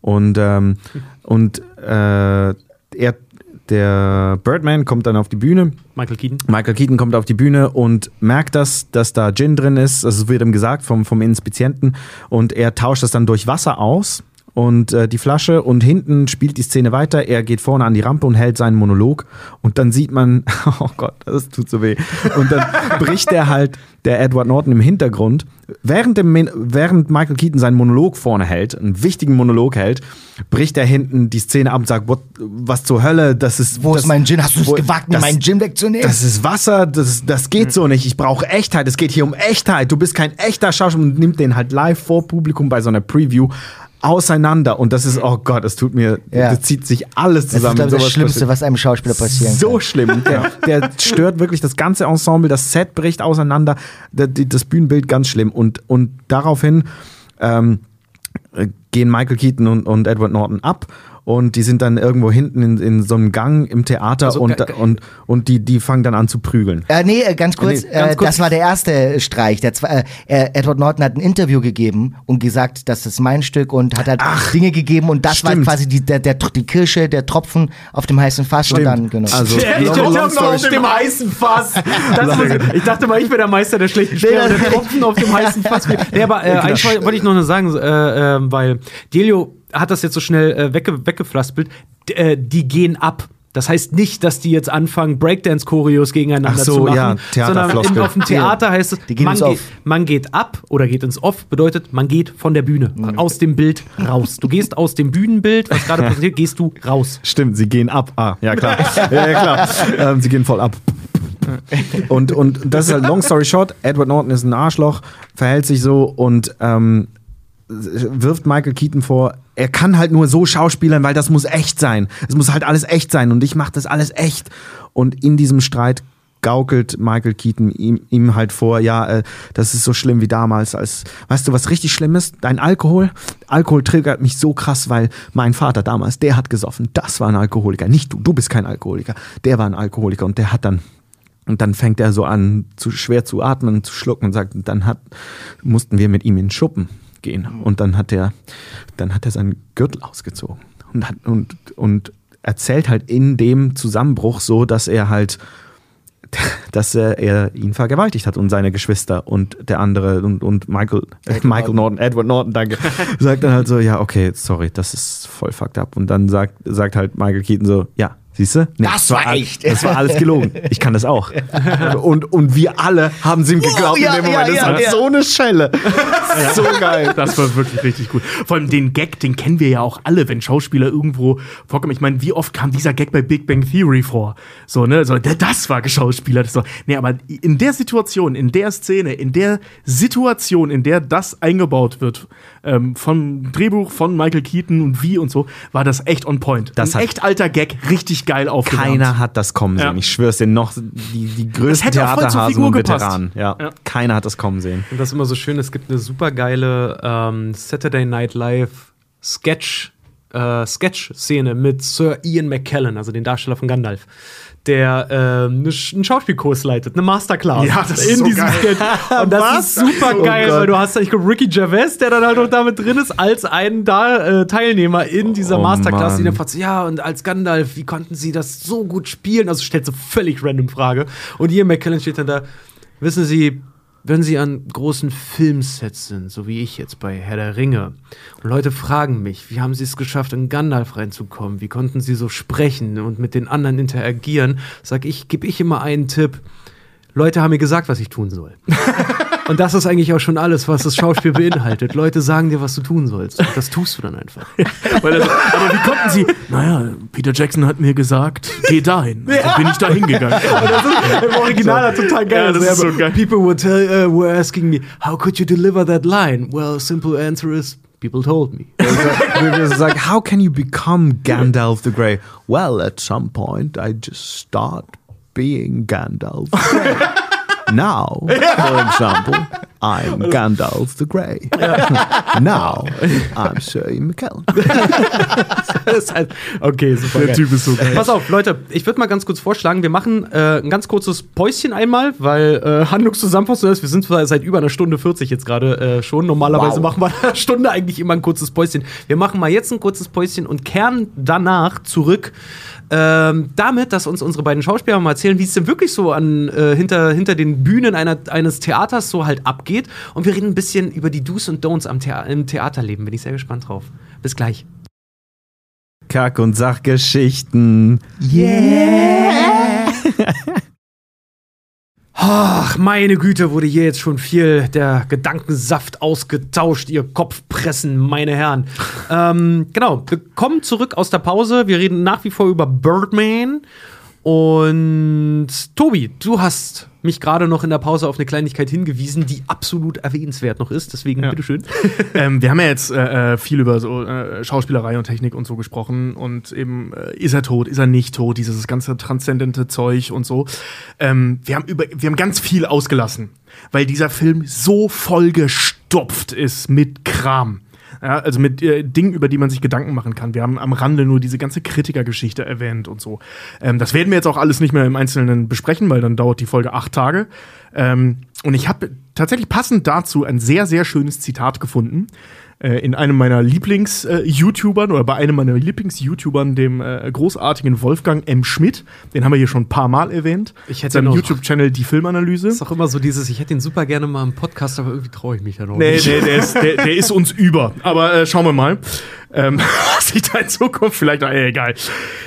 Und, ähm, und äh, er der Birdman kommt dann auf die Bühne. Michael Keaton. Michael Keaton kommt auf die Bühne und merkt das, dass da Gin drin ist. Es wird ihm gesagt vom, vom Inspizienten. Und er tauscht das dann durch Wasser aus und äh, die Flasche und hinten spielt die Szene weiter. Er geht vorne an die Rampe und hält seinen Monolog und dann sieht man, oh Gott, das tut so weh. Und dann bricht er halt der Edward Norton im Hintergrund, während, dem, während Michael Keaton seinen Monolog vorne hält, einen wichtigen Monolog hält, bricht er hinten die Szene ab und sagt, what, was zur Hölle, das ist... Wo das, ist mein Gin? Hast du es gewagt, mir das- meinen Gin wegzunehmen? das ist Wasser, das, das geht so nicht. Ich brauche Echtheit. Es geht hier um Echtheit. Du bist kein echter Schauspieler und nimmt den halt live vor Publikum bei so einer Preview auseinander. Und das ist, oh Gott, das tut mir, Ja. das zieht sich alles das ist, zusammen. glaube das Schlimmste, passiert. was einem Schauspieler passieren so kann. schlimm. Der, der stört wirklich das ganze Ensemble, das Set bricht auseinander, das Bühnenbild ganz schlimm. Und, und daraufhin ähm, äh, gehen Michael Keaton und, und Edward Norton ab. Und die sind dann irgendwo hinten in, in so einem Gang im Theater Also, und, und, und die, die fangen dann an zu prügeln. Äh, nee, äh, ganz kurz, Nee, ganz äh, kurz. das war der erste Streich. Der zwe- äh, Edward Norton hat ein Interview gegeben und gesagt, das ist mein Stück und hat halt Dinge gegeben und das war stimmt. quasi die, der, der, die Kirsche, der Tropfen auf dem heißen Fass und dann, genau. Also, Der long, Tropfen long story auf dem heißen Fass. Das muss, ich dachte mal, ich wäre der Meister der schlechten Spiele. Der Tropfen auf dem heißen Fass. Nee, aber äh, eigentlich wollte ich noch sagen, äh, äh, weil Delio hat das jetzt so schnell äh, wegge weggeflaspelt. Äh, die gehen ab. Das heißt nicht, dass die jetzt anfangen, Breakdance-Choreos gegeneinander Ach so, zu machen, ja, sondern in, auf dem Theater heißt es, man, Off. man geht ab oder geht ins Off, bedeutet, man geht von der Bühne, Mhm. aus dem Bild raus. Du gehst aus dem Bühnenbild, was gerade präsentiert, gehst du raus. Stimmt, sie gehen ab. Ah, ja klar. ja, ja, klar. Ähm, sie gehen voll ab. Und, und das ist halt long story short. Edward Norton ist ein Arschloch, verhält sich so und ähm, wirft Michael Keaton vor, er kann halt nur so schauspielern, weil das muss echt sein. Es muss halt alles echt sein und ich mache das alles echt. Und in diesem Streit gaukelt Michael Keaton ihm, ihm halt vor, ja, äh, das ist so schlimm wie damals, als, weißt du, was richtig schlimm ist? Dein Alkohol? Alkohol triggert mich so krass, weil mein Vater damals, der hat gesoffen, das war ein Alkoholiker, nicht du, du bist kein Alkoholiker, der war ein Alkoholiker und der hat dann und dann fängt er so an, zu schwer zu atmen, zu schlucken und sagt, dann hat, mussten wir mit ihm in Schuppen gehen. Und dann hat er, dann hat er seinen Gürtel ausgezogen und, hat, und, und erzählt halt in dem Zusammenbruch so, dass er halt, dass er, er ihn vergewaltigt hat und seine Geschwister und der andere und, und Michael, äh, Michael Norton, Edward Norton, danke, sagt dann halt so, ja, okay, sorry, das ist voll fucked up. Und dann sagt, sagt halt Michael Keaton so, ja, siehst du? Nee, Das war all- echt. Das war alles gelogen. Ich kann das auch. Und, und wir alle haben es ihm geglaubt ja, in dem Moment. ja, das ja, war ja. so eine Schelle. So geil. Das war wirklich richtig gut. Vor allem den Gag, den kennen wir ja auch alle, wenn Schauspieler irgendwo vorkommen. Ich meine, wie oft kam dieser Gag bei Big Bang Theory vor? So, ne? So, der- das war geschauspielert. Das war, nee, aber in der Situation, in der Szene, in der Situation, in der das eingebaut wird, ähm, vom Drehbuch von Michael Keaton und wie und so, war das echt on point. Das Ein echt alter Gag, richtig geil aufgewärmt. Keiner hat das kommen sehen. Ja. Ich schwör's dir noch, die, die größten Theaterhasen und. Veteranen. Ja. Ja. Keiner hat das kommen sehen. Und das ist immer so schön, es gibt eine super geile ähm, Saturday Night Live Sketch, äh, Sketch-Szene mit Sir Ian McKellen, also den Darsteller von Gandalf, der ähm, ne einen Schauspielkurs leitet, eine Masterclass Ja, das ist in so diesem geil. Sketch. Und das Was? ist super Oh geil, Gott. weil du hast, ich glaube, Ricky Gervais, der dann halt noch damit drin ist, als einen da äh, Teilnehmer in dieser Oh, Masterclass, die Mann. dann fragt, ja, und als Gandalf, wie konnten sie das so gut spielen? Also stellt so völlig random Frage. Und Ian McKellen steht dann da, wissen Sie, wenn Sie an großen Filmsets sind, so wie ich jetzt bei Herr der Ringe, und Leute fragen mich, wie haben Sie es geschafft, in Gandalf reinzukommen? Wie konnten Sie so sprechen und mit den anderen interagieren? Sag ich, gebe ich immer einen Tipp. Leute haben mir gesagt, was ich tun soll. Und das ist eigentlich auch schon alles, was das Schauspiel beinhaltet. Leute sagen dir, was du tun sollst. Und das tust du dann einfach. Weil so, aber wie konnten sie? Naja, Peter Jackson hat mir gesagt, geh dahin. Also bin ich da hingegangen. Im Original total Ja, das ist so geil. People were, tell, uh, were asking me, how could you deliver that line? Well, simple answer is, people told me. It's like, how can you become Gandalf the Grey? Well, at some point, I just start being Gandalf. Now, for example, I'm Gandalf the Grey. Now, I'm Shirley McKellen. Halt, okay, super. Der geil. Typ ist so geil. Pass auf, Leute, ich würde mal ganz kurz vorschlagen, wir machen äh, ein ganz kurzes Päuschen einmal, weil äh, Handlungszusammenfassung ist, wir sind zwar seit über einer Stunde 40 jetzt gerade äh, schon. Normalerweise Wow. machen wir eine Stunde eigentlich immer ein kurzes Päuschen. Wir machen mal jetzt ein kurzes Päuschen und kehren danach zurück ähm, damit, dass uns unsere beiden Schauspieler mal erzählen, wie es denn wirklich so an, äh, hinter, hinter den Bühnen einer, eines Theaters so halt abgeht. Und wir reden ein bisschen über die Do's und Don'ts am Thea im Theaterleben. Bin ich sehr gespannt drauf. Bis gleich. Kack- und Sachgeschichten. Ach, meine Güte, wurde hier jetzt schon viel der Gedankensaft ausgetauscht, ihr Kopfpressen, meine Herren. ähm, genau, wir kommen zurück aus der Pause. Wir reden nach wie vor über Birdman. Und Tobi, du hast mich gerade noch in der Pause auf eine Kleinigkeit hingewiesen, die absolut erwähnenswert noch ist. Deswegen, Ja. bitteschön. ähm, wir haben ja jetzt äh, äh, viel über so äh, Schauspielerei und Technik und so gesprochen und eben äh, ist er tot, ist er nicht tot, dieses ganze transzendente Zeug und so. Ähm, wir haben über, wir haben ganz viel ausgelassen, weil dieser Film so vollgestopft ist mit Kram. Ja, also mit äh, Dingen, über die man sich Gedanken machen kann. Wir haben am Rande nur diese ganze Kritikergeschichte erwähnt und so. Ähm, das werden wir jetzt auch alles nicht mehr im Einzelnen besprechen, weil dann dauert die Folge acht Tage. Ähm, und ich habe tatsächlich passend dazu ein sehr, sehr schönes Zitat gefunden. Äh, in einem meiner Lieblings-YouTubern oder bei einem meiner Lieblings-YouTubern, dem äh, großartigen Wolfgang M. Schmidt. Den haben wir hier schon ein paar Mal erwähnt. Ich hätte Seinem YouTube-Channel Die Filmanalyse. ist auch immer so dieses, ich hätte ihn super gerne mal im Podcast, aber irgendwie traue ich mich ja noch Nee, nicht. nee, der ist, der, der ist uns über. Aber äh, schauen wir mal. Ähm, was sich da in Zukunft vielleicht, äh, egal.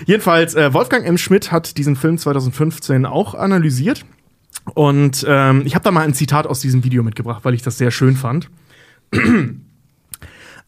Jedenfalls, äh, Wolfgang M. Schmidt hat diesen Film 2015 auch analysiert. Und ähm, ich habe da mal ein Zitat aus diesem Video mitgebracht, weil ich das sehr schön fand.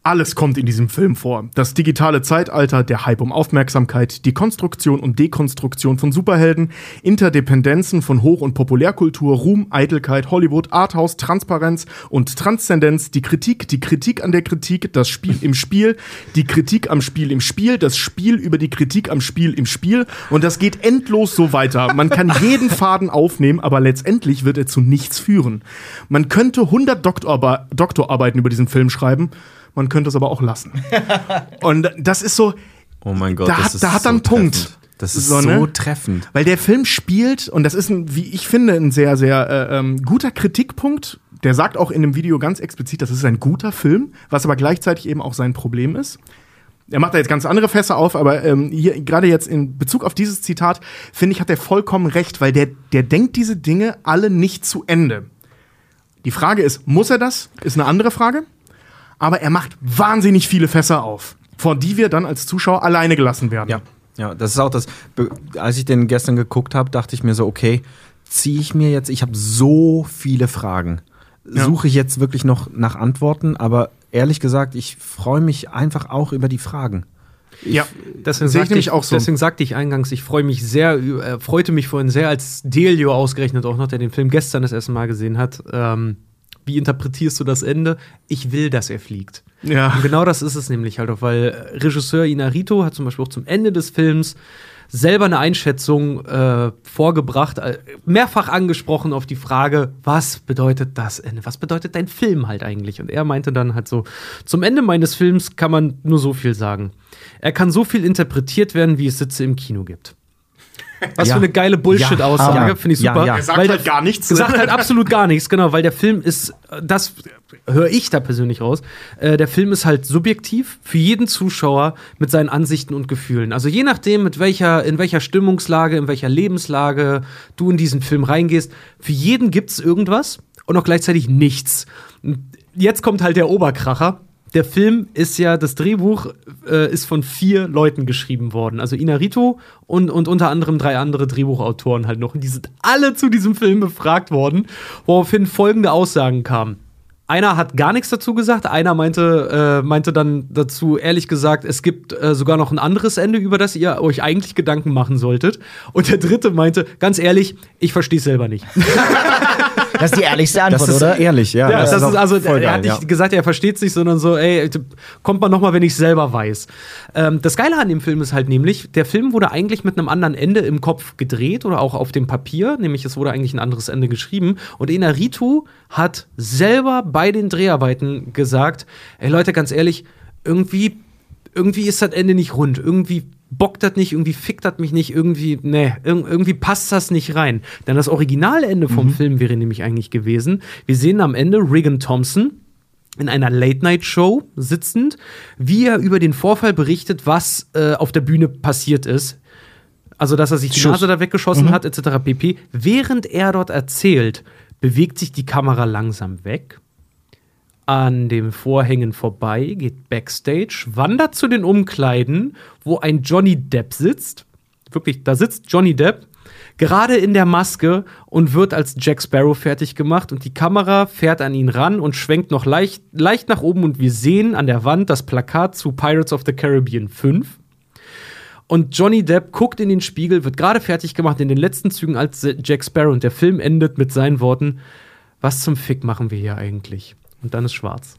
Alles kommt in diesem Film vor. Das digitale Zeitalter, der Hype um Aufmerksamkeit, die Konstruktion und Dekonstruktion von Superhelden, Interdependenzen von Hoch- und Populärkultur, Ruhm, Eitelkeit, Hollywood, Arthouse, Transparenz und Transzendenz, die Kritik, die Kritik an der Kritik, das Spiel im Spiel, die Kritik am Spiel im Spiel, das Spiel über die Kritik am Spiel im Spiel und das geht endlos so weiter. Man kann jeden Faden aufnehmen, aber letztendlich wird er zu nichts führen. Man könnte 100 Doktorarbe Doktorarbeiten über diesen Film schreiben, man könnte es aber auch lassen. Und das ist so, Oh mein Gott, Da das hat- ist da hat so er einen Punkt. Das ist So, so, ne? treffend. weil der Film spielt, und das ist ein, wie ich finde, ein sehr, sehr äh, ähm, guter Kritikpunkt. Der sagt auch in dem Video ganz explizit, das ist ein guter Film, was aber gleichzeitig eben auch sein Problem ist. Er macht da jetzt ganz andere Fässer auf, aber ähm, hier gerade jetzt in Bezug auf dieses Zitat, finde ich, hat er vollkommen recht, weil der, der denkt diese Dinge alle nicht zu Ende. Die Frage ist, muss er das? Ist eine andere Frage. Aber er macht wahnsinnig viele Fässer auf, vor die wir dann als Zuschauer alleine gelassen werden. Ja, ja, das ist auch das. Als ich den gestern geguckt habe, dachte ich mir so, okay, ziehe ich mir jetzt, ich habe so viele Fragen. Ja. Suche ich jetzt wirklich noch nach Antworten, aber ehrlich gesagt, ich freue mich einfach auch über die Fragen. ja. Deswegen Sehe ich sagte nämlich ich, auch so. Deswegen sagte ich eingangs, ich freue mich sehr, äh, freute mich vorhin sehr, als Delio ausgerechnet auch noch, der den Film gestern das erste Mal gesehen hat. Ähm, wie interpretierst du das Ende? Ich will, dass er fliegt. Ja. Und genau das ist es nämlich halt auch, weil Regisseur Inarito hat zum Beispiel auch zum Ende des Films selber eine Einschätzung äh, vorgebracht, äh, mehrfach angesprochen auf die Frage, was bedeutet das Ende? Was bedeutet dein Film halt eigentlich? Und er meinte dann halt so, zum Ende meines Films kann man nur so viel sagen. Er kann so viel interpretiert werden, wie es Sitze im Kino gibt. Was Ja. für eine geile Bullshit-Aussage, Ja. finde ich super. ja. Er sagt Weil halt gar nichts. Sagt halt absolut gar nichts, genau, weil der Film ist, äh, das höre ich da persönlich raus, äh, der Film ist halt subjektiv für jeden Zuschauer mit seinen Ansichten und Gefühlen. Also je nachdem, mit welcher, in welcher Stimmungslage, in welcher Lebenslage du in diesen Film reingehst, für jeden gibt's irgendwas und auch gleichzeitig nichts. Jetzt kommt halt der Oberkracher. Der Film ist ja, das Drehbuch äh, ist von vier Leuten geschrieben worden. Also Inarito und, und unter anderem drei andere Drehbuchautoren halt noch. Und die sind alle zu diesem Film befragt worden, woraufhin folgende Aussagen kamen. Einer hat gar nichts dazu gesagt, einer meinte, äh, meinte dann dazu, ehrlich gesagt, es gibt äh, sogar noch ein anderes Ende, über das ihr euch eigentlich Gedanken machen solltet. Und der dritte meinte, ganz ehrlich, ich verstehe es selber nicht. Das ist die ehrlichste Antwort, Das ist oder? ehrlich, ja. Ja, das, ist auch also, er hat nicht ja. gesagt, er versteht es nicht, sondern so, ey, kommt man noch mal, wenn ich selber weiß. Ähm, das Geile an dem Film ist halt nämlich, der Film wurde eigentlich mit einem anderen Ende im Kopf gedreht oder auch auf dem Papier, nämlich es wurde eigentlich ein anderes Ende geschrieben. Und Inaritu hat selber bei den Dreharbeiten gesagt, ey Leute, ganz ehrlich, irgendwie, irgendwie ist das Ende nicht rund, irgendwie bockt das nicht, irgendwie fickt das mich nicht, irgendwie, nee, irg irgendwie passt das nicht rein. Denn das Originalende vom Film wäre nämlich eigentlich gewesen, wir sehen am Ende Regan Thompson in einer Late-Night-Show sitzend, wie er über den Vorfall berichtet, was äh, auf der Bühne passiert ist. Also, dass er sich die Schuss. Nase da weggeschossen hat, etc. pp. Während er dort erzählt, bewegt sich die Kamera langsam weg, an den Vorhängen vorbei, geht backstage, wandert zu den Umkleiden, wo ein Johnny Depp sitzt. Wirklich, da sitzt Johnny Depp, gerade in der Maske und wird als Jack Sparrow fertig gemacht. Und die Kamera fährt an ihn ran und schwenkt noch leicht, leicht nach oben. Und wir sehen an der Wand das Plakat zu Pirates of the Caribbean 5. Und Johnny Depp guckt in den Spiegel, wird gerade fertig gemacht in den letzten Zügen als Jack Sparrow. Und der Film endet mit seinen Worten: Was zum Fick machen wir hier eigentlich? Und dann ist schwarz.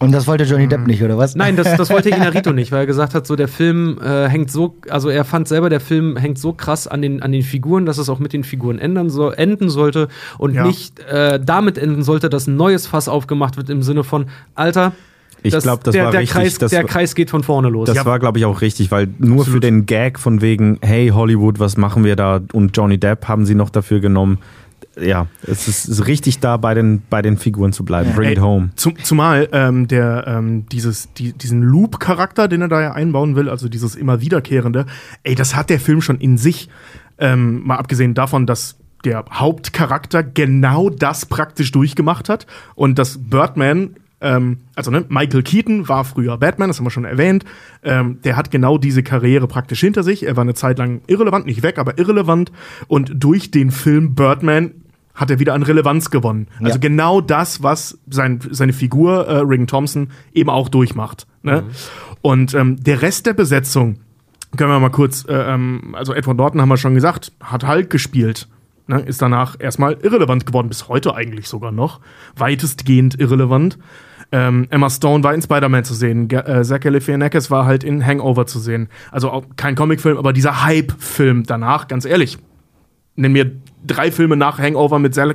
Und das wollte Johnny Depp nicht, oder was? Nein, das, das wollte Inarito nicht, weil er gesagt hat, so der Film äh, hängt so, also er fand selber, der Film hängt so krass an den, an den Figuren, dass es auch mit den Figuren ändern so, enden sollte und Ja. nicht äh, damit enden sollte, dass ein neues Fass aufgemacht wird im Sinne von, Alter, Ich glaube, das der, war der richtig. Kreis, das, der Kreis geht von vorne los. das war, glaube ich, auch richtig, weil nur für den Gag von wegen, hey Hollywood, was machen wir da? Und Johnny Depp haben sie noch dafür genommen. Ja, es ist, ist richtig da, bei den, bei den Figuren zu bleiben. Bring it Ey, home. Zum, zumal ähm, der ähm, dieses, die, diesen Loop-Charakter, den er da ja einbauen will, also dieses immer wiederkehrende, ey, das hat der Film schon in sich. Ähm, mal abgesehen davon, dass der Hauptcharakter genau das praktisch durchgemacht hat und dass Birdman ähm, also ne, Michael Keaton war früher Batman, das haben wir schon erwähnt. Ähm, der hat genau diese Karriere praktisch hinter sich. Er war eine Zeit lang irrelevant, nicht weg, aber irrelevant. Und durch den Film Birdman hat er wieder an Relevanz gewonnen. Also Ja. genau das, was sein, seine Figur äh, Regan Thompson eben auch durchmacht. Ne? Und ähm, der Rest der Besetzung, können wir mal kurz, äh, ähm, also Edward Norton haben wir schon gesagt, hat Hulk gespielt. Ne, ist danach erstmal irrelevant geworden, bis heute eigentlich sogar noch. Weitestgehend irrelevant. Ähm, Emma Stone war in Spider-Man zu sehen. Ge äh, Zach Galifianakis war halt in Hangover zu sehen. Also auch kein Comicfilm, aber dieser Hype-Film danach, ganz ehrlich. Nenn mir drei Filme nach Hangover mit Zach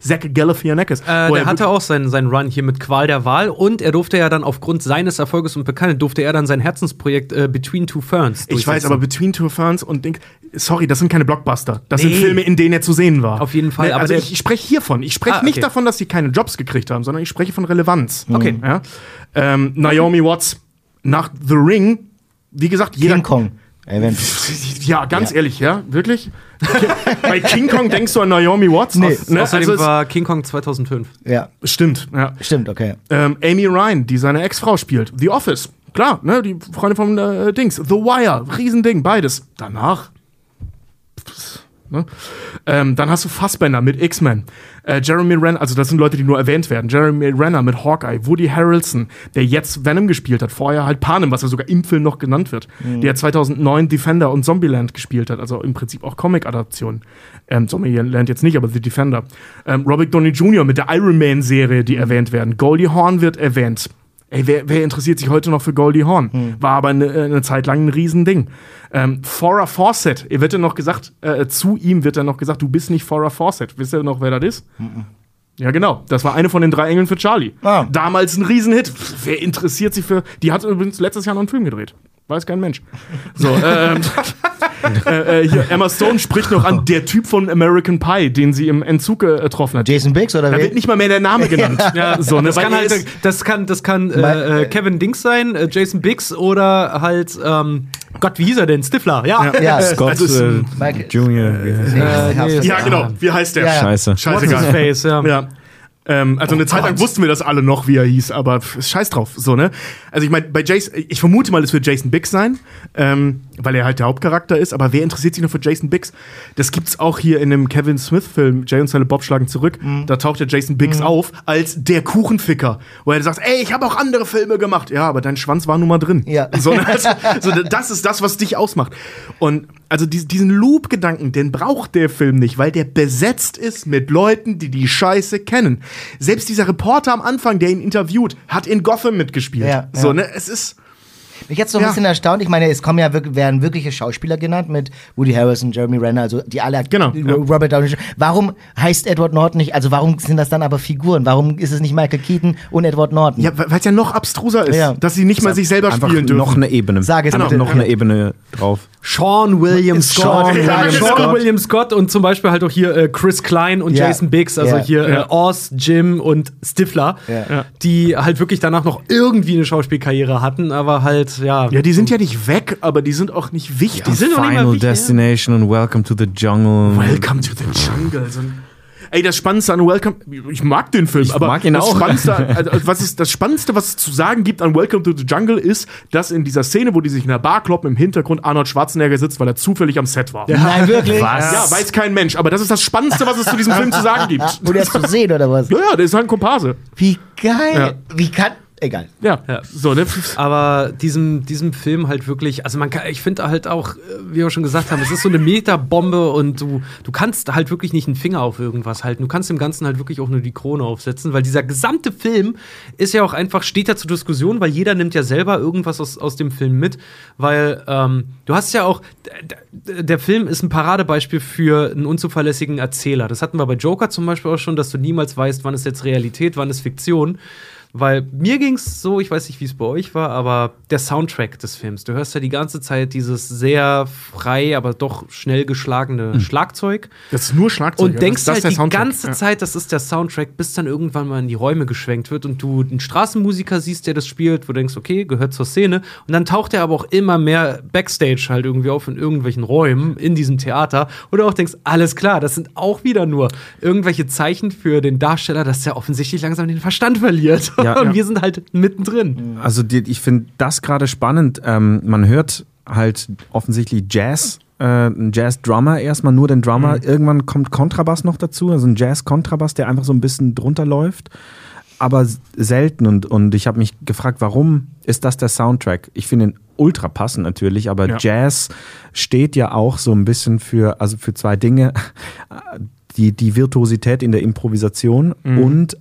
Zach Galifianakis. Äh, der er hatte auch seinen, seinen Run hier mit Qual der Wahl und er durfte ja dann aufgrund seines Erfolges und Bekanntheit durfte er dann sein Herzensprojekt äh, Between Two Ferns Ich weiß, aber Between Two Ferns und Ding, sorry, das sind keine Blockbuster. Das Nee. sind Filme, in denen er zu sehen war. Auf jeden Fall, Nee, aber also der- ich, ich spreche hiervon. Ich spreche Ah, nicht okay. davon, dass sie keine Jobs gekriegt haben, sondern ich spreche von Relevanz. Okay. Ja? Ähm, Naomi Watts nach The Ring, wie gesagt, jeder. King Kong. Ey, Ja, ganz ehrlich, ja, wirklich. Bei King Kong denkst du an Naomi Watts? Nee. ne? Außerdem also es- war King Kong 2005. ja, stimmt, ja. stimmt, okay. Ähm, Amy Ryan, die seine Ex-Frau spielt. The Office, klar, ne, die Freundin von äh, Dings. The Wire, Riesending, beides. Danach. Ne? Ähm, dann hast du Fassbender mit X-Men. Äh, Jeremy Renner, also das sind Leute, die nur erwähnt werden. Jeremy Renner mit Hawkeye. Woody Harrelson, der jetzt Venom gespielt hat. Vorher halt Panem, was ja sogar im Film noch genannt wird. Der 2009 Defender und Zombieland gespielt hat. Also im Prinzip auch Comic-Adaption. Ähm, Zombieland jetzt nicht, aber The Defender. Ähm, Robert Downey Jr. mit der Iron Man-Serie, die erwähnt werden. Goldie Hawn wird erwähnt. Ey, wer, wer interessiert sich heute noch für Goldie Hawn? War aber eine, eine Zeit lang ein Riesending. Ähm, Farrah Fawcett, er wird ja noch gesagt, äh, zu ihm wird dann noch gesagt, du bist nicht Farrah Fawcett. Wisst ihr noch, wer das ist? Ja, genau. Das war eine von den drei Engeln für Charlie. Ah. Damals ein Riesenhit. Wer interessiert sich für. Die hat übrigens letztes Jahr noch einen Film gedreht. Weiß kein Mensch. So, ähm, äh, äh, hier, Emma Stone spricht noch an der Typ von American Pie, den sie im Entzug äh, getroffen hat. Jason Biggs oder Da wer? wird nicht mal mehr der Name genannt. ja, so, ne, Das kann halt, das kann, das kann äh, äh, Kevin Dings sein, äh, Jason Biggs oder halt, ähm, Gott, wie hieß er denn? Stifler, ja. Ja, Scott also äh, Junior. Äh, ja, genau. Wie heißt der? Ja, ja. Scheiße. Scheißegal. face, ja. Ja. Ähm, also eine Zeit lang wussten wir das alle noch, wie er hieß, aber scheiß drauf, so, ne? Also ich meine, bei Jason, ich vermute mal, es wird Jason Biggs sein, ähm, weil er halt der Hauptcharakter ist, aber wer interessiert sich noch für Jason Biggs? Das gibt's auch hier in dem Kevin Smith-Film, Jay und seine Bob schlagen zurück. Da taucht der Jason Biggs auf als der Kuchenficker, wo er sagt, ey, ich habe auch andere Filme gemacht. Ja, aber dein Schwanz war nun mal drin. Ja. So, ne? also, so, das ist das, was dich ausmacht. Und also dies- diesen Loop-Gedanken, den braucht der Film nicht, weil der besetzt ist mit Leuten, die die Scheiße kennen. Selbst dieser Reporter am Anfang, der ihn interviewt, hat in Gotham mitgespielt. Ja, so, ja. ne? Es ist. Mich jetzt so ein Ja. bisschen erstaunt. Ich meine, es kommen ja wirklich, werden wirkliche Schauspieler genannt mit Woody Harrison, Jeremy Renner, also die alle. Genau, ja. Robert Downey. Warum heißt Edward Norton nicht? Also warum sind das dann aber Figuren? Warum ist es nicht Michael Keaton und Edward Norton? Ja, weil es ja noch abstruser ist, Ja. dass sie nicht mal sich selber spielen dürfen. noch eine Ebene. Sag es bitte. noch eine Ebene drauf. Sean William Scott. Sean William Sean Scott. William Scott und zum Beispiel halt auch hier äh, Chris Klein und Ja. Jason Biggs, also Ja. hier Ja. äh, Oz, Jim und Stifler, Ja. die halt wirklich danach noch irgendwie eine Schauspielkarriere hatten, aber halt, ja. Ja, die sind ja nicht weg, aber die sind auch nicht wichtig. Die sind doch nicht mal Final wichtig, Destination und Welcome to the Jungle. Welcome to the Jungle. So ein Ey, das Spannendste an Welcome, ich mag den Film, Ich aber mag ihn das auch. Spannendste, also was ist das Spannendste, was es zu sagen gibt an Welcome to the Jungle, ist, dass in dieser Szene, wo die sich in der Bar kloppen, im Hintergrund Arnold Schwarzenegger sitzt, weil er zufällig am Set war. Ja, Nein, wirklich? Was? weiß kein Mensch, aber das ist das Spannendste, was es zu diesem Film zu sagen gibt. Und er zu sehen, oder was? Ja, ja, der ist halt ein Komparse. Wie geil. Ja. Wie kann. Egal. Ja, Ja. so, ne? Aber diesem, diesem Film halt wirklich, also man kann, ich finde halt auch, äh, wie wir schon gesagt haben, es ist so eine Meterbombe und du, du kannst halt wirklich nicht einen Finger auf irgendwas halten. Du kannst dem Ganzen halt wirklich auch nur die Krone aufsetzen, weil dieser gesamte Film ist ja auch einfach, steht ja zur Diskussion, weil jeder nimmt ja selber irgendwas aus, aus dem Film mit, weil ähm, du hast ja auch, der Film ist ein Paradebeispiel für einen unzuverlässigen Erzähler. Das hatten wir bei Joker zum Beispiel auch schon, dass du niemals weißt, wann ist jetzt Realität, wann ist Fiktion. Weil mir ging's so, ich weiß nicht, wie es bei euch war, aber der Soundtrack des Films, du hörst ja die ganze Zeit dieses sehr frei, aber doch schnell geschlagene Schlagzeug Das ist nur Schlagzeug. und ja. denkst das, halt der die Soundtrack. ganze. Zeit, das ist der Soundtrack, bis dann irgendwann mal in die Räume geschwenkt wird und du einen Straßenmusiker siehst, der das spielt, wo du denkst, okay, gehört zur Szene. Und dann taucht er aber auch immer mehr Backstage halt irgendwie auf in irgendwelchen Räumen in diesem Theater. Und du auch denkst, alles klar, das sind auch wieder nur irgendwelche Zeichen für den Darsteller, dass er offensichtlich langsam den Verstand verliert. Ja, und ja. wir sind halt mittendrin. Also die, ich finde das gerade spannend. Ähm, man hört halt offensichtlich Jazz, äh, ein Jazz-Drummer erstmal, nur den Drummer. Irgendwann kommt Kontrabass noch dazu, also ein Jazz-Kontrabass, der einfach so ein bisschen drunter läuft. Aber selten und, und ich habe mich gefragt, warum ist das der Soundtrack? Ich finde ihn ultra passend natürlich, aber Ja. Jazz steht ja auch so ein bisschen für, also für zwei Dinge. Die, die Virtuosität in der Improvisation und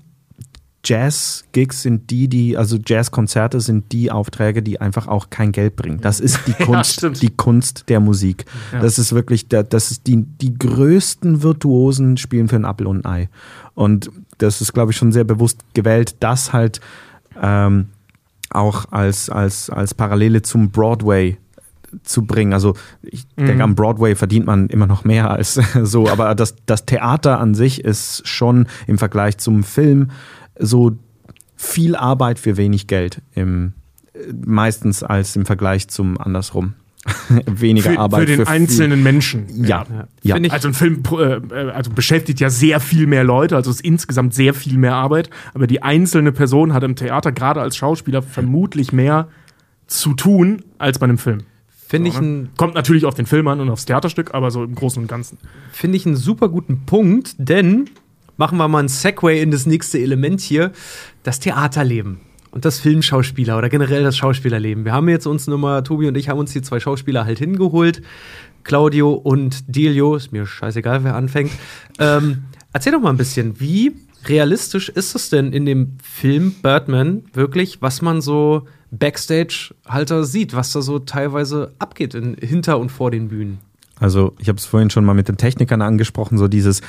Jazz-Gigs sind die, die, also Jazz-Konzerte sind die Aufträge, die einfach auch kein Geld bringen. Das ist die Kunst, stimmt. die Kunst der Musik. Das ist wirklich, das ist die, die größten Virtuosen spielen für ein Apfel und ein Ei. Und das ist, glaube ich, schon sehr bewusst gewählt, das halt ähm, auch als, als, als Parallele zum Broadway zu bringen. Also ich denke, am Broadway verdient man immer noch mehr als so, aber das, das Theater an sich ist schon im Vergleich zum Film so viel Arbeit für wenig Geld. Im, äh, meistens als im Vergleich zum andersrum. Weniger Für, Arbeit für den viel- einzelnen Menschen. Ja, ja. Ich- Also ein Film äh, also beschäftigt ja sehr viel mehr Leute, also es ist insgesamt sehr viel mehr Arbeit, aber die einzelne Person hat im Theater gerade als Schauspieler vermutlich mehr zu tun als bei einem Film. Finde ich ein Kommt natürlich auf den Film an und aufs Theaterstück, aber so im Großen und Ganzen. finde ich einen super guten Punkt, denn machen wir mal einen Segway in das nächste Element hier, das Theaterleben und das Filmschauspieler oder generell das Schauspielerleben. Wir haben jetzt uns nochmal, Tobi und ich haben uns die zwei Schauspieler halt hingeholt, Claudio und Delio, ist mir scheißegal, wer anfängt. Ähm, erzähl doch mal ein bisschen, wie realistisch ist es denn in dem Film Birdman wirklich, was man so Backstage-Halter sieht, was da so teilweise abgeht in, hinter und vor den Bühnen? Also ich habe es vorhin schon mal mit den Technikern angesprochen, so dieses,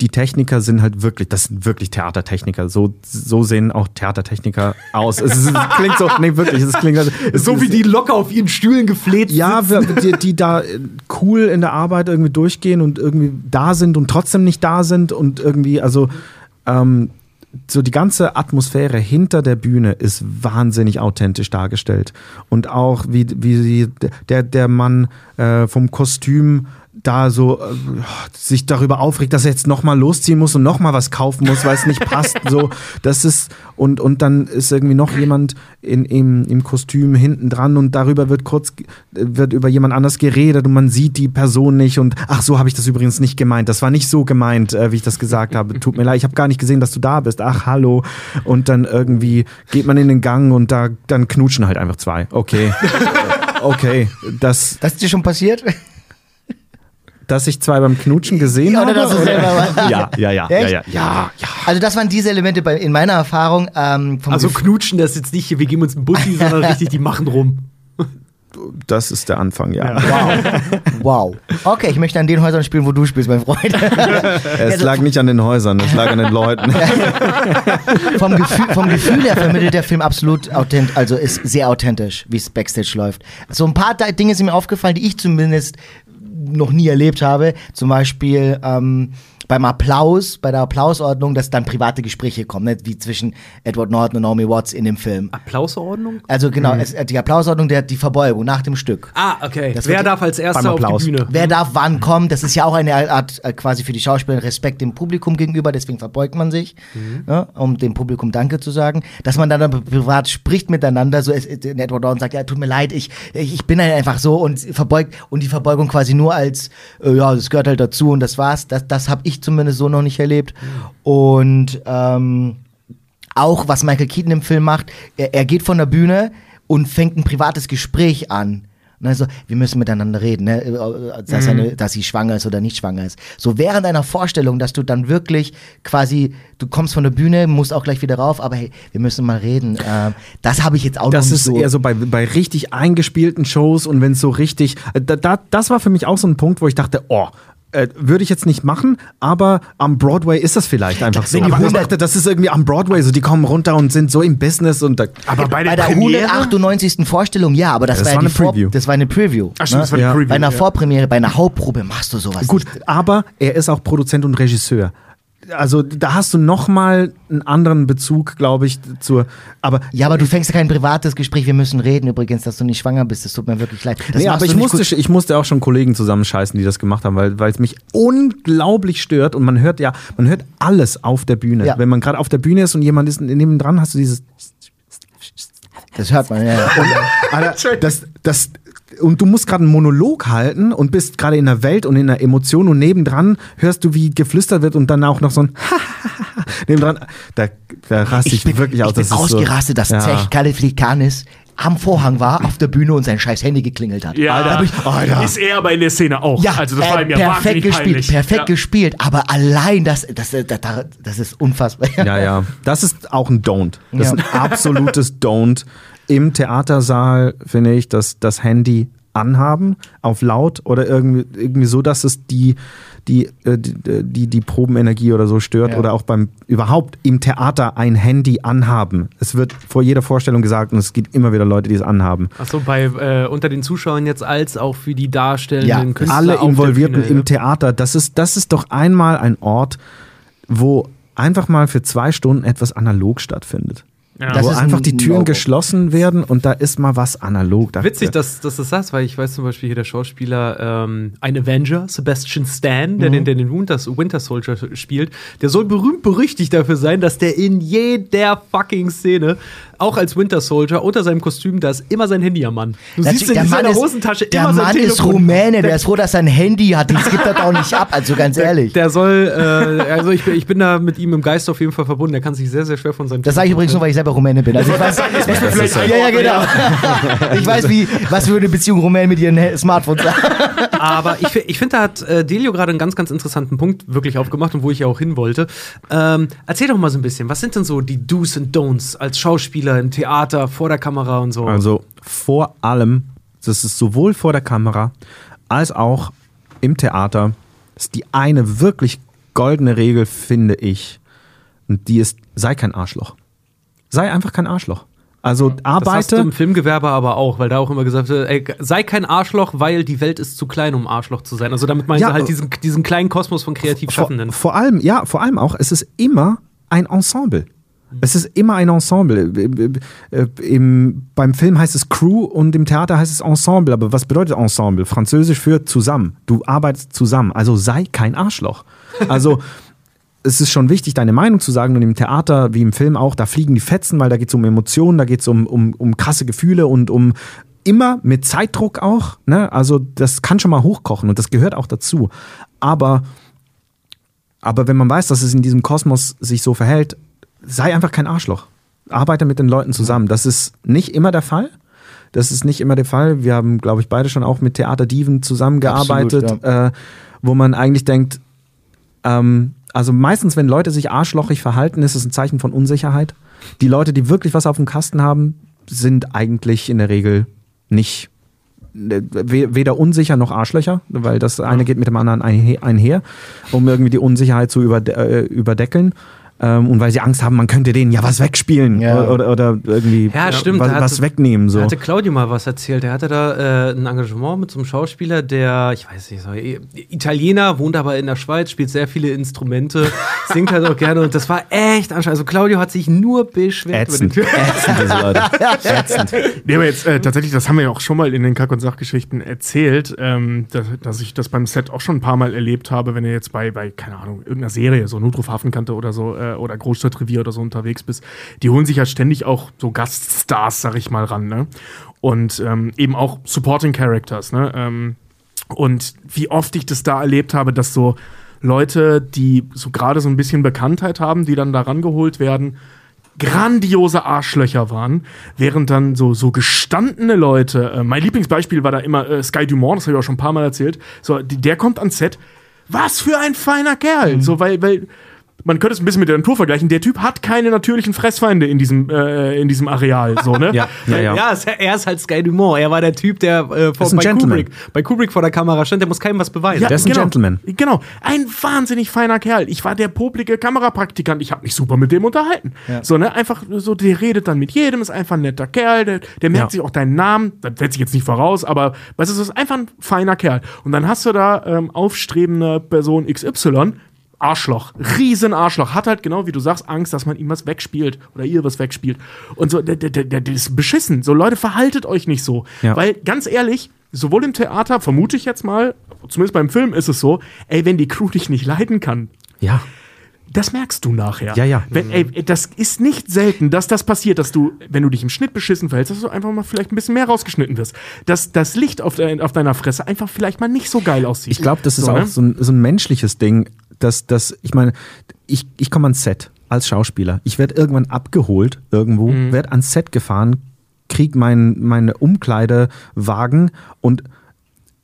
die Techniker sind halt wirklich, das sind wirklich Theatertechniker. So, so sehen auch Theatertechniker aus. es, ist, es klingt so, nee, wirklich, es klingt es So ist- wie die locker auf ihren Stühlen gefleht Ja, die, die da äh, cool in der Arbeit irgendwie durchgehen und irgendwie da sind und trotzdem nicht da sind und irgendwie, also ähm, so die ganze Atmosphäre hinter der Bühne ist wahnsinnig authentisch dargestellt. Und auch wie, wie sie, der, der Mann äh, vom Kostüm da so äh, sich darüber aufregt, dass er jetzt nochmal losziehen muss und nochmal was kaufen muss, weil es nicht passt. So, das ist, und, und dann ist irgendwie noch jemand in, im, im Kostüm hinten dran und darüber wird kurz, wird über jemand anders geredet und man sieht die Person nicht und ach, so habe ich das übrigens nicht gemeint. Das war nicht so gemeint, äh, wie ich das gesagt habe. Tut mir leid, ich habe gar nicht gesehen, dass du da bist. Ach, hallo. Und dann irgendwie geht man in den Gang und da dann knutschen halt einfach zwei. Okay. Okay, das, Das ist dir schon passiert? Dass ich zwei beim Knutschen gesehen Ja, oder habe. dass du selber warst. ja, ja, ja, ja, ja, ja, ja. Also das waren diese Elemente bei, in meiner Erfahrung. Ähm, vom Also Gefühl- knutschen, das ist jetzt nicht, wir geben uns einen Bussi, sondern richtig, die machen rum. Das ist der Anfang, ja. wow. Okay, ich möchte an den Häusern spielen, wo du spielst, mein Freund. Es lag nicht an den Häusern, es lag an den Leuten. vom, Gefühl, vom Gefühl her vermittelt der Film absolut authentisch, also ist sehr authentisch, wie es Backstage läuft. So ein paar Dinge sind mir aufgefallen, die ich zumindest noch nie erlebt habe. Zum Beispiel ähm, beim Applaus, bei der Applausordnung, dass dann private Gespräche kommen, ne? wie zwischen Edward Norton und Naomi Watts in dem Film. Applausordnung? Also genau, es, die Applausordnung, der, die Verbeugung nach dem Stück. Ah, okay. Das Wer darf als erster auf Applaus. die Bühne? Wer darf wann kommen? Das ist ja auch eine Art äh, quasi für die Schauspieler Respekt dem Publikum gegenüber, deswegen verbeugt man sich, ne, um dem Publikum Danke zu sagen. Dass man dann, dann privat spricht miteinander, so es, äh, Edward Norton sagt, ja, tut mir leid, ich, ich bin halt einfach so und verbeugt und die Verbeugung quasi nur als, äh, ja, das gehört halt dazu und das war's. Das, das habe ich zumindest so noch nicht erlebt. Und ähm, auch was Michael Keaton im Film macht, er, er geht von der Bühne und fängt ein privates Gespräch an. Also, wir müssen miteinander reden, ne? äh, dass, eine, dass sie schwanger ist oder nicht schwanger ist. So während einer Vorstellung, dass du dann wirklich quasi, du kommst von der Bühne, musst auch gleich wieder rauf, aber hey, wir müssen mal reden. Ähm, das habe ich jetzt auch Das noch nicht ist so. eher so bei, bei richtig eingespielten Shows und wenn es so richtig. Da, da, das war für mich auch so ein Punkt, wo ich dachte, oh. Äh, würde ich jetzt nicht machen, aber am Broadway ist das vielleicht einfach so. wenn die Aber ich 100 dachte, das ist irgendwie am Broadway so, die kommen runter und sind so im Business und da, Aber bei der, bei der Premiere? 198. Vorstellung, ja, aber das, Das war, ja war eine Vor Preview. das war eine Preview. Ach stimmt, das war Ja. Preview. Bei einer ja. Vorpremiere, bei einer Hauptprobe machst du sowas Gut, nicht. aber er ist auch Produzent und Regisseur. Also da hast du noch mal einen anderen Bezug, glaube ich, zur. Aber Ja, aber du fängst ja kein privates Gespräch. Wir müssen reden übrigens, dass du nicht schwanger bist. Das tut mir wirklich leid. Das nee, aber ich musste, gut. ich musste auch schon Kollegen zusammenscheißen, die das gemacht haben, weil weil es mich unglaublich stört und man hört ja, man hört alles auf der Bühne. Ja. Wenn man gerade auf der Bühne ist und jemand ist neben dran, hast du dieses Das hört man, ja. ja. Alter, das, das, und du musst gerade einen Monolog halten und bist gerade in der Welt und in der Emotion und nebendran hörst du, wie geflüstert wird und dann auch noch so ein nebendran. Da, da raste ich, bin, wirklich aus. ich bin Das ist ausgerastet, dass ja. Zech Kaliflikanis am Vorhang war, auf der Bühne und sein scheiß Handy geklingelt hat. Ja, Da hab ich, Alter. ist er aber in der Szene auch. Ja, also das äh, war ja perfekt gespielt, peinlich. perfekt ja. gespielt, aber allein das, das, das, das, ist unfassbar. Ja, ja. Das ist auch ein Don't. Das ist Ja. ein absolutes Don't. Im Theatersaal finde ich, dass das Handy anhaben auf laut oder irgendwie, irgendwie so, dass es die, die, äh, die, die, die Probenenergie oder so stört Ja. oder auch beim überhaupt im Theater ein Handy anhaben. Es wird vor jeder Vorstellung gesagt und es gibt immer wieder Leute, die es anhaben. Achso, bei äh, unter den Zuschauern jetzt als auch für die darstellenden Ja, Künstler. Alle Involvierten im. Theater, das ist, das ist doch einmal ein Ort, wo einfach mal für zwei Stunden etwas analog stattfindet. Ja. Das wo einfach ein die Türen No-Go. geschlossen werden und da ist mal was analog. Da, Witzig, dass, dass du das sagst, weil ich weiß zum Beispiel hier der Schauspieler, ähm, ein Avenger, Sebastian Stan, der, den, der den Winter, Winter Soldier spielt, der soll berühmt berüchtigt dafür sein, dass der in jeder fucking Szene, auch als Winter Soldier, unter seinem Kostüm, da ist immer sein Handy am Mann. Du Das- siehst in seiner Hosentasche der immer sein Mann ist Telefon. Rumäne, der ist froh, dass er ein Handy hat. Das gibt er doch nicht ab, also ganz ehrlich. Der soll, äh, also ich, bin- ich bin da mit ihm im Geist auf jeden Fall verbunden. Der kann sich sehr, sehr schwer von seinem Das sage ich übrigens nur, weil ich selber Rumäne bin. Also ich weiß, vielleicht ja, ja, genau. Ich weiß, wie, was für eine Beziehung Rumänen mit ihren Smartphones haben. Aber ich, ich finde, da hat äh, Delio gerade einen ganz, ganz interessanten Punkt wirklich aufgemacht und wo ich ja auch hin wollte. Ähm, erzähl doch mal so ein bisschen, was sind denn so die Do's und Don'ts als Schauspieler im Theater, vor der Kamera und so? Also vor allem, das ist sowohl vor der Kamera als auch im Theater, ist die eine wirklich goldene Regel, finde ich. Und die ist, sei kein Arschloch. Sei einfach kein Arschloch. Also das hast du arbeite. im Filmgewerbe aber auch, weil da auch immer gesagt wird, ey, sei kein Arschloch, weil die Welt ist zu klein, um Arschloch zu sein. Also damit meinst Ja, du halt äh, diesen, diesen kleinen Kosmos von Vor, Kreativschaffenden. vor allem, ja, vor allem auch, es ist immer ein Ensemble. Es ist immer ein Ensemble. Äh, Im, beim Film heißt es Crew und im Theater heißt es Ensemble. Aber was bedeutet Ensemble? Französisch für zusammen. Du arbeitest zusammen. Also sei kein Arschloch. Also es ist schon wichtig, deine Meinung zu sagen. Und im Theater, wie im Film auch, da fliegen die Fetzen, weil da geht es um Emotionen, da geht es um, um, um krasse Gefühle und um immer mit Zeitdruck auch. Ne? Also das kann schon mal hochkochen und das gehört auch dazu. Aber, aber wenn man weiß, dass es in diesem Kosmos sich so verhält, sei einfach kein Arschloch. Arbeite mit den Leuten zusammen. Das ist nicht immer der Fall. Das ist nicht immer der Fall. Wir haben, glaube ich, beide schon auch mit Theaterdiven zusammengearbeitet, Absolut, äh, wo man eigentlich denkt, ähm, also meistens, wenn Leute sich arschlochig verhalten, ist es ein Zeichen von Unsicherheit. Die Leute, die wirklich was auf dem Kasten haben, sind eigentlich in der Regel nicht äh, we- weder unsicher noch Arschlöcher, weil das eine geht mit dem anderen einhe- einher, um irgendwie die Unsicherheit zu überde äh, überdeckeln. Ähm, und weil sie Angst haben, man könnte denen ja was wegspielen Ja. oder, oder irgendwie Ja, stimmt, was, hatte- was wegnehmen. So. Da hatte Claudio mal was erzählt. Er hatte da äh, ein Engagement mit so einem Schauspieler, der, ich weiß nicht, so, Italiener, wohnt aber in der Schweiz, spielt sehr viele Instrumente, singt halt auch gerne und das war echt anstrengend. Also Claudio hat sich nur beschwert Ätzend. über den. Ätzend, diese Leute. Ätzend. Nee, aber jetzt äh, tatsächlich, das haben wir ja auch schon mal in den Kack- und Sachgeschichten erzählt, ähm, dass, dass ich das beim Set auch schon ein paar Mal erlebt habe, wenn ihr jetzt bei, bei keine Ahnung, irgendeiner Serie, so Notruf Hafenkante oder so, äh, oder Großstadtrevier oder so unterwegs bist, die holen sich ja ständig auch so Gaststars, sag ich mal, ran, ne? Und ähm, eben auch Supporting Characters, ne? Ähm, und wie oft ich das da erlebt habe, dass so Leute, die so gerade so ein bisschen Bekanntheit haben, die dann da rangeholt werden, grandiose Arschlöcher waren, während dann so, so gestandene Leute, äh, mein Lieblingsbeispiel war da immer äh, Sky Dumont, das habe ich auch schon ein paar Mal erzählt, so, die, der kommt ans Set, was für ein feiner Kerl, so, weil, weil, man könnte es ein bisschen mit der Natur vergleichen. Der Typ hat keine natürlichen Fressfeinde in diesem, äh, in diesem Areal, so, ne? Ja, ja, ja. Ja, es- er ist halt Sky Dumont. Er war der Typ, der äh, vor, bei, Gentleman. Kubrick, bei Kubrick vor der Kamera stand. Der muss keinem was beweisen. Der ist ein genau, Gentleman. Genau, ein wahnsinnig feiner Kerl. Ich war der poplige Kamerapraktikant. Ich habe mich super mit dem unterhalten. So, ne, einfach so, der redet dann mit jedem, ist einfach ein netter Kerl, der, der merkt Ja. sich auch deinen Namen, das setze ich jetzt nicht voraus, aber weißt du, das ist einfach ein feiner Kerl. Und dann hast du da ähm, aufstrebende Person XY, Arschloch, riesen Arschloch, hat halt genau wie du sagst Angst, dass man ihm was wegspielt oder ihr was wegspielt. Und so, der, der, der, der ist beschissen. So Leute, verhaltet euch nicht so. Ja. Weil ganz ehrlich, sowohl im Theater, vermute ich jetzt mal, zumindest beim Film ist es so, ey, wenn die Crew dich nicht leiden kann, Ja. das merkst du nachher. Ja, ja. Wenn, ey, das ist nicht selten, dass das passiert, dass du, wenn du dich im Schnitt beschissen verhältst, dass du einfach mal vielleicht ein bisschen mehr rausgeschnitten wirst. Dass das Licht auf, dein, auf deiner Fresse einfach vielleicht mal nicht so geil aussieht. Ich glaube, das ist So, auch ne? so, ein, so ein menschliches Ding, dass, dass ich meine, ich, ich komme ans Set als Schauspieler. Ich werde irgendwann abgeholt irgendwo, Mhm. werde ans Set gefahren, krieg mein, meine Umkleidewagen und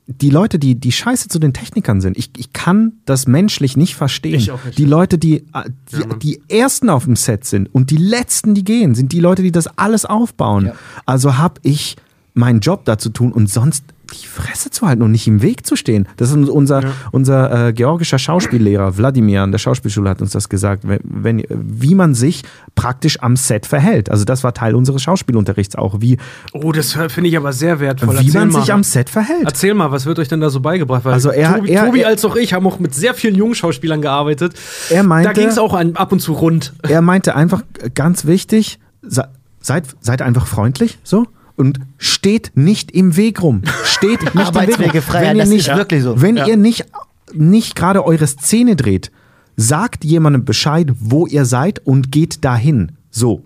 die Leute, die, die scheiße zu den Technikern sind, ich, ich kann das menschlich nicht verstehen. Ich auch nicht. Die Leute, die, äh, die, Ja, die ersten auf dem Set sind und die letzten, die gehen, sind die Leute, die das alles aufbauen. Ja. Also habe ich meinen Job da zu tun und sonst die Fresse zu halten und nicht im Weg zu stehen. Das ist unser, unser äh, georgischer Schauspiellehrer, Wladimir an der Schauspielschule hat uns das gesagt, wenn, wenn, wie man sich praktisch am Set verhält. Also das war Teil unseres Schauspielunterrichts auch, wie, Oh, das finde ich aber sehr wertvoll. wie Erzähl man mal. sich am Set verhält. Erzähl mal, was wird euch denn da so beigebracht? Weil Also er- Tobi, er- Tobi er- als auch ich haben auch mit sehr vielen jungen Schauspielern gearbeitet. Er meinte- da ging es auch an, ab und zu rund. er meinte einfach ganz wichtig, se- seid, seid einfach freundlich, so. Und steht nicht im Weg rum. Steht nicht im Weg rum. Wenn ihr das nicht, ist wirklich so. Wenn Ja. ihr nicht, nicht gerade eure Szene dreht, sagt jemandem Bescheid, wo ihr seid und geht dahin. So.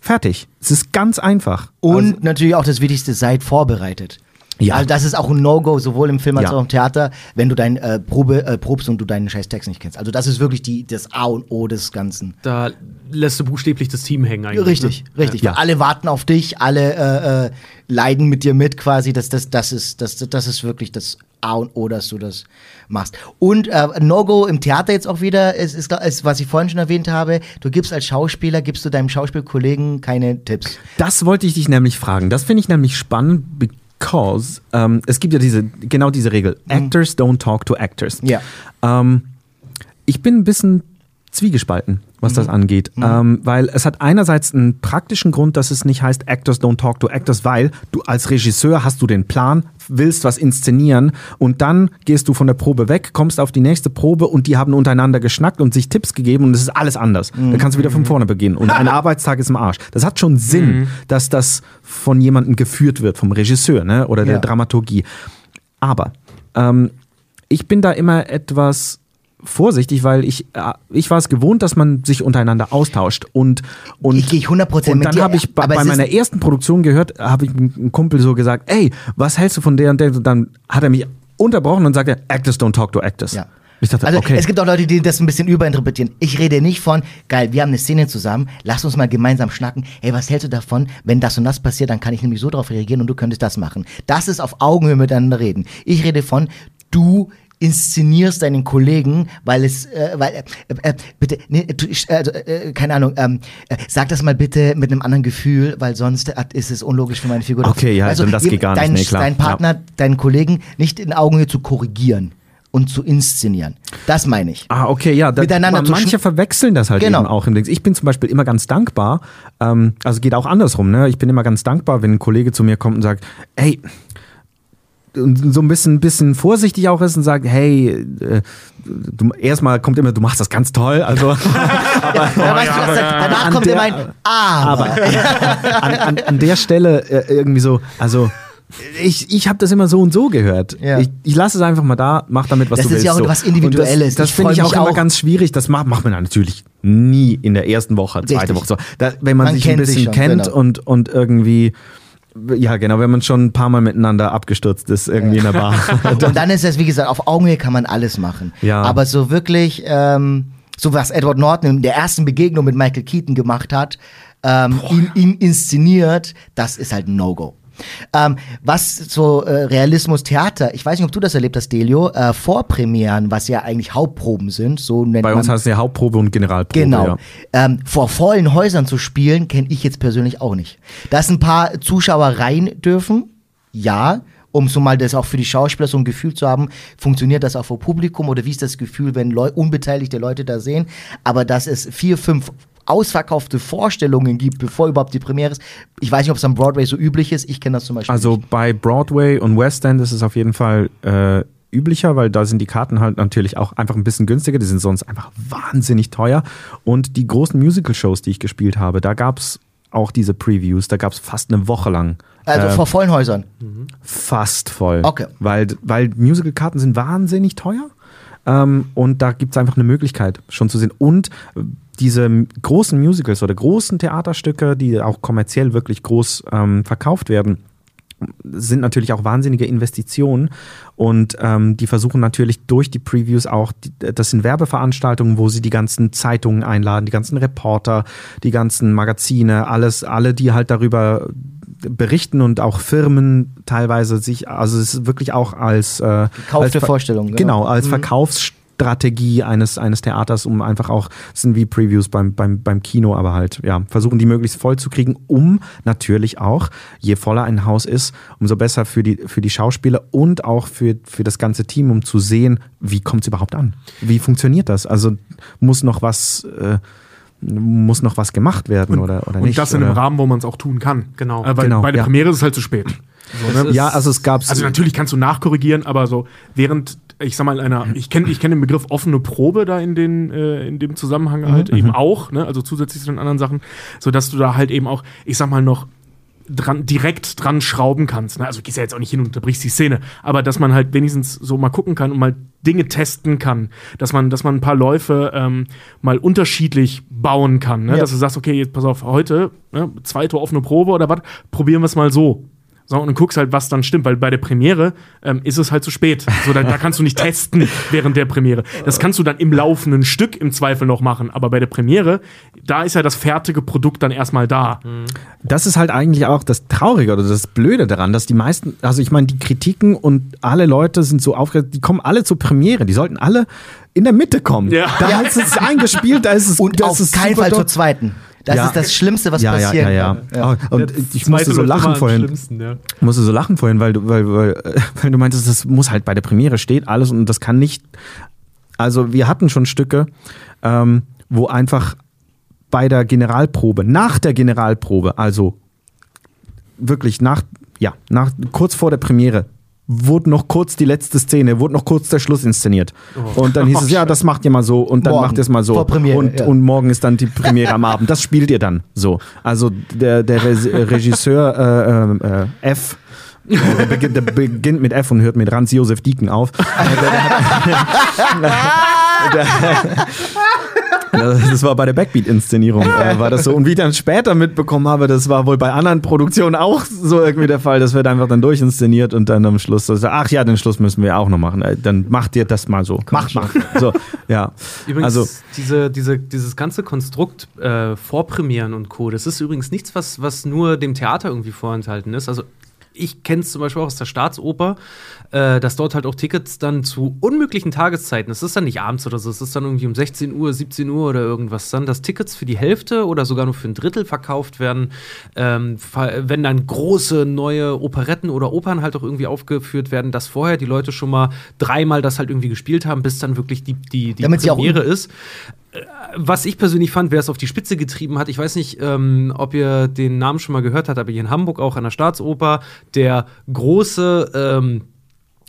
Fertig. Es ist ganz einfach. Und Also, natürlich auch das Wichtigste, seid vorbereitet. Ja. Also das ist auch ein No-Go, sowohl im Film als Ja. auch im Theater, wenn du dein äh, Probe äh, probst und du deinen scheiß Text nicht kennst. Also das ist wirklich die, das A und O des Ganzen. Da lässt du buchstäblich das Team hängen eigentlich. Richtig, ne? richtig. Ja. Alle warten auf dich, alle äh, äh, leiden mit dir mit quasi. Das, das, das, ist, das, das ist wirklich das A und O, dass du das machst. Und äh, No-Go im Theater jetzt auch wieder, ist, ist, ist, was ich vorhin schon erwähnt habe, du gibst als Schauspieler, gibst du deinem Schauspielkollegen keine Tipps. Das wollte ich dich nämlich fragen. Das finde ich nämlich spannend, because ähm, es gibt ja diese, genau diese Regel. Actors don't talk to actors. Ja. Ähm, ich bin ein bisschen zwiegespalten. Was das angeht. Ähm, weil es hat einerseits einen praktischen Grund, dass es nicht heißt Actors don't talk to Actors, weil du als Regisseur hast du den Plan, willst was inszenieren und dann gehst du von der Probe weg, kommst auf die nächste Probe und die haben untereinander geschnackt und sich Tipps gegeben und es ist alles anders. Dann kannst du wieder von vorne beginnen und ein Arbeitstag ist im Arsch. Das hat schon Sinn, dass das von jemandem geführt wird, vom Regisseur ne? oder der Ja. Dramaturgie. Aber ähm, ich bin da immer etwas vorsichtig, weil ich, äh, ich war es gewohnt, dass man sich untereinander austauscht und und, Ich gehe 100% und dann habe ich bei, bei meiner ersten Produktion gehört, habe ich einem Kumpel so gesagt, ey, was hältst du von der und der? Und dann hat er mich unterbrochen und sagte, Actors don't talk to Actors. Ja. Ich dachte, also okay. es gibt auch Leute, die das ein bisschen überinterpretieren. Ich rede nicht von, geil, wir haben eine Szene zusammen, lass uns mal gemeinsam schnacken. Hey, was hältst du davon, wenn das und das passiert, dann kann ich nämlich so darauf reagieren und du könntest das machen. Das ist auf Augenhöhe miteinander reden. Ich rede von, du inszenierst deinen Kollegen, weil es, äh, weil, äh, äh, bitte, nee, du, ich, also, äh, keine Ahnung, ähm, äh, sag das mal bitte mit einem anderen Gefühl, weil sonst äh, ist es unlogisch für meine Figur. Okay, ja, dann das geht gar nicht, dein, nee, klar, Dein Partner, deinen Kollegen nicht in Augenhöhe zu korrigieren und zu inszenieren. Das meine ich. Ah, okay, ja. Da, Miteinander zu manche verwechseln das halt Genau. eben auch im Dings. Ich bin zum Beispiel immer ganz dankbar, ähm, also geht auch andersrum, ne? Ich bin immer ganz dankbar, wenn ein Kollege zu mir kommt und sagt, ey, so ein bisschen, bisschen vorsichtig auch ist und sagt, hey, äh, du, erstmal kommt immer, du machst das ganz toll, also Ja, weißt du, was, danach an kommt der- immer ein Aber. an, an, an der Stelle äh, irgendwie so, also ich, ich habe das immer so und so gehört. Ja. Ich, ich lasse es einfach mal da, mach damit, was Das du ist willst. ja auch so. was Individuelles. Und Das, das finde ich auch immer auch. ganz schwierig. Das macht, macht man natürlich nie in der ersten Woche, zweite Richtig. Woche. So. Da, wenn man, Man sich ein kennt sich bisschen schon, kennt genau. und, und irgendwie, ja genau, wenn man schon ein paar Mal miteinander abgestürzt ist, irgendwie in der Bar. Und dann ist es, wie gesagt, auf Augenhöhe kann man alles machen. Ja. Aber so wirklich, ähm, so was Edward Norton in der ersten Begegnung mit Michael Keaton gemacht hat, ähm, ihn, ihn inszeniert, das ist halt ein No-Go. Ähm, was so äh, Realismus Theater, ich weiß nicht, ob du das erlebt hast, Delio, äh, Vorpremieren, was ja eigentlich Hauptproben sind, so nennt Bei man uns heißt es ja Hauptprobe und Generalprobe. Genau. Ja. Ähm, vor vollen Häusern zu spielen, kenne ich jetzt persönlich auch nicht. Dass ein paar Zuschauer rein dürfen, ja, um so mal das auch für die Schauspieler so ein Gefühl zu haben, funktioniert das auch vor Publikum oder wie ist das Gefühl, wenn Leu unbeteiligte Leute da sehen, aber dass es vier, fünf ausverkaufte Vorstellungen gibt, bevor überhaupt die Premiere ist. Ich weiß nicht, ob es am Broadway so üblich ist. Ich kenne das zum Beispiel. Also nicht. bei Broadway und West End ist es auf jeden Fall äh, üblicher, weil da sind die Karten halt natürlich auch einfach ein bisschen günstiger. Die sind sonst einfach wahnsinnig teuer. Und die großen Musical-Shows, die ich gespielt habe, da gab es auch diese Previews. Da gab es fast eine Woche lang. also äh, vor vollen Häusern. fast voll. Okay. Weil, weil Musical-Karten sind wahnsinnig teuer. Ähm, und da gibt es einfach eine Möglichkeit, schon zu sehen. Und äh, diese großen Musicals oder großen Theaterstücke, die auch kommerziell wirklich groß ähm, verkauft werden, sind natürlich auch wahnsinnige Investitionen und ähm, die versuchen natürlich durch die Previews auch, die, das sind Werbeveranstaltungen, wo sie die ganzen Zeitungen einladen, die ganzen Reporter, die ganzen Magazine, alles, alle, die halt darüber berichten und auch Firmen teilweise sich, also es ist wirklich auch als äh, Gekaufte als Vorstellung, genau. Genau, als Verkaufsstrategie eines, eines Theaters, um einfach auch, das sind wie Previews beim, beim, beim Kino, aber halt, ja, versuchen die möglichst voll zu kriegen, um natürlich auch, je voller ein Haus ist, umso besser für die, für die Schauspieler und auch für, für das ganze Team, um zu sehen, wie kommt es überhaupt an? Wie funktioniert das? Also muss noch was, äh, muss noch was gemacht werden oder, oder und nicht? das in einem oder? Rahmen, wo man es auch tun kann. Genau. Äh, weil Genau, bei der ja. Premiere ist es halt zu spät. So, ne? Ja, also es gab Also natürlich kannst du nachkorrigieren, aber so während, ich sag mal, einer, ich kenne ich kenn den Begriff offene Probe da in, den, äh, in dem Zusammenhang halt eben auch, ne? also zusätzlich zu den anderen Sachen, so dass du da halt eben auch, ich sag mal, noch dran, direkt dran schrauben kannst. Ne? Also gehst ja jetzt auch nicht hin und unterbrichst die Szene, aber dass man halt wenigstens so mal gucken kann und mal Dinge testen kann, dass man, dass man ein paar Läufe ähm, mal unterschiedlich bauen kann, ne? Ja. dass du sagst, okay, jetzt pass auf, heute, ne, zweite offene Probe oder was, probieren wir es mal so. So, und du guckst halt, was dann stimmt, weil bei der Premiere ähm, ist es halt zu spät. So, da, da kannst du nicht testen während der Premiere. Das kannst du dann im laufenden Stück im Zweifel noch machen. Aber bei der Premiere, da ist ja das fertige Produkt dann erstmal da. Das ist halt eigentlich auch das Traurige oder das Blöde daran, dass die meisten, also ich meine, die Kritiken und alle Leute sind so aufgeregt, die kommen alle zur Premiere, die sollten alle in der Mitte kommen. Ja. Da ist es eingespielt, da ist es Und das auf ist keinen Fall zur zweiten. Das Ja. ist das Schlimmste, was ja, ja, passieren ja, ja, kann. Oh, Und ich musste so lachen vorhin. musste so lachen vorhin, weil du, weil, weil, weil du meintest, das muss halt bei der Premiere steht alles und das kann nicht. Also wir hatten schon Stücke, ähm, wo einfach bei der Generalprobe, nach der Generalprobe, also wirklich nach, ja, nach, kurz vor der Premiere, wurde noch kurz die letzte Szene, wurde noch kurz der Schluss inszeniert. Und dann hieß es, ja, das macht ihr mal so und dann Morgen, macht ihr es mal so. Premiere, und, ja. und morgen ist dann die Premiere am Abend. Das spielt ihr dann so. Also der, der Re Regisseur äh, äh, äh, F. äh, Der beginnt, der beginnt mit F und hört mit Franz Josef Dieken auf. Das war bei der Backbeat-Inszenierung, äh, war das so. Und wie ich dann später mitbekommen habe, das war wohl bei anderen Produktionen auch so irgendwie der Fall. Das wird einfach dann durchinszeniert und dann am Schluss so, ach ja, den Schluss müssen wir auch noch machen. Äh, Dann macht ihr das mal so. Mach mal. So, ja. Übrigens, also, diese, diese, dieses ganze Konstrukt äh, Vorpremieren und Co., das ist übrigens nichts, was, was nur dem Theater irgendwie vorenthalten ist. Also ich kenne es zum Beispiel auch aus der Staatsoper, äh, dass dort halt auch Tickets dann zu unmöglichen Tageszeiten, es ist dann nicht abends oder so, es ist dann irgendwie um 16 Uhr, 17 Uhr oder irgendwas dann, dass Tickets für die Hälfte oder sogar nur für ein Drittel verkauft werden, ähm, wenn dann große neue Operetten oder Opern halt auch irgendwie aufgeführt werden, dass vorher die Leute schon mal dreimal das halt irgendwie gespielt haben, bis dann wirklich die, die, die Damit Premiere ist was ich persönlich fand, wer es auf die Spitze getrieben hat, ich weiß nicht, ähm, ob ihr den Namen schon mal gehört habt, aber hier in Hamburg auch an der Staatsoper, der große, ähm,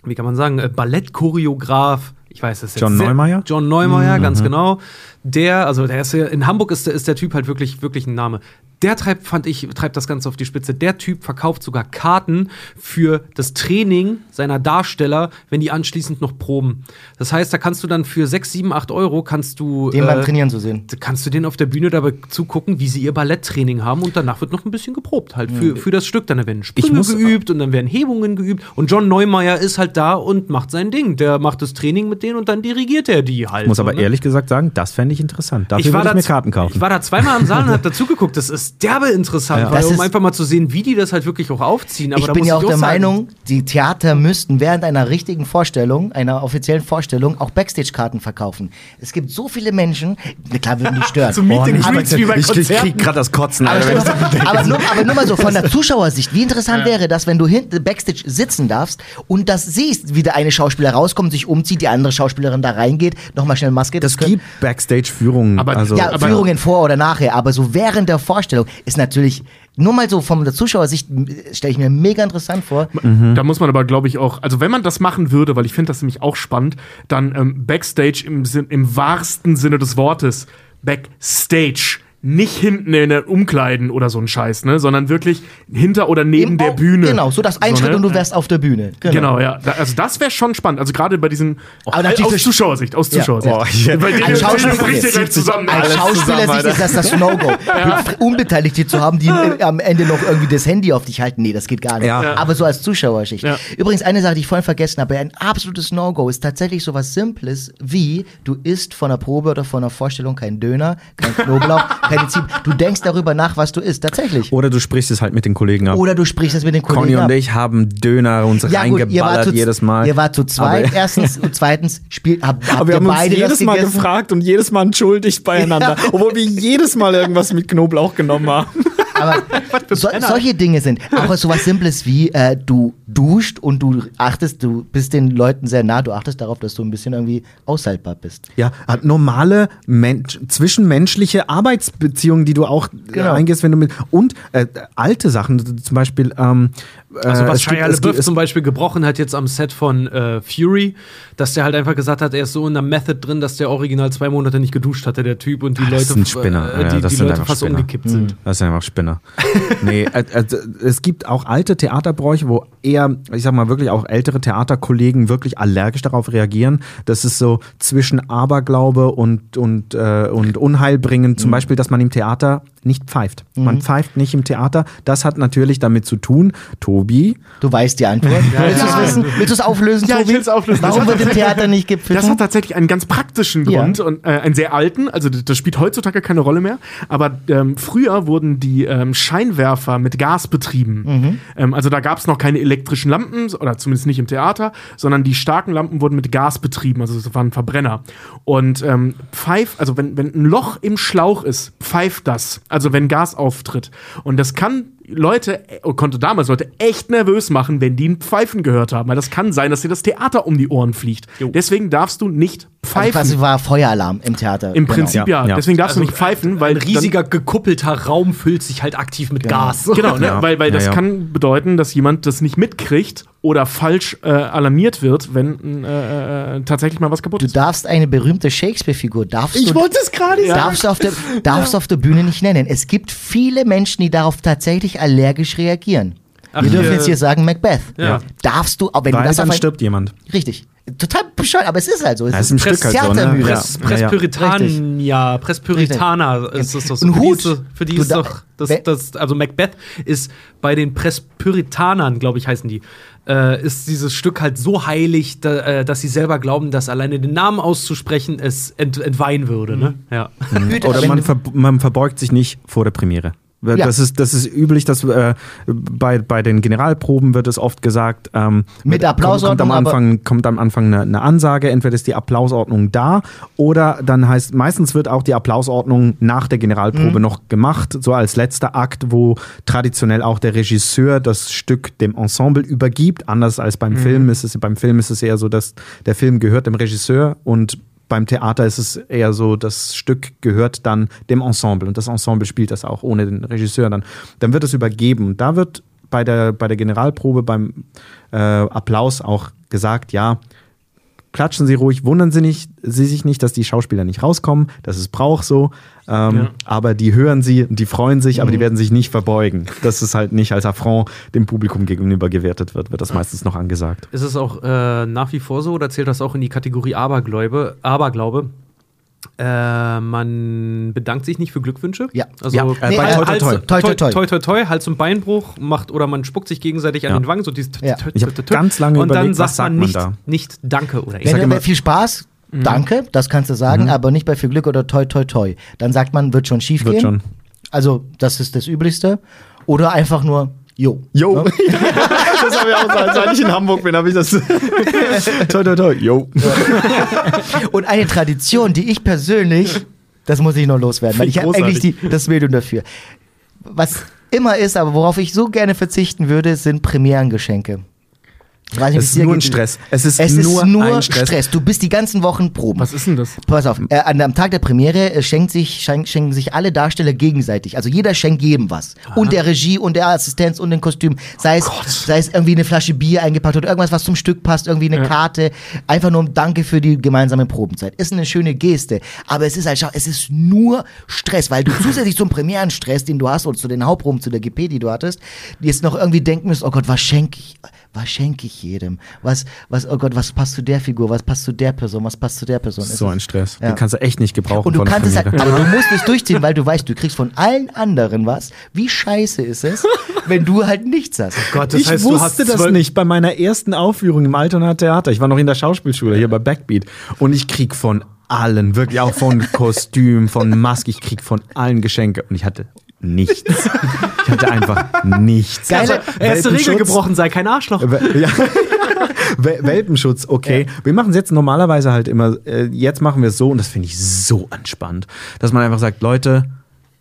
wie kann man sagen, äh, Ballettchoreograf, ich weiß es jetzt. John Neumeier? John Neumeier, ganz genau. Der, also der ist ja, in Hamburg ist der, ist der Typ halt wirklich, wirklich ein Name. Der treibt, fand ich, treibt das Ganze auf die Spitze. Der Typ verkauft sogar Karten für das Training seiner Darsteller, wenn die anschließend noch proben. Das heißt, da kannst du dann für 6, 7, 8 Euro kannst du. Den beim äh, Trainieren zu sehen. kannst du denen auf der Bühne dabei zugucken, wie sie ihr Balletttraining haben und danach wird noch ein bisschen geprobt halt für, für das Stück. Dann werden Sprünge muss- geübt und dann werden Hebungen geübt und John Neumeier ist halt da und macht sein Ding. Der macht das Training mit denen und dann dirigiert er die halt. ich muss aber ne? ehrlich gesagt sagen, das fände ich interessant. Dafür ich war, würde da, ich mir Karten kaufen. ich war da zweimal im Saal und hab dazu geguckt. Das ist derbe interessant, Ja. weil, um ist- einfach mal zu sehen, wie die das halt wirklich auch aufziehen. Aber ich da bin muss ja auch der sagen, Meinung, die Theater müssten während einer richtigen Vorstellung, einer offiziellen Vorstellung, auch Backstage-Karten verkaufen. Es gibt so viele Menschen, na klar würden die stören. So Meet and aber, Greets wie bei ich krieg, gerade das Kotzen. aber, dir mal- aber, nur, aber nur mal so von der Zuschauersicht, wie interessant wäre das, wenn du hinten Backstage sitzen darfst und das siehst, wie der eine Schauspieler rauskommt, sich umzieht, die andere Schauspielerin da reingeht, nochmal schnell Maske. das können- gibt Backstage-Führungen. Aber- also, ja, aber- Führungen vor oder nachher, aber so während der Vorstellung ist natürlich, nur mal so von der Zuschauersicht stelle ich mir mega interessant vor. Da muss man aber, glaube ich, auch, also wenn man das machen würde, weil ich finde das nämlich auch spannend, dann ähm, Backstage im, im wahrsten Sinne des Wortes, Backstage. Nicht hinten in den Umkleiden oder so ein Scheiß, ne? Sondern wirklich hinter oder neben Im- der oh, Bühne. Genau, so das ein So, Schritt ne? und du wärst auf der Bühne. Genau, ja. Da, also das wäre schon spannend. Also gerade bei diesen Aber natürlich aus Zuschauersicht, aus Ja. Zuschauersicht. Boah, ich- bei denen Als Schauspieler- zusammen. Als Alles Schauspieler ist das das No-Go. Unbeteiligte zu haben, die äh, am Ende noch irgendwie das Handy auf dich halten, nee, das geht gar nicht. Ja. Ja. Aber so als Zuschauerschicht. Ja. Übrigens, eine Sache, die ich vorhin vergessen habe, ein absolutes No-Go ist tatsächlich so was Simples wie, du isst von einer Probe oder von einer Vorstellung kein Döner, kein Knoblauch, Zwiebeln. Du denkst darüber nach, was du isst, tatsächlich. oder du sprichst es halt mit den Kollegen ab. Oder du sprichst das mit den Kollegen Conny und ab. ich haben Döner uns Ja gut, reingeballert zu, jedes Mal. ihr wart zu zweit Aber- erstens und zweitens spielt, hab, habt Aber wir haben uns jedes Mal gegessen? gefragt und jedes Mal entschuldigt beieinander, obwohl wir jedes Mal irgendwas mit Knoblauch genommen haben. Aber so, solche Dinge sind. Auch sowas Simples wie, äh, du duscht und du achtest, du bist den Leuten sehr nah, du achtest darauf, dass du ein bisschen irgendwie aushaltbar bist. Ja, normale Mensch, zwischenmenschliche Arbeitsbeziehungen, die du auch äh, Genau. eingehst, wenn du mit und äh, alte Sachen, zum Beispiel. Ähm, Also äh, was gibt- Shia LaBeouf zum Beispiel gebrochen hat jetzt am Set von äh, Fury, dass der halt einfach gesagt hat, er ist so in der Method drin, dass der original zwei Monate nicht geduscht hatte, der Typ, und die Ah, das Leute, sind Spinner. äh, Ja, die, das die sind Leute fast Spinner. Mhm. umgekippt sind. Das sind einfach Spinner. nee, äh, äh, es gibt auch alte Theaterbräuche, wo eher, ich sag mal wirklich auch ältere Theaterkollegen wirklich allergisch darauf reagieren. Das ist so zwischen Aberglaube und, und, äh, und Unheil bringen. Zum Beispiel, dass man im Theater nicht pfeift. Man pfeift nicht im Theater. Das hat natürlich damit zu tun, Tobi, Du weißt die Antwort. Willst du es ja. wissen? Willst du es auflösen, Ja, ich Tobi? es auflösen. Das Warum hat wird im tatsächlich- Theater nicht gepfiffen? Das hat tatsächlich einen ganz praktischen Ja. Grund und äh, einen sehr alten. Also das das spielt heutzutage keine Rolle mehr. Aber ähm, früher wurden die ähm, Scheinwerfer mit Gas betrieben. Mhm. Ähm, also da gab es noch keine elektrischen Lampen oder zumindest nicht im Theater, sondern die starken Lampen wurden mit Gas betrieben. Also es waren Verbrenner. Und ähm, pfeift, also wenn, wenn ein Loch im Schlauch ist, pfeift das. Also wenn Gas auftritt. Und das kann Leute, äh, konnte damals Leute echt nervös machen, wenn die ein Pfeifen gehört haben. Weil das kann sein, dass dir das Theater um die Ohren fliegt. Deswegen darfst du nicht Also pfeifen. quasi war Feueralarm im Theater. Im Genau. Prinzip ja. Ja. Deswegen darfst Also, du nicht pfeifen, weil Ein riesiger gekuppelter Raum füllt sich halt aktiv mit Gas. Dann, genau, ne? Ja. weil, weil das Ja, ja. kann bedeuten, dass jemand das nicht mitkriegt oder falsch äh, alarmiert wird, wenn äh, äh, tatsächlich mal was kaputt Du ist. darfst eine berühmte Shakespeare-Figur, darfst du, es gerade darfst du auf der, darfst du auf der Bühne nicht nennen. Es gibt viele Menschen, die darauf tatsächlich allergisch reagieren. Wir dürfen hier- jetzt hier sagen Macbeth. Ja. Darfst du, auch wenn Weil du das dann auf ein, stirbt jemand. Richtig. Total bescheuert, aber es ist halt so. Es Ja, ist im Stück halt so, ne? Ja. Press, Presspyritania, Presspyritaner ist das doch so. Ein Für die Hut. ist, für die ist doch, das, das, also Macbeth ist bei den Presspyritanern, glaube ich, heißen die, äh, ist dieses Stück halt so heilig, da, äh, dass sie selber glauben, dass alleine den Namen auszusprechen es ent, entweihen würde. Ne? Ja. Oder man, ver man verbeugt sich nicht vor der Premiere. Ja. Das, ist, das ist üblich, dass äh, bei, bei den Generalproben wird es oft gesagt, ähm, Mit Applausordnung, kommt, am Anfang, kommt am Anfang eine, eine Ansage, entweder ist die Applausordnung da oder dann heißt, meistens wird auch die Applausordnung nach der Generalprobe Mhm. noch gemacht, so als letzter Akt, wo traditionell auch der Regisseur das Stück dem Ensemble übergibt. Anders als Mhm. beim Film ist es, beim Film ist es eher so, dass der Film gehört dem Regisseur und beim Theater ist es eher so, das Stück gehört dann dem Ensemble und das Ensemble spielt das auch ohne den Regisseur dann. Dann wird es übergeben. Da wird bei der, bei der Generalprobe, beim äh, Applaus auch gesagt, ja, klatschen Sie ruhig, wundern Sie, nicht, Sie sich nicht, dass die Schauspieler nicht rauskommen, das ist Brauch so, ähm, Ja. aber die hören Sie und die freuen sich, aber die werden sich nicht verbeugen. Das ist halt nicht als Affront dem Publikum gegenüber gewertet wird, wird das meistens noch angesagt. Ist es auch äh, nach wie vor so oder zählt das auch in die Kategorie Abergläube? Aberglaube? Äh, man bedankt sich nicht für Glückwünsche. Ja. Also Ja, äh, bei Toi, Toi, Toi, Toi. Toi, toi, toi. toi, Hals- und Beinbruch macht oder man spuckt sich gegenseitig an Ja. den Wangen, so dieses Ja. Ich hab ganz lange Und dann überlegt, sagt was sagt man man nicht, da? nicht Danke oder Wenn sag du immer- viel Spaß, Mhm. danke, das kannst du sagen, aber nicht bei viel Glück oder toi toi toi. Dann sagt man, wird schon schief Wird gehen. schon. Also, das ist das Üblichste. Oder einfach nur, jo. Jo. Ne? das habe ich auch gesagt. Seit ich in Hamburg bin, habe ich das. toi, toi, toi. Jo. Und eine Tradition, die ich persönlich, das muss ich noch loswerden, weil ich habe eigentlich die, das Medium dafür. Was immer ist, aber worauf ich so gerne verzichten würde, sind Premierengeschenke. Ich weiß nicht, Es ist nur ein geht. Stress. Es ist Es nur ist nur ein Stress. Stress. Du bist die ganzen Wochen Proben. Was ist denn das? Pass auf, äh, an, am Tag der Premiere äh, schenkt sich, schenk, schenken sich alle Darsteller gegenseitig. Also jeder schenkt jedem was. Und der Regie und der Assistenz und den Kostüm. Sei es, sei es irgendwie eine Flasche Bier eingepackt oder irgendwas, was zum Stück passt, irgendwie eine Karte. Einfach nur um Danke für die gemeinsame Probenzeit. Ist eine schöne Geste. Aber es ist halt, schau, es ist nur Stress, weil du zusätzlich zum Premierenstress, den du hast, und zu den Hauptproben, zu der GP, die du hattest, jetzt noch irgendwie denken musst, oh Gott, was schenke ich? Was schenke ich jedem? Was, was, oh Gott, was passt zu der Figur? Was passt zu der Person? Was passt zu der Person? Das ist so ein Stress. Ja. Den kannst du echt nicht gebrauchen. und du kannst es halt, aber du musst es durchziehen, weil du weißt, du kriegst von allen anderen was. Wie scheiße ist es, wenn du halt nichts hast? Gott, ich wusste das nicht bei meiner ersten Aufführung im Altona Theater. Ich war noch in der Schauspielschule hier bei Backbeat und ich krieg von allen, wirklich auch von Kostüm, von Maske, ich krieg von allen Geschenke und ich hatte nichts. Ich hatte einfach nichts. Geile- Also, erste Regel gebrochen, sei kein Arschloch. Ja. Wel- Welpenschutz, okay. Wir machen es jetzt normalerweise halt immer, äh, jetzt machen wir es so und das finde ich so entspannt, dass man einfach sagt, Leute,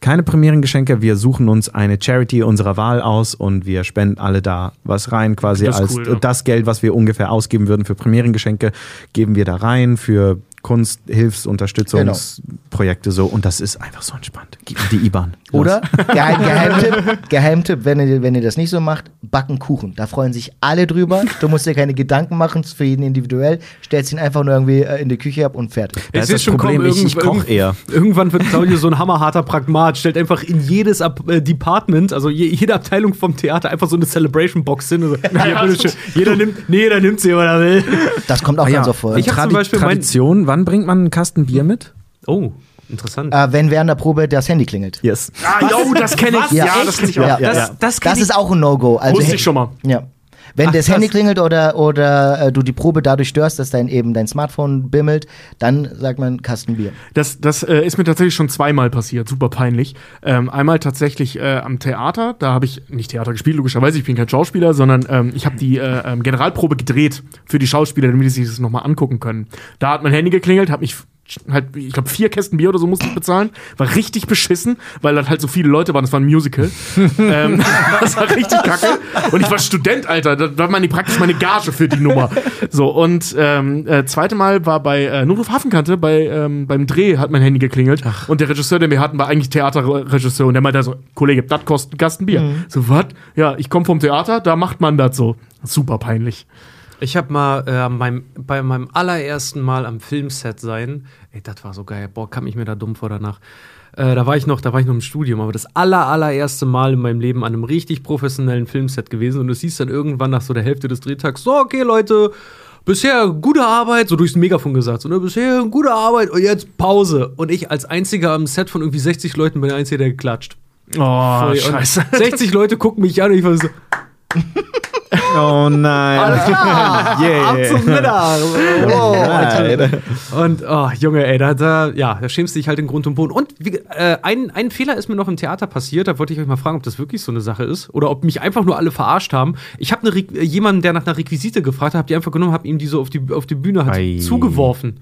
keine Premierengeschenke, wir suchen uns eine Charity unserer Wahl aus und wir spenden alle da was rein, quasi Das als cool, ja. das Geld, was wir ungefähr ausgeben würden für Premierengeschenke, geben wir da rein für Kunst, Hilfsunterstützungsprojekte so und das ist einfach so entspannt. Gib mir die IBAN. Oder? Geheim, Geheimtipp, Geheimtipp wenn, ihr, wenn ihr das nicht so macht, backen Kuchen. Da freuen sich alle drüber. Du musst dir keine Gedanken machen, ist für jeden individuell. Stellst ihn einfach nur irgendwie äh, in die Küche ab und fertig. Da Ich ist das schon Problem, kommen, ich, ich koche eher. Irgendwann wird Claudio so ein hammerharter Pragmat, stellt einfach in jedes Ab äh, Department, also je, jede Abteilung vom Theater, einfach so eine Celebration-Box hin. Also, bitteschön. jeder nimmt, nee, jeder nimmt sie, wenn er will. Das kommt auch Ah ja, ganz oft vor. Ich hab zum Beispiel mein- Tradition, wann bringt man einen Kasten Bier mit? Oh, interessant. Äh, wenn während der Probe das Handy klingelt. Yes. Ah, yo, das kenne ich. Ja, Ja, das kenne ich auch. Ja. Das, das, kenn Das ich- ist auch ein No-Go. Also, Wusste ich schon mal. Ja. Wenn Ach, das krass. Handy klingelt oder, oder äh, du die Probe dadurch störst, dass dein eben dein Smartphone bimmelt, dann sagt man Kasten Bier. Das, das äh, ist mir tatsächlich schon zweimal passiert, super peinlich. Ähm, einmal tatsächlich äh, am Theater, da habe ich nicht Theater gespielt, logischerweise, ich bin kein Schauspieler, sondern ähm, ich habe die äh, ähm, Generalprobe gedreht für die Schauspieler, damit sie sich das nochmal angucken können. Da hat mein Handy geklingelt, habe mich halt, ich glaube, vier Kästen Bier oder so musste ich bezahlen. War richtig beschissen, weil dann halt so viele Leute waren. Das war ein Musical. ähm, das war richtig kacke. Und ich war Student, Alter. Das war meine, praktisch meine Gage für die Nummer. So, und ähm, äh, zweite Mal war bei äh, Notruf Hafenkante, bei, ähm, beim Dreh hat mein Handy geklingelt. Und der Regisseur, den wir hatten, war eigentlich Theaterregisseur. Und der meinte so, Kollege, das kostet ein Kasten Bier. So, was? Ja, ich komme vom Theater, da macht man das so. Super peinlich. Ich habe mal äh, mein, bei meinem allerersten Mal am Filmset sein, ey, das war so geil. Boah, kam ich mir da dumm vor danach. Äh, da war ich noch, da war ich noch im Studium, aber das aller, allererste Mal in meinem Leben an einem richtig professionellen Filmset gewesen. Und du siehst dann irgendwann nach so der Hälfte des Drehtags, so, okay, Leute, bisher gute Arbeit, so durchs Megafon gesagt, so, ne, bisher gute Arbeit und jetzt Pause. Und ich als einziger am Set von irgendwie 60 Leuten bin der Einzige, der klatscht. Oh, Und scheiße. 60 Leute gucken mich an und ich war so, Oh nein. alles klar, Yeah. ab zum Mittag. Oh, Alter. Und, oh, Junge, ey, da, da, ja, da schämst du dich halt in Grund und Boden. Und wie, äh, ein, ein Fehler ist mir noch im Theater passiert, da wollte ich euch mal fragen, ob das wirklich so eine Sache ist oder ob mich einfach nur alle verarscht haben. Ich habe äh, jemanden, der nach einer Requisite gefragt hat, hab die einfach genommen, hab ihm die so auf die, auf die Bühne Ei. zugeworfen.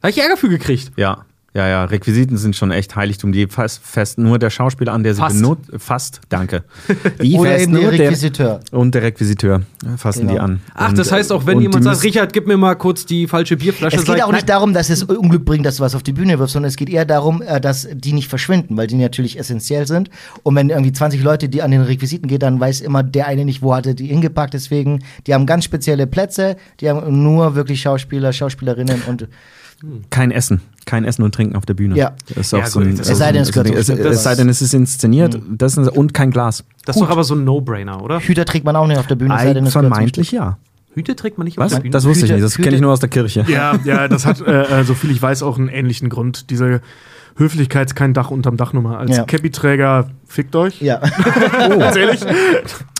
Da hab ich Ärger für gekriegt. Ja. Ja, ja, Requisiten sind schon echt Heiligtum. Die fast fest nur der Schauspieler an, der sie Fast. benutzt. Fast, danke. Die Oder eben der Requisiteur. und der Requisiteur fassen Genau. die an. Ach, und, das heißt auch, wenn und jemand sagt, Richard, gib mir mal kurz die falsche Bierflasche. Es geht ich, auch nicht nein. darum, dass es Unglück bringt, dass du was auf die Bühne wirfst, sondern es geht eher darum, äh, dass die nicht verschwinden, weil die natürlich essentiell sind. Und wenn irgendwie 20 Leute, die an den Requisiten gehen, dann weiß immer der eine nicht, wo hat er die hingepackt. Deswegen, die haben ganz spezielle Plätze, die haben nur wirklich Schauspieler, Schauspielerinnen und Kein Essen. Kein Essen und Trinken auf der Bühne. Ja. Das ist Ja, auch so ein, das- so Es sei denn, es gehört es, es sei denn, es ist inszeniert. Das ist, und kein Glas. Das ist doch aber so ein No-Brainer, oder? Hüter trägt man auch nicht auf der Bühne. es sei denn, es Vermeintlich ja. Hüte trägt man nicht auf Was? der Bühne. Das wusste ich nicht. Das kenne ich nur aus der Kirche. Ja, ja, das hat, äh, äh, so viel ich weiß, auch einen ähnlichen Grund. Diese Höflichkeit, kein Dach unterm Dachnummer. Als Ja. Cappy-Träger, fickt euch. Ja. Ganz ehrlich.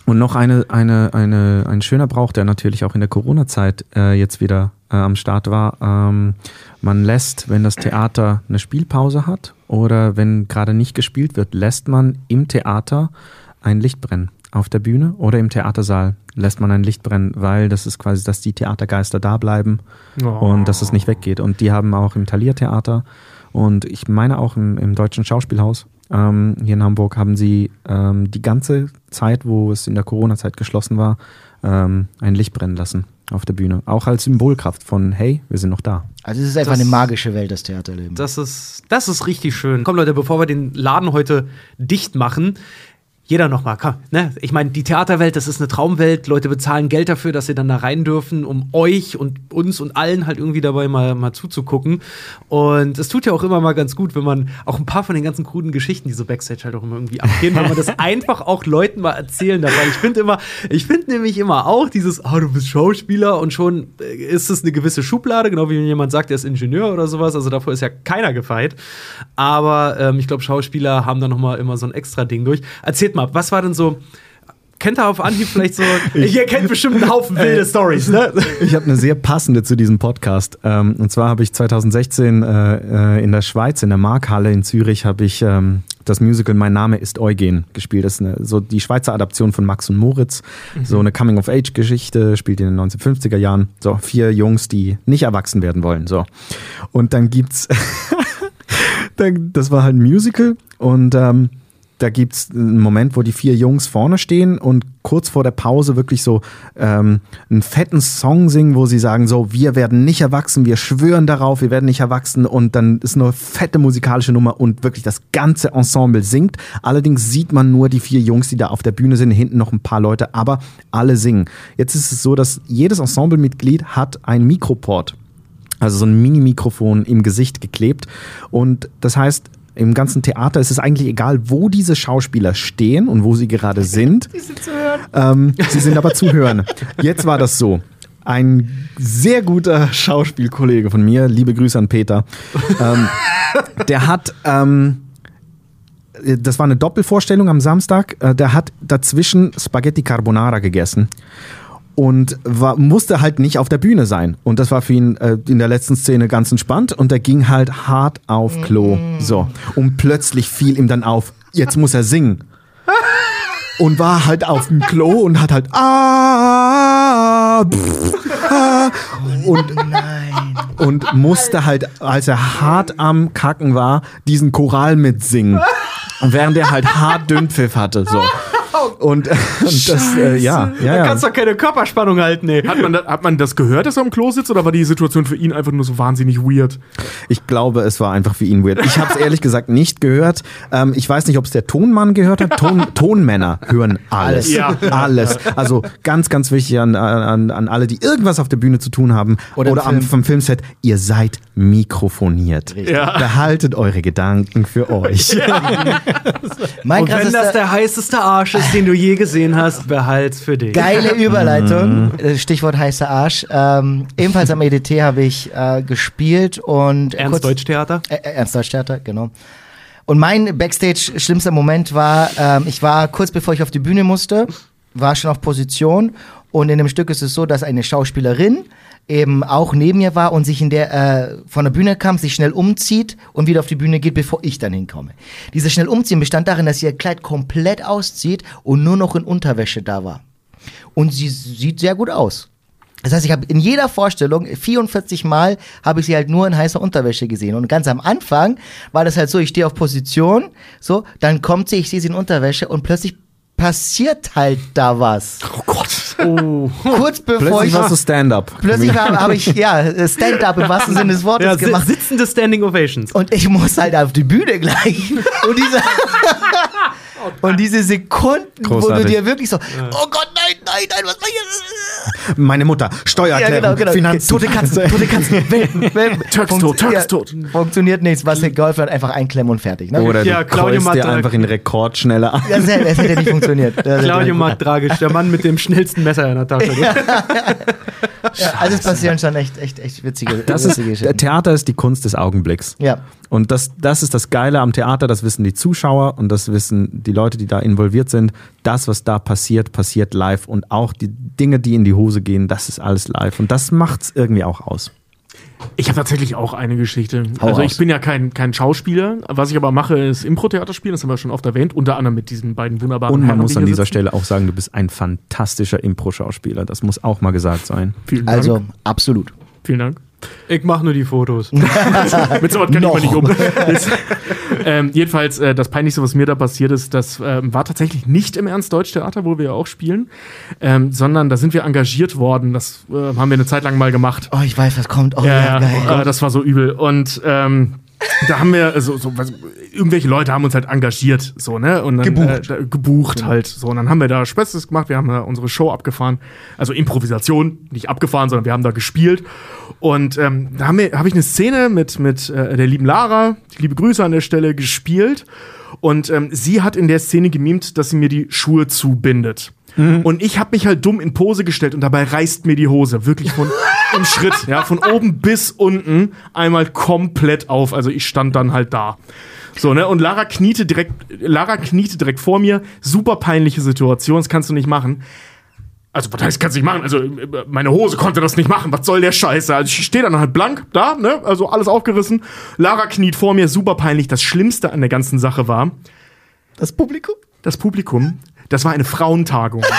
Und noch eine, eine, eine, ein schöner Brauch, der natürlich auch in der Corona-Zeit äh, jetzt wieder äh, am Start war. Ähm, man lässt, wenn das Theater eine Spielpause hat oder wenn gerade nicht gespielt wird, lässt man im Theater ein Licht brennen. Auf der Bühne oder im Theatersaal lässt man ein Licht brennen, weil das ist quasi, dass die Theatergeister da bleiben Oh. und dass es nicht weggeht. Und die haben auch im Thalia-Theater und ich meine auch im, im Deutschen Schauspielhaus ähm, hier in Hamburg haben sie ähm, die ganze Zeit, wo es in der Corona-Zeit geschlossen war, ähm, ein Licht brennen lassen auf der Bühne. Auch als Symbolkraft von, hey, wir sind noch da. Also es ist einfach Das- eine magische Welt, das Theaterleben. Das ist, das ist richtig schön. Komm, Leute, bevor wir den Laden heute dicht machen, jeder nochmal, komm, ne? Ich meine, die Theaterwelt, das ist eine Traumwelt. Leute bezahlen Geld dafür, dass sie dann da rein dürfen, um euch und uns und allen halt irgendwie dabei mal, mal zuzugucken. Und es tut ja auch immer mal ganz gut, wenn man auch ein paar von den ganzen kruden Geschichten, die so Backstage halt auch immer irgendwie abgehen, wenn man das einfach auch Leuten mal erzählen darf. Weil ich finde immer, ich finde nämlich immer auch dieses, ah, du bist Schauspieler und schon äh, ist es eine gewisse Schublade, genau wie wenn jemand sagt, er ist Ingenieur oder sowas. Also davor ist ja keiner gefeit. Aber ähm, ich glaube, Schauspieler haben da noch mal immer so ein extra Ding durch. Erzählt mal, was war denn so? Kennt ihr auf Anhieb vielleicht so? Ihr kennt bestimmt einen Haufen wilde Stories, ne? Ich habe eine sehr passende zu diesem Podcast. Ähm, und zwar habe ich 2016 äh, äh, in der Schweiz, in der Markhalle in Zürich, habe ich ähm, das Musical Mein Name ist Eugen gespielt. Das ist eine, so die Schweizer Adaption von Max und Moritz. So eine Coming-of-Age-Geschichte, spielt in den 1950er Jahren. So vier Jungs, die nicht erwachsen werden wollen. So. Und dann gibt's das war halt ein Musical und ähm, da gibt's einen Moment, wo die vier Jungs vorne stehen und kurz vor der Pause wirklich so ähm, einen fetten Song singen, wo sie sagen so, wir werden nicht erwachsen, wir schwören darauf, wir werden nicht erwachsen und dann ist eine fette musikalische Nummer und wirklich das ganze Ensemble singt. Allerdings sieht man nur die vier Jungs, die da auf der Bühne sind, hinten noch ein paar Leute, aber alle singen. Jetzt ist es so, dass jedes Ensemblemitglied hat ein Mikroport also so ein Mini-Mikrofon im Gesicht geklebt. Und das heißt, im ganzen Theater ist es eigentlich egal, wo diese Schauspieler stehen und wo sie gerade sind. Sie sind zu hören. Ähm, sie sind aber zu hören. Jetzt war das so. Ein sehr guter Schauspielkollege von mir, liebe Grüße an Peter, ähm, der hat, ähm, das war eine Doppelvorstellung am Samstag, äh, der hat dazwischen Spaghetti Carbonara gegessen und war, musste halt nicht auf der Bühne sein. Und das war für ihn äh, in der letzten Szene ganz entspannt und er ging halt hart auf Klo. So. Und plötzlich fiel ihm dann auf, jetzt muss er singen. und war halt auf dem Klo und hat halt ah, pff, ah und, und musste halt, als er hart am Kacken war, diesen Choral mitsingen. Und während er halt hart Dünnpfiff hatte, so. Und, äh, und das, äh, ja, ja, Da ja. kannst du doch keine Körperspannung halten, ey. Hat man, da, hat man das gehört, dass er am Klo sitzt, oder war die Situation für ihn einfach nur so wahnsinnig weird? Ich glaube, es war einfach für ihn weird. Ich habe es ehrlich gesagt nicht gehört. Ähm, ich weiß nicht, ob es der Tonmann gehört hat. Ton, Tonmänner hören alles. Ja. Alles. Also ganz, ganz wichtig an, an, an alle, die irgendwas auf der Bühne zu tun haben Oder oder, im am, Film. vom Filmset. Ihr seid mikrofoniert. Ja. Behaltet eure Gedanken für euch. Mein Und wenn das krassester, der heißeste Arsch ist, den du je gesehen hast, behalt's für dich. geile Überleitung, äh, Stichwort heißer Arsch. Ähm, ebenfalls am EDT habe ich äh, gespielt und Ernst kurz- Deutsch-Theater? Ä- Ä- Ernst Deutschtheater, genau. Und mein Backstage schlimmster Moment war, ähm, ich war kurz bevor ich auf die Bühne musste, war schon auf Position und in dem Stück ist es so, dass eine Schauspielerin eben auch neben mir war und sich in der äh, von der Bühne kam, sich schnell umzieht und wieder auf die Bühne geht, bevor ich dann hinkomme. Dieses schnell umziehen bestand darin, dass sie ihr Kleid komplett auszieht und nur noch in Unterwäsche da war. Und sie sieht sehr gut aus. Das heißt, ich habe in jeder Vorstellung 44 Mal habe ich sie halt nur in heißer Unterwäsche gesehen. Und ganz am Anfang war das halt so, ich stehe auf Position, so, dann kommt sie, ich sehe sie in Unterwäsche und plötzlich passiert halt da was. Oh Gott. Oh. Kurz bevor Plötzlich ich warst du Stand-up. plötzlich habe hab ich ja Stand-up im wahrsten Sinne des Wortes Ja, gemacht. sitzende Standing Ovations. Und ich muss halt auf die Bühne gleich. Und diese, und diese Sekunden, wo du Großartig. dir wirklich so, oh Gott, nein, nein, nein, was war hier? Meine Mutter, Steuererklärung, Ja, genau, genau. Finanzen. Tote Katzen, tote Katzen, Welpen, Welpen. Türks tot, Türks tot. Funktioniert nichts, was geholfen hat, einfach einklemmen und fertig. Ne? Oder Ja, du Claudio dir einfach in Rekordschnelle an. Das, hätte- das hätte nicht funktioniert. Das Claudio Mark Dragic, der Mann mit dem schnellsten Messer in der Tasche. ja, Also es passieren schon echt, echt, echt witzige, Das ist, witzige der Theater ist die Kunst des Augenblicks. Ja. Und das, das ist das Geile am Theater, das wissen die Zuschauer und das wissen die Leute, die da involviert sind. Das, was da passiert, passiert live und auch die Dinge, die in die Hose gehen, das ist alles live. Und das macht's irgendwie auch aus. Ich habe tatsächlich auch eine Geschichte. Hau also ich raus. bin ja kein, kein Schauspieler. Was ich aber mache, ist Impro-Theater spielen. Das haben wir schon oft erwähnt. Unter anderem mit diesen beiden wunderbaren Und man Herren, muss die an dieser sitzen. Stelle auch sagen, du bist ein fantastischer Impro-Schauspieler. Das muss auch mal gesagt sein. Vielen Dank. Also absolut. Vielen Dank. Ich mach nur die Fotos. Mit sowas kann Noch. ich mal nicht um. Ähm, jedenfalls, äh, das Peinlichste, was mir da passiert ist, das ähm, war tatsächlich nicht im Ernst-Deutsch-Theater, wo wir ja auch spielen, ähm, sondern da sind wir engagiert worden. Das äh, haben wir eine Zeit lang mal gemacht. Oh, ich weiß, was kommt. Oh, ja, Ja, geil. äh, das war so übel. Und ähm, da haben wir so, so was, irgendwelche Leute haben uns halt engagiert, so, ne? Und dann, Gebucht. Äh, gebucht halt. So, und dann haben wir da Späßes gemacht, wir haben da unsere Show abgefahren. Also Improvisation, nicht abgefahren, sondern wir haben da gespielt. Und ähm, da haben wir- habe ich eine Szene mit, mit äh, der lieben Lara, liebe Grüße an der Stelle, gespielt. Und ähm, sie hat in der Szene gemimt, dass sie mir die Schuhe zubindet. Und ich habe mich halt dumm in Pose gestellt und dabei reißt mir die Hose wirklich von im Schritt, ja, von oben bis unten einmal komplett auf. Also ich stand dann halt da. So, ne? Und Lara kniete direkt, Lara kniete direkt vor mir. Super peinliche Situation, das kannst du nicht machen. Also, was heißt, kannst du nicht machen? Also, meine Hose konnte das nicht machen. Was soll der Scheiße? Also, ich stehe dann halt blank da, ne? Also, alles aufgerissen. Lara kniet vor mir, super peinlich. Das Schlimmste an der ganzen Sache war, Das Publikum? das Publikum, das war eine Frauentagung.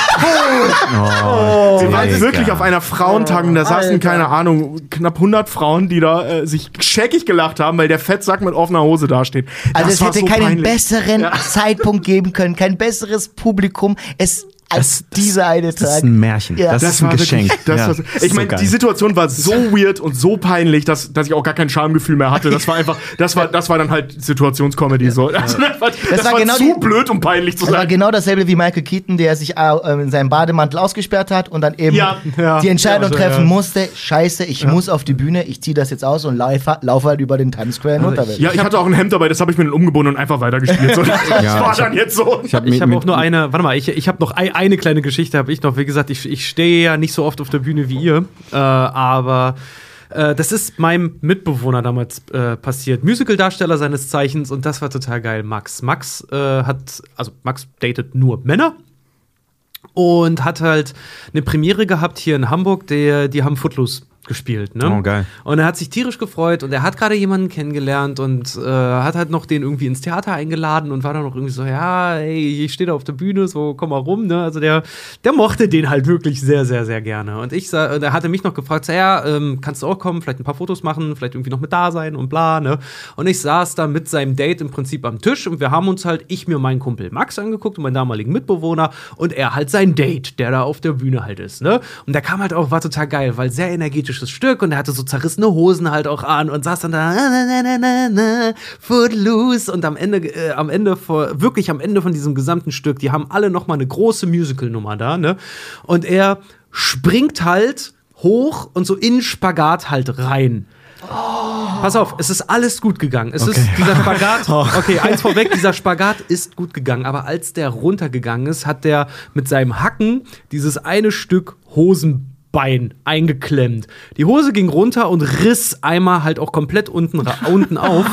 Oh, Sie waren wirklich auf einer Frauentagung, da saßen, keine Ahnung, knapp 100 Frauen, die da äh, sich scheckig gelacht haben, weil der Fettsack mit offener Hose dasteht. Also Das es war hätte so keinen peinlich. besseren Zeitpunkt geben können, kein besseres Publikum. Es als dieser eine Das ist Tag. ein Märchen. Ja. Das, ist ein Geschenk. Wirklich, das Ja, war, das ich meine, so die. Situation war so weird und so peinlich, dass, dass ich auch gar kein Schamgefühl mehr hatte. Das war einfach, das war, das war dann halt Situationscomedy. So. Also, das war, das war war genau zu die- blöd, um peinlich zu Das war sein. genau dasselbe wie Michael Keaton, der sich äh, in seinem Bademantel ausgesperrt hat und dann eben Ja, ja. die Entscheidung Ja, also, treffen ja. musste, scheiße, ich muss auf die Bühne, ich ziehe das jetzt aus und laufe, laufe halt über den Times Square in Unterwäsche. Ja, ich hatte auch ein Hemd dabei, das habe ich mir dann umgebunden und einfach weitergespielt. So, das Ja, war dann jetzt so. Ich habe habe auch nur eine, warte mal, ich, ich habe noch ein, eine kleine Geschichte, habe ich noch. Wie gesagt, ich, ich stehe ja nicht so oft auf der Bühne wie ihr, äh, aber äh, das ist meinem Mitbewohner damals äh, passiert. Musical-Darsteller seines Zeichens und das war total geil. Max. Max äh, hat, also Max datet nur Männer und hat halt eine Premiere gehabt hier in Hamburg, der, die haben Footloose gespielt. Ne? Oh, geil. Und er hat sich tierisch gefreut und er hat gerade jemanden kennengelernt und äh, hat halt noch den irgendwie ins Theater eingeladen und war dann noch irgendwie so, ja, ey, ich stehe da auf der Bühne, so komm mal rum, ne? Also der, der mochte den halt wirklich sehr, sehr, sehr gerne. Und ich sa- der hatte mich noch gefragt, so, ja, ähm, kannst du auch kommen, vielleicht ein paar Fotos machen, vielleicht irgendwie noch mit da sein und bla, ne? Und ich saß da mit seinem Date im Prinzip am Tisch und wir haben uns halt, ich mir meinen Kumpel Max angeguckt und meinen damaligen Mitbewohner und er halt sein Date, der da auf der Bühne halt ist, ne? Und der kam halt auch, war total geil, weil sehr energetisches Stück und er hatte so zerrissene Hosen halt auch an und saß dann da, na, na, na, na, footloose und am Ende, äh, am Ende, vor, wirklich am Ende von diesem gesamten Stück, die haben alle noch mal eine große Musical-Nummer da, ne? Und er springt halt hoch und so in Spagat halt rein. Pass auf, es ist alles gut gegangen. Es ist dieser Spagat. Okay, eins vorweg, dieser Spagat ist gut gegangen. Aber als der runtergegangen ist, hat der mit seinem Hacken dieses eine Stück Hosenbein eingeklemmt. Die Hose ging runter und riss einmal halt auch komplett unten, unten auf.